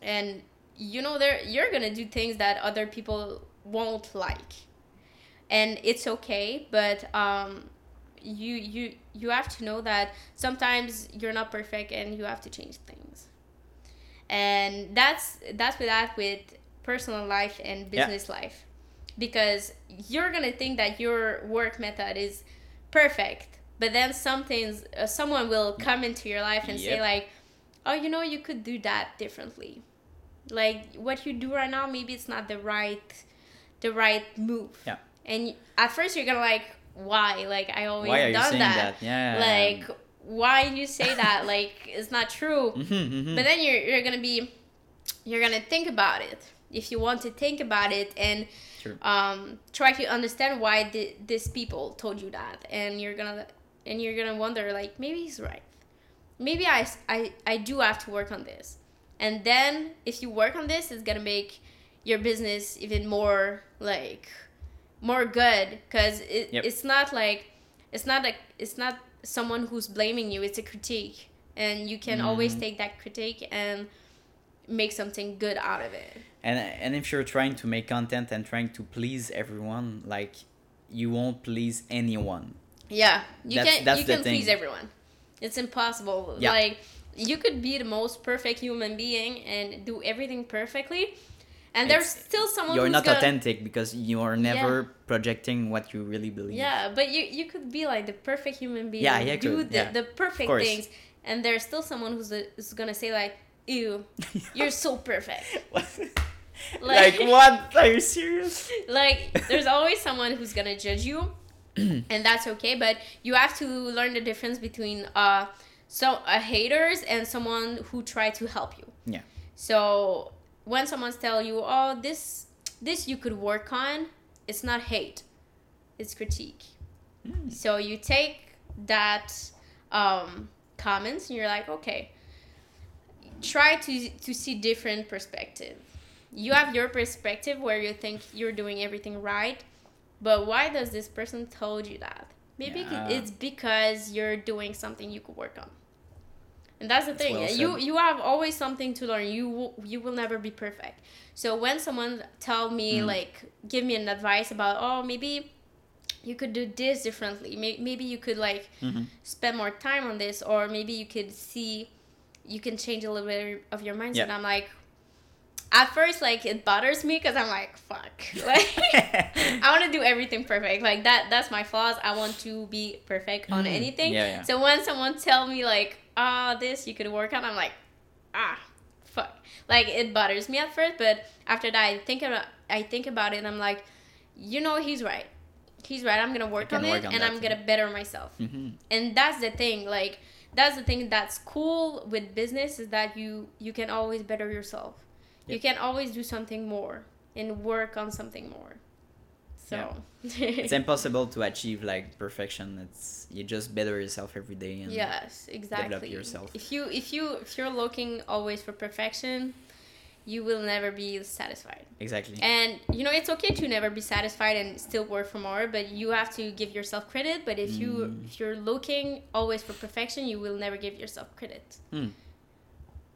and you know, there you're gonna do things that other people won't like, and it's okay. But um, you you you have to know that sometimes you're not perfect, and you have to change things. And that's that's with that with personal life and Yeah. business life, because you're gonna think that your work method is perfect, but then something's uh, someone will come into your life and say like, oh, you know, you could do that differently. Like what you do right now, maybe it's not the right, the right move. Yeah. And at first you're gonna like why? Like i always Why are you done saying that, that? Yeah. like why you say that? *laughs* Like it's not true. Mhm, mhm. but then you're, you're gonna be you're gonna think about it if you want to think about it and um, try to understand why th- these people told you that. And you're gonna and you're gonna wonder like maybe he's right. Maybe I, I i do have to work on this. And then if you work on this it's gonna make your business even more like more good because it, Yep. it's not like it's not like it's not someone who's blaming you it's a critique and you can always Mhm. take that critique and make something good out of it and and if you're trying to make content and trying to please everyone like you won't please anyone yeah you That's- can that's you can please everyone it's impossible Yeah. like you could be the most perfect human being and do everything perfectly and there's still someone you're not gonna, authentic because you are never projecting what you really believe Yeah, but you you could be like the perfect human being. Yeah, yeah, do could, the, yeah. the perfect things, and there's still someone who's who's gonna say like, "Ew, *laughs* you're so perfect." *laughs* like, what are you serious *laughs* Like there's always someone who's gonna judge you, *clears throat* and that's okay. But you have to learn the difference between uh so a haters and someone who try to help you. Yeah. So when someone's tell you, "Oh, this this you could work on," it's not hate, it's critique. Mm. So you take that um, comments and you're like, okay, try to to see different perspective. You have your perspective where you think you're doing everything right, but why does this person told you that? Maybe Yeah. it's because you're doing something you could work on. And that's the That's thing. well you you have always something to learn. You will, you will never be perfect. So when someone tell me Mm. like give me an advice about oh maybe you could do this differently. May- Maybe you could like Mhm. spend more time on this, or maybe you could see you can change a little bit of your mindset. Yeah. I'm like, at first, like it bothers me because I'm like, fuck, *laughs* like *laughs* I want to do everything perfect. Like that, that's my flaws. I want to be perfect on Mm, anything. yeah, yeah. So when someone tell me like, ah, this you could work on, I'm like, ah, fuck. Like it bothers me at first, but after that, I think about, I think about it, and I'm like, you know, he's right. He's right. I'm gonna work on it, on and I'm too. gonna better myself Mhm. and that's the thing like that's the thing that's cool with business is that you you can always better yourself you can always do something more and work on something more so *laughs* it's impossible to achieve like perfection. It's you just better yourself every day and yes exactly. Develop yourself. if you if you if you're looking always for perfection you will never be satisfied. Exactly. And you know it's okay to never be satisfied and still work for more but you have to give yourself credit. But if you Mm. if you're looking always for perfection you will never give yourself credit. Hmm.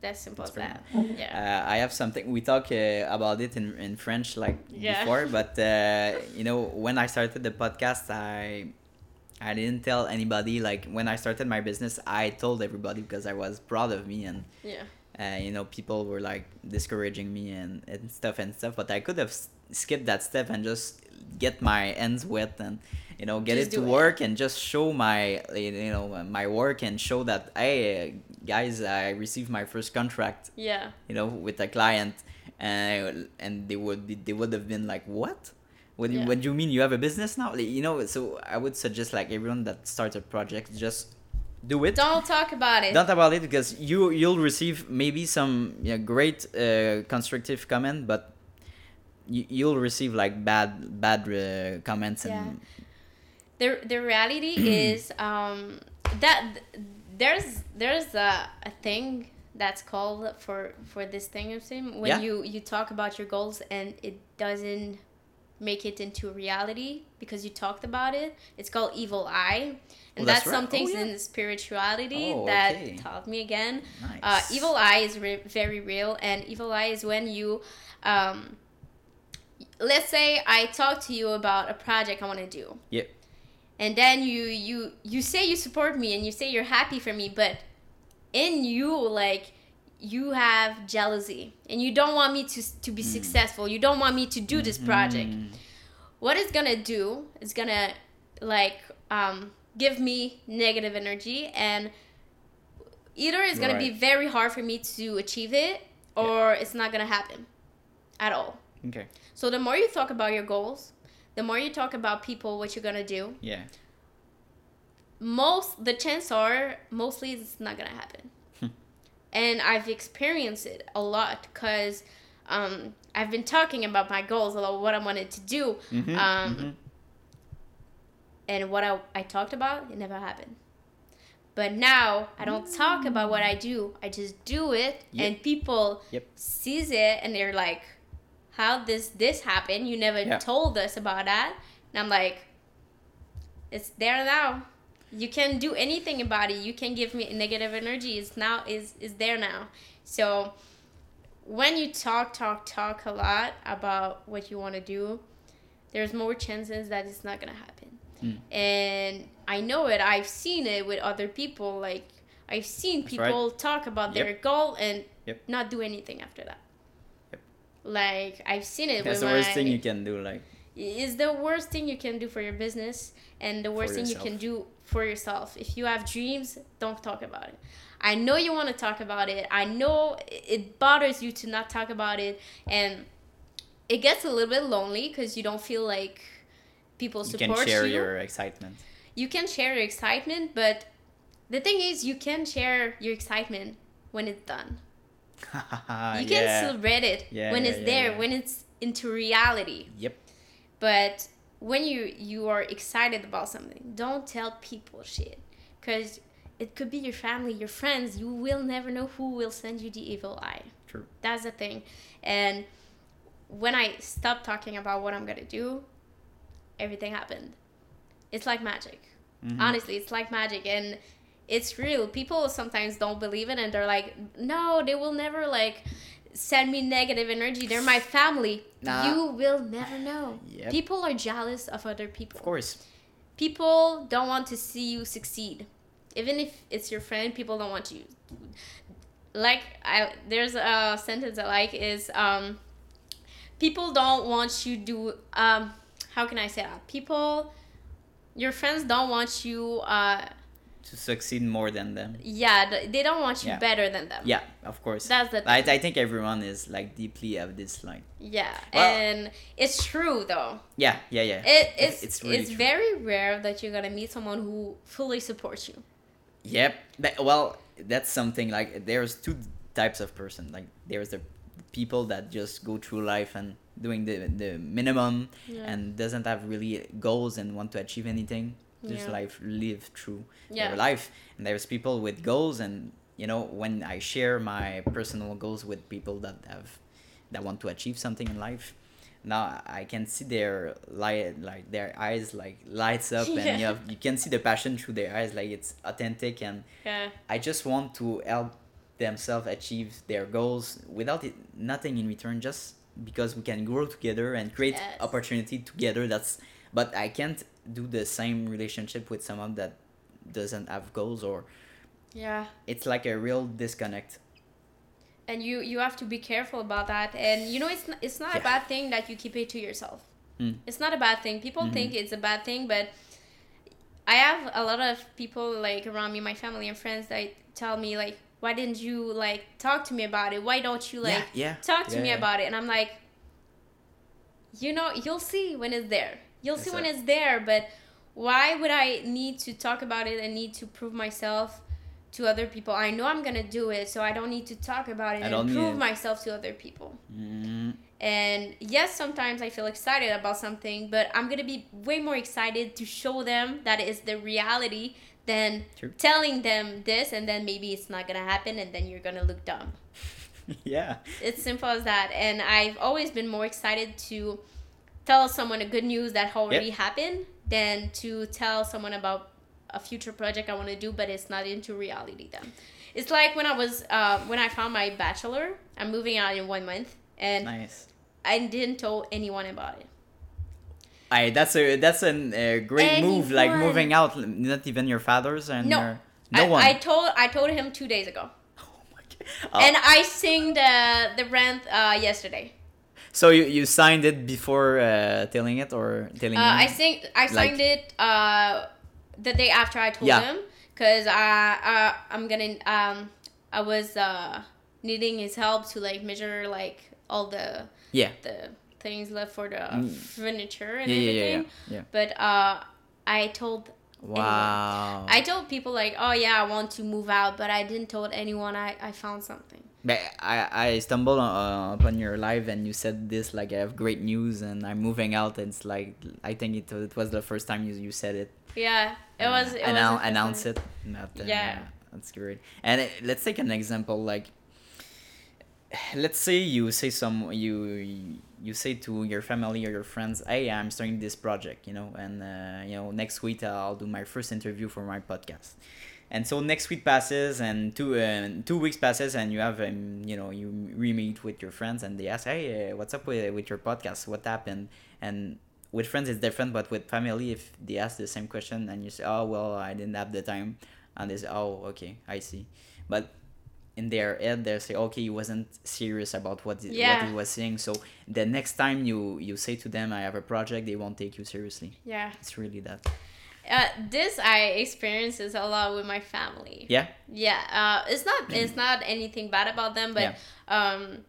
That's simple That's as that yeah uh, I have something we talk uh, about it in, in French like Yeah. before, *laughs* but uh, you know when I started the podcast, I I didn't tell anybody. Like when I started my business, I told everybody because I was proud of me, and yeah uh, you know people were like discouraging me and, and stuff and stuff. But I could have s- skipped that step and just get my ends wet and you know get Just it to do it. work and just show my you know my work and show that hey guys I received my first contract yeah you know, with a client, and and they would they would have been like, what? What, do you Yeah. what do you mean you have a business now? Like, you know, so I would suggest like everyone that starts a project just do it. don't talk about it Don't talk about it because you you'll receive maybe some yeah, great uh, constructive comment, but you, you'll receive like bad bad uh, comments and the the reality *clears throat* is um that there's there's a, a thing that's called for for this thing of saying when Yeah. you you talk about your goals and it doesn't make it into reality because you talked about it it's called evil eye and Oh, that's, that's right. some things Oh, yeah. in spirituality Oh, that okay. taught me again nice. uh, evil eye is re- very real and evil eye is when you um, let's say i talk to you about a project i want to do Yeah. And then you you you say you support me and you say you're happy for me but in you like you have jealousy. And you don't want me to to be successful. You don't want me to do this project. Mm, what it's gonna do is gonna like um, give me negative energy and either it's gonna be very hard for me to achieve it or it's not gonna happen at all. Okay. so the more you talk about your goals the more you talk about people, what you're gonna do, Yeah. most the chances are mostly it's not gonna happen. and I've experienced it a lot because um, I've been talking about my goals, about what I wanted to do, Mhm, um, mhm. and what I, I talked about, it never happened. But now I don't talk about what I do. I just do it, Yep. and people Yep. sees it, and they're like, "How this this happen? You never Yeah. told us about that." And I'm like, "It's there now. You can do anything about it. You can give me negative energy. It's now is is there now." So when you talk, talk, talk a lot about what you want to do, there's more chances that it's not gonna happen. Mm. And I know it. I've seen it with other people. Like I've seen That's right. people talk about their goal and Yep. not do anything after that. Like I've seen it. That's the worst my- thing you can do. Like, is the worst thing you can do for your business and the worst thing you can do for yourself. If you have dreams, don't talk about it. I know you want to talk about it. I know it bothers you to not talk about it and it gets a little bit lonely because you don't feel like people support you can share you. your excitement. You can share your excitement, but the thing is you can share your excitement when it's done. *laughs* You can yeah. read it Yeah, when yeah, it's there, when it's into reality. Yep. But when you you are excited about something, don't tell people shit, because it could be your family, your friends. You will never know who will send you the evil eye. True. That's the thing. And when I stopped talking about what I'm gonna do, everything happened. It's like magic. Mhm. Honestly, it's like magic, and it's real. People sometimes don't believe it, and they're like, "No, they will never like." Send me negative energy. They're my family. Nah. You will never know. Yep. People are jealous of other people. Of course. People don't want to see you succeed. Even if it's your friend, people don't want you. Like I there's a sentence I like is um people don't want you do um how can I say that? People your friends don't want you uh To succeed more than them. yeah, they don't want you Yeah. better than them. Yeah, of course. That's the I, thing. I think everyone is like deeply of this line. Yeah. Well- and it's true though. yeah yeah yeah It, It's- it's it's it's, very rare that you're gonna meet someone who fully supports you. Yep. That, well, that's something like there's two types of person. Like there's the people that just go through life and doing the the minimum Yeah. and doesn't have really goals and want to achieve anything. Just Yeah. life live through Yeah. their life. And there's people with goals and you know when I share my personal goals with people that have that want to achieve something in life. Now I can see their light, like their eyes, like lights up, and you *laughs* have, you can see the passion through their eyes, like it's authentic and Yeah. I just want to help themselves achieve their goals without it, nothing in return, just because we can grow together and create Yes. opportunity together. That's but I can't do the same relationship with someone that doesn't have goals or Yeah. it's like a real disconnect. and you you have to be careful about that and you know it's not, it's not a bad thing that you keep it to yourself Mm. it's not a bad thing people Mhm. think it's a bad thing but i have a lot of people like around me my family and friends that tell me like why didn't you like talk to me about it why don't you like yeah, yeah. talk to Yeah, me yeah. about it and i'm like you know you'll see when it's there you'll see when it. it's there but why would i need to talk about it and need to prove myself to other people i know i'm gonna do it so i don't need to talk about it I and prove myself to other people Mm, and yes sometimes i feel excited about something but i'm gonna be way more excited to show them that is the reality than True. telling them this and then maybe it's not gonna happen and then you're gonna look dumb *laughs* yeah. it's simple as that. And I've always been more excited to tell someone a good news that already Yep. happened than to tell someone about a future project I want to do, but it's not into reality then. It's like when I was uh, when I found my bachelor. I'm moving out in one month, and Nice. I didn't tell anyone about it. I that's a that's an, a great move. Like moving out, not even your father's and No. your, no I, one. I told I told him two days ago, *laughs* oh my God. Oh, and I sing the the rent uh, yesterday. So you, you signed it before uh, telling it or telling Uh, him? I think I signed it uh, the day after I told Yeah. him because I, I I'm gonna um I was uh needing his help to like measure like all the yeah. the things left for the Mm. furniture and Yeah, yeah, yeah, everything. yeah, yeah. But uh, I told Wow. I told people like, oh yeah, I want to move out, but I didn't told anyone I, I found something. But I, I stumbled uh, upon your live and you said this like I have great news and I'm moving out. And it's like I think it, it was the first time you, you said it. Yeah, it was. It Annou- was announce it. Uh, Yeah. that's great. And uh, let's take an example. Like, let's say you say some you you say to your family or your friends, "Hey, I'm starting this project," you know, and uh, you know next week I'll do my first interview for my podcast. And so next week passes and two uh, two weeks passes and you have um, you know you re-meet with your friends and they ask hey uh, what's up with, with your podcast? What happened? And with friends it's different but with family if they ask the same question and you say oh well I didn't have the time and they say oh okay I see. But in their head they say okay he wasn't serious about what, he- what Yeah. he was saying. So the next time you you say to them I have a project they won't take you seriously. Yeah. it's really that Uh, this I experiences a lot with my family. yeah Yeah. Uh, it's not. It's not anything bad about them, but Yeah. um,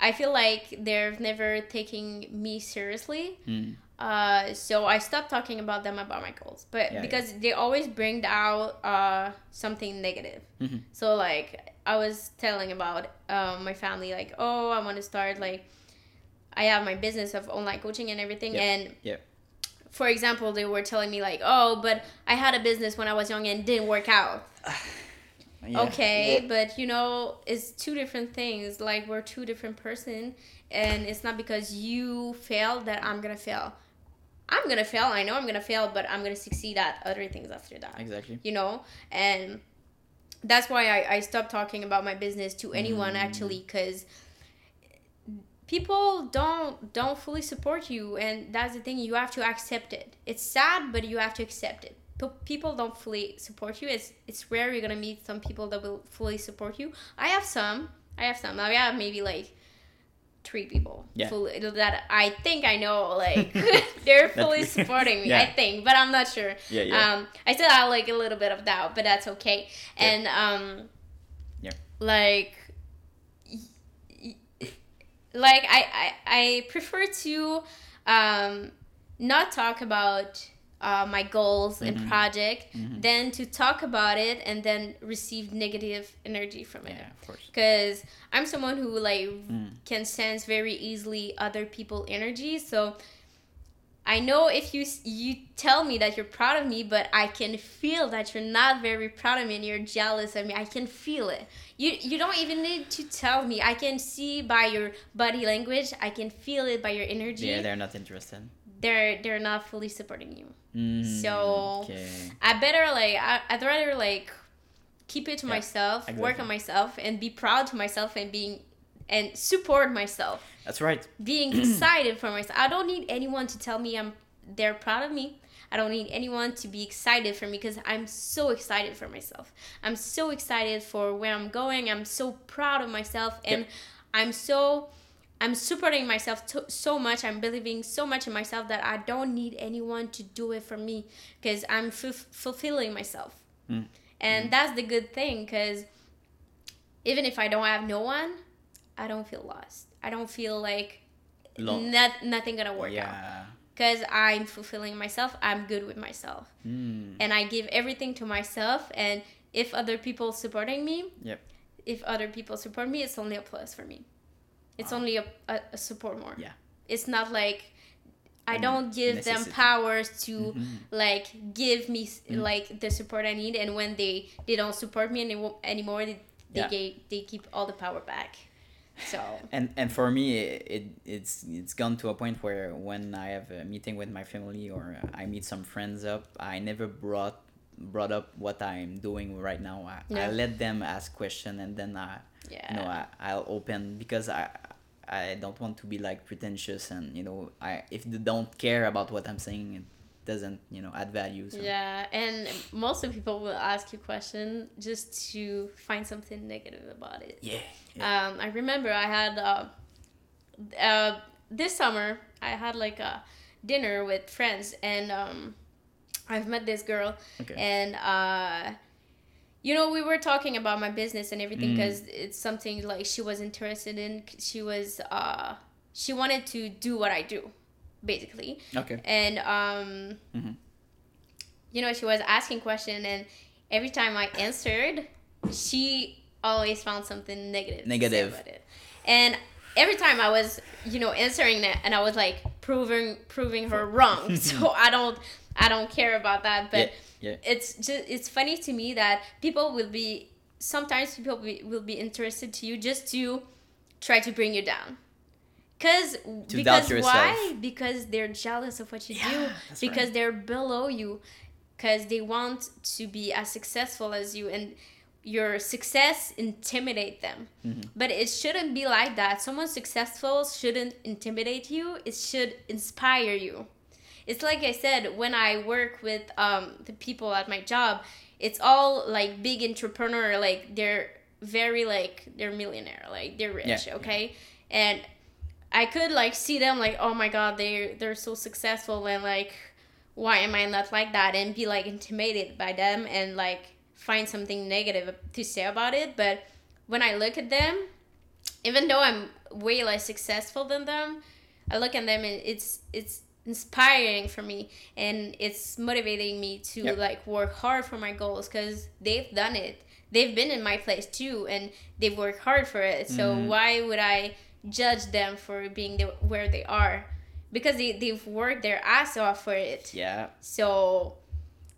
I feel like they're never taking me seriously. Mm. Uh, so I stopped talking about them about my goals, but Yeah, because they always bring out uh something negative. Mhm. So like I was telling about um, my family, like, oh, I want to start like I have my business of online coaching and everything, Yeah. and Yeah. For example, they were telling me like, oh, but I had a business when I was young and didn't work out. *sighs* Yeah. Okay, but you know, it's two different things. Like we're two different person, and it's not because you failed that I'm gonna fail. I'm gonna fail. I know I'm gonna fail, but I'm gonna succeed at other things after that. exactly You know, and that's why I, I stopped talking about my business to anyone Mm. actually, because people don't don't fully support you, and that's the thing. You have to accept it. It's sad, but you have to accept it. P- people don't fully support you. It's it's rare you're gonna meet some people that will fully support you. I have some. I have some. I have maybe like three people Yeah. fully, that I think I know. Like *laughs* *laughs* they're fully supporting me. Yeah. I think, but I'm not sure. Yeah, yeah. Um, I still have like a little bit of doubt, but that's okay. Yeah. And um, Yeah. like, like I, I I prefer to um not talk about uh, my goals and Mhm. project Mhm. than to talk about it and then receive negative energy from it yeah of course because i'm someone who like Mm. can sense very easily other people energy so i know if you you tell me that you're proud of me but i can feel that you're not very proud of me and you're jealous of me. I can feel it. You you don't even need to tell me. I can see by your body language. I can feel it by your energy. Yeah they're not interested. They're they're not fully supporting you. Mm, So- okay. I better like I, I'd rather like keep it to Yeah, myself, work on myself, and be proud to myself and being and support myself, that's right being *clears throat* excited for myself. I don't need anyone to tell me I'm they're proud of me. I don't need anyone to be excited for me because I'm so excited for myself. I'm so excited for where I'm going. I'm so proud of myself and Yep. I'm so I'm supporting myself to, so much. I'm believing so much in myself that I don't need anyone to do it for me because I'm f- fulfilling myself. Mm. And that's the good thing because even if I don't have no one, I don't feel lost. I don't feel like Lo- not, nothing gonna work out yeah because I'm fulfilling myself. I'm good with myself, mm. and I give everything to myself. And if other people supporting me, Yep. if other people support me, it's only a plus for me. It's Wow. only a, a, a support more. Yeah. It's not like I A don't give them powers to Mhm. like give me Mm. like the support I need, and when they they don't support me any, anymore, they they, Yeah. they keep all the power back. So. And and for me it, it it's it's gone to a point where when i have a meeting with my family or i meet some friends up i never brought brought up what i'm doing right now. I, I let them ask question and then i yeah, you know I, i'll open because i i don't want to be like pretentious and you know i if they don't care about what i'm saying doesn't you know add value so Yeah, and most of people will ask you question just to find something negative about it. yeah, yeah. Um, I remember I had uh, uh, this summer I had like a dinner with friends, and um, I've met this girl, okay and uh, you know we were talking about my business and everything Mm. because it's something like she was interested in. She was uh, she wanted to do what I do, basically. Okay. And um, Mhm. you know, she was asking question, and every time I answered, she always found something negative. Negative. about it. And every time I was, you know, answering that, and I was like proving proving her *laughs* wrong. so I don't I don't care about that, but Yeah, yeah. it's just it's funny to me that people will be sometimes people be, will be interested to you just to try to bring you down. Cause because why? yourself. Because they're jealous of what you Yeah, do. Because right. they're below you. Because they want to be as successful as you, and your success intimidate them. Mm-hmm. But it shouldn't be like that. Someone successful shouldn't intimidate you. It should inspire you. It's like I said when I work with um, the people at my job. It's all like big entrepreneur. Like they're very like they're millionaire. Like they're rich. Yeah. Okay, and I could like see them like oh my god they they're so successful and like why am I not like that and be like intimidated by them and like find something negative to say about it. But when I look at them, even though I'm way less successful than them, I look at them and it's it's inspiring for me and it's motivating me to Yep. like work hard for my goals because they've done it. They've been in my place too and they've worked hard for it. So Mhm. why would I judge them for being the, where they are? Because they, they've worked their ass off for it. Yeah. So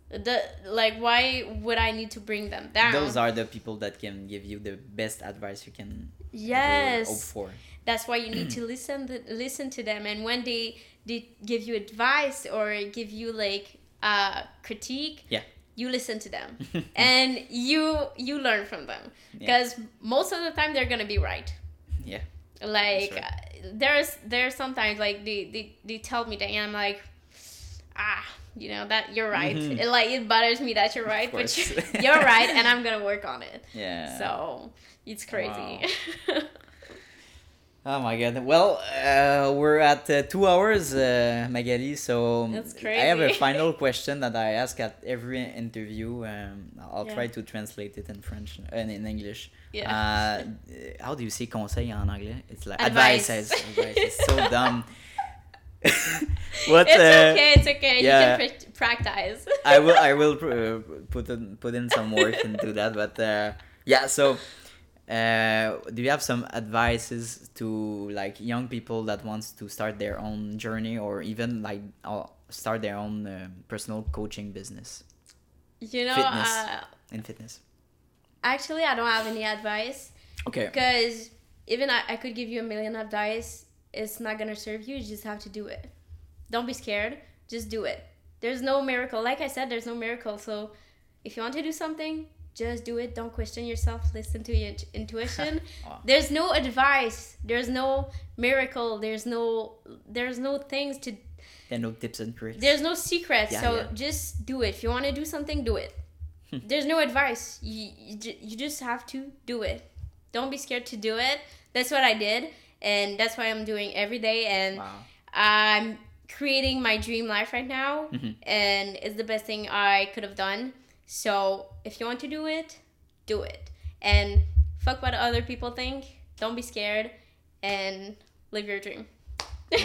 the like why would I need to bring them down? Those are the people that can give you the best advice you can yes. hope for. that's why you need to *clears throat* listen to, listen to them and when they they give you advice or give you like uh critique Yeah. you listen to them *laughs* and you you learn from them Yeah. because most of the time they're gonna be right Yeah. Like uh, there's there's sometimes like they, they they tell me that and i'm like ah you know that you're right. Mhm. it, like it bothers me that you're right but you're, you're right and i'm gonna work on it. *laughs* Yeah. so it's crazy *laughs* Oh my god. Well, uh, we're at uh, two hours, uh, Magali. So I have a final *laughs* question that I ask at every interview. Um, I'll Yeah. try to translate it in French and in English. Yeah. Uh, how do you say conseil en anglais? It's like Advice. advice. advice. It's so *laughs* dumb. *laughs* what? it's uh, okay it's okay yeah. you can pr- practice I will I will uh, put in, put in some work into that, but uh, yeah. So, uh, do you have some advices to like young people that wants to start their own journey or even like uh, start their own uh, personal coaching business? You know Fitness. uh, in fitness? actually i don't have any advice Okay. because even I, I could give you a million advice. It's not gonna serve you. You just have to do it. Don't be scared. Just do it. There's no miracle. Like i said there's no miracle. So if you want to do something just do it. Don't question yourself. Listen to your intuition. *laughs* Wow. there's no advice. There's no miracle. There's no there's no things to There are no tips and tricks. there's no secrets. Yeah, so yeah. just do it. If you want to do something do it. *laughs* There's no advice. You, you, you just have to do it. Don't be scared to do it. That's what i did and that's what i'm doing every day and wow. i'm creating my dream life right now Mhm. and it's the best thing i could have done so if you want to do it do it and fuck what other people think don't be scared and live your dream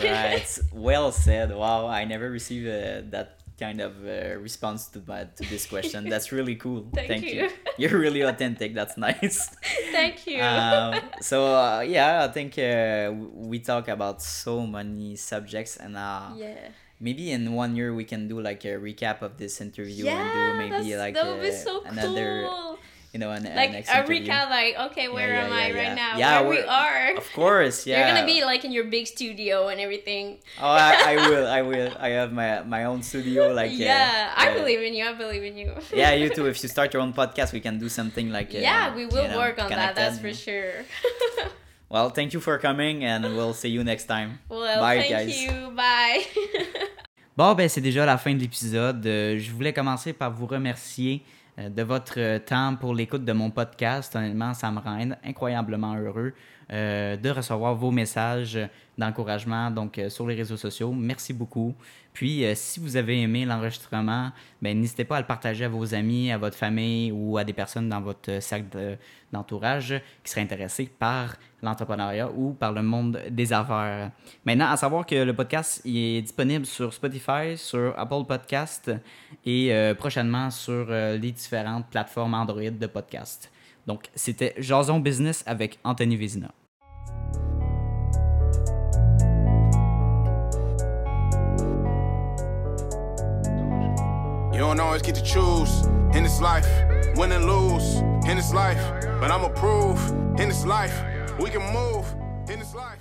right. *laughs* Well said. Wow. I never received uh, that kind of uh, response to my, to this question. That's really cool. *laughs* Thank you. You're really authentic. That's nice. *laughs* thank you um, so uh, yeah, I think uh, we talk about so many subjects, and uh, yeah maybe in one year we can do like a recap of this interview and do maybe like that would be uh, so another, cool. you know, an, a Like a interview. recap, like okay, where yeah, am yeah, I yeah. right now? Yeah, where we we're- Of course, yeah. *laughs* You're gonna be like in your big studio and everything. Oh, I, I *laughs* will. I will. I have my my own studio. Like uh, yeah, I uh, believe in you. I believe in you. *laughs* yeah, you too. If you start your own podcast, we can do something like. Uh, yeah, we will you know, work on that. That's for sure. Well, thank you for coming, and we'll see you next time. well, Bye, thank guys. you. Bye. *laughs* Bon, ben c'est déjà la fin de l'épisode. Euh, je voulais commencer par vous remercier euh, de votre euh, temps pour l'écoute de mon podcast. Honnêtement, ça me rend in- incroyablement heureux euh, de recevoir vos messages, d'encouragement donc sur les réseaux sociaux. Merci beaucoup. Puis, si vous avez aimé l'enregistrement, ben, n'hésitez pas à le partager à vos amis, à votre famille ou à des personnes dans votre cercle d'entourage qui seraient intéressés par l'entrepreneuriat ou par le monde des affaires. Maintenant, à savoir que le podcast est disponible sur Spotify, sur Apple Podcast et prochainement sur les différentes plateformes Android de podcast. Donc, c'était Jason Business avec Anthony Vézina. We can move in this life.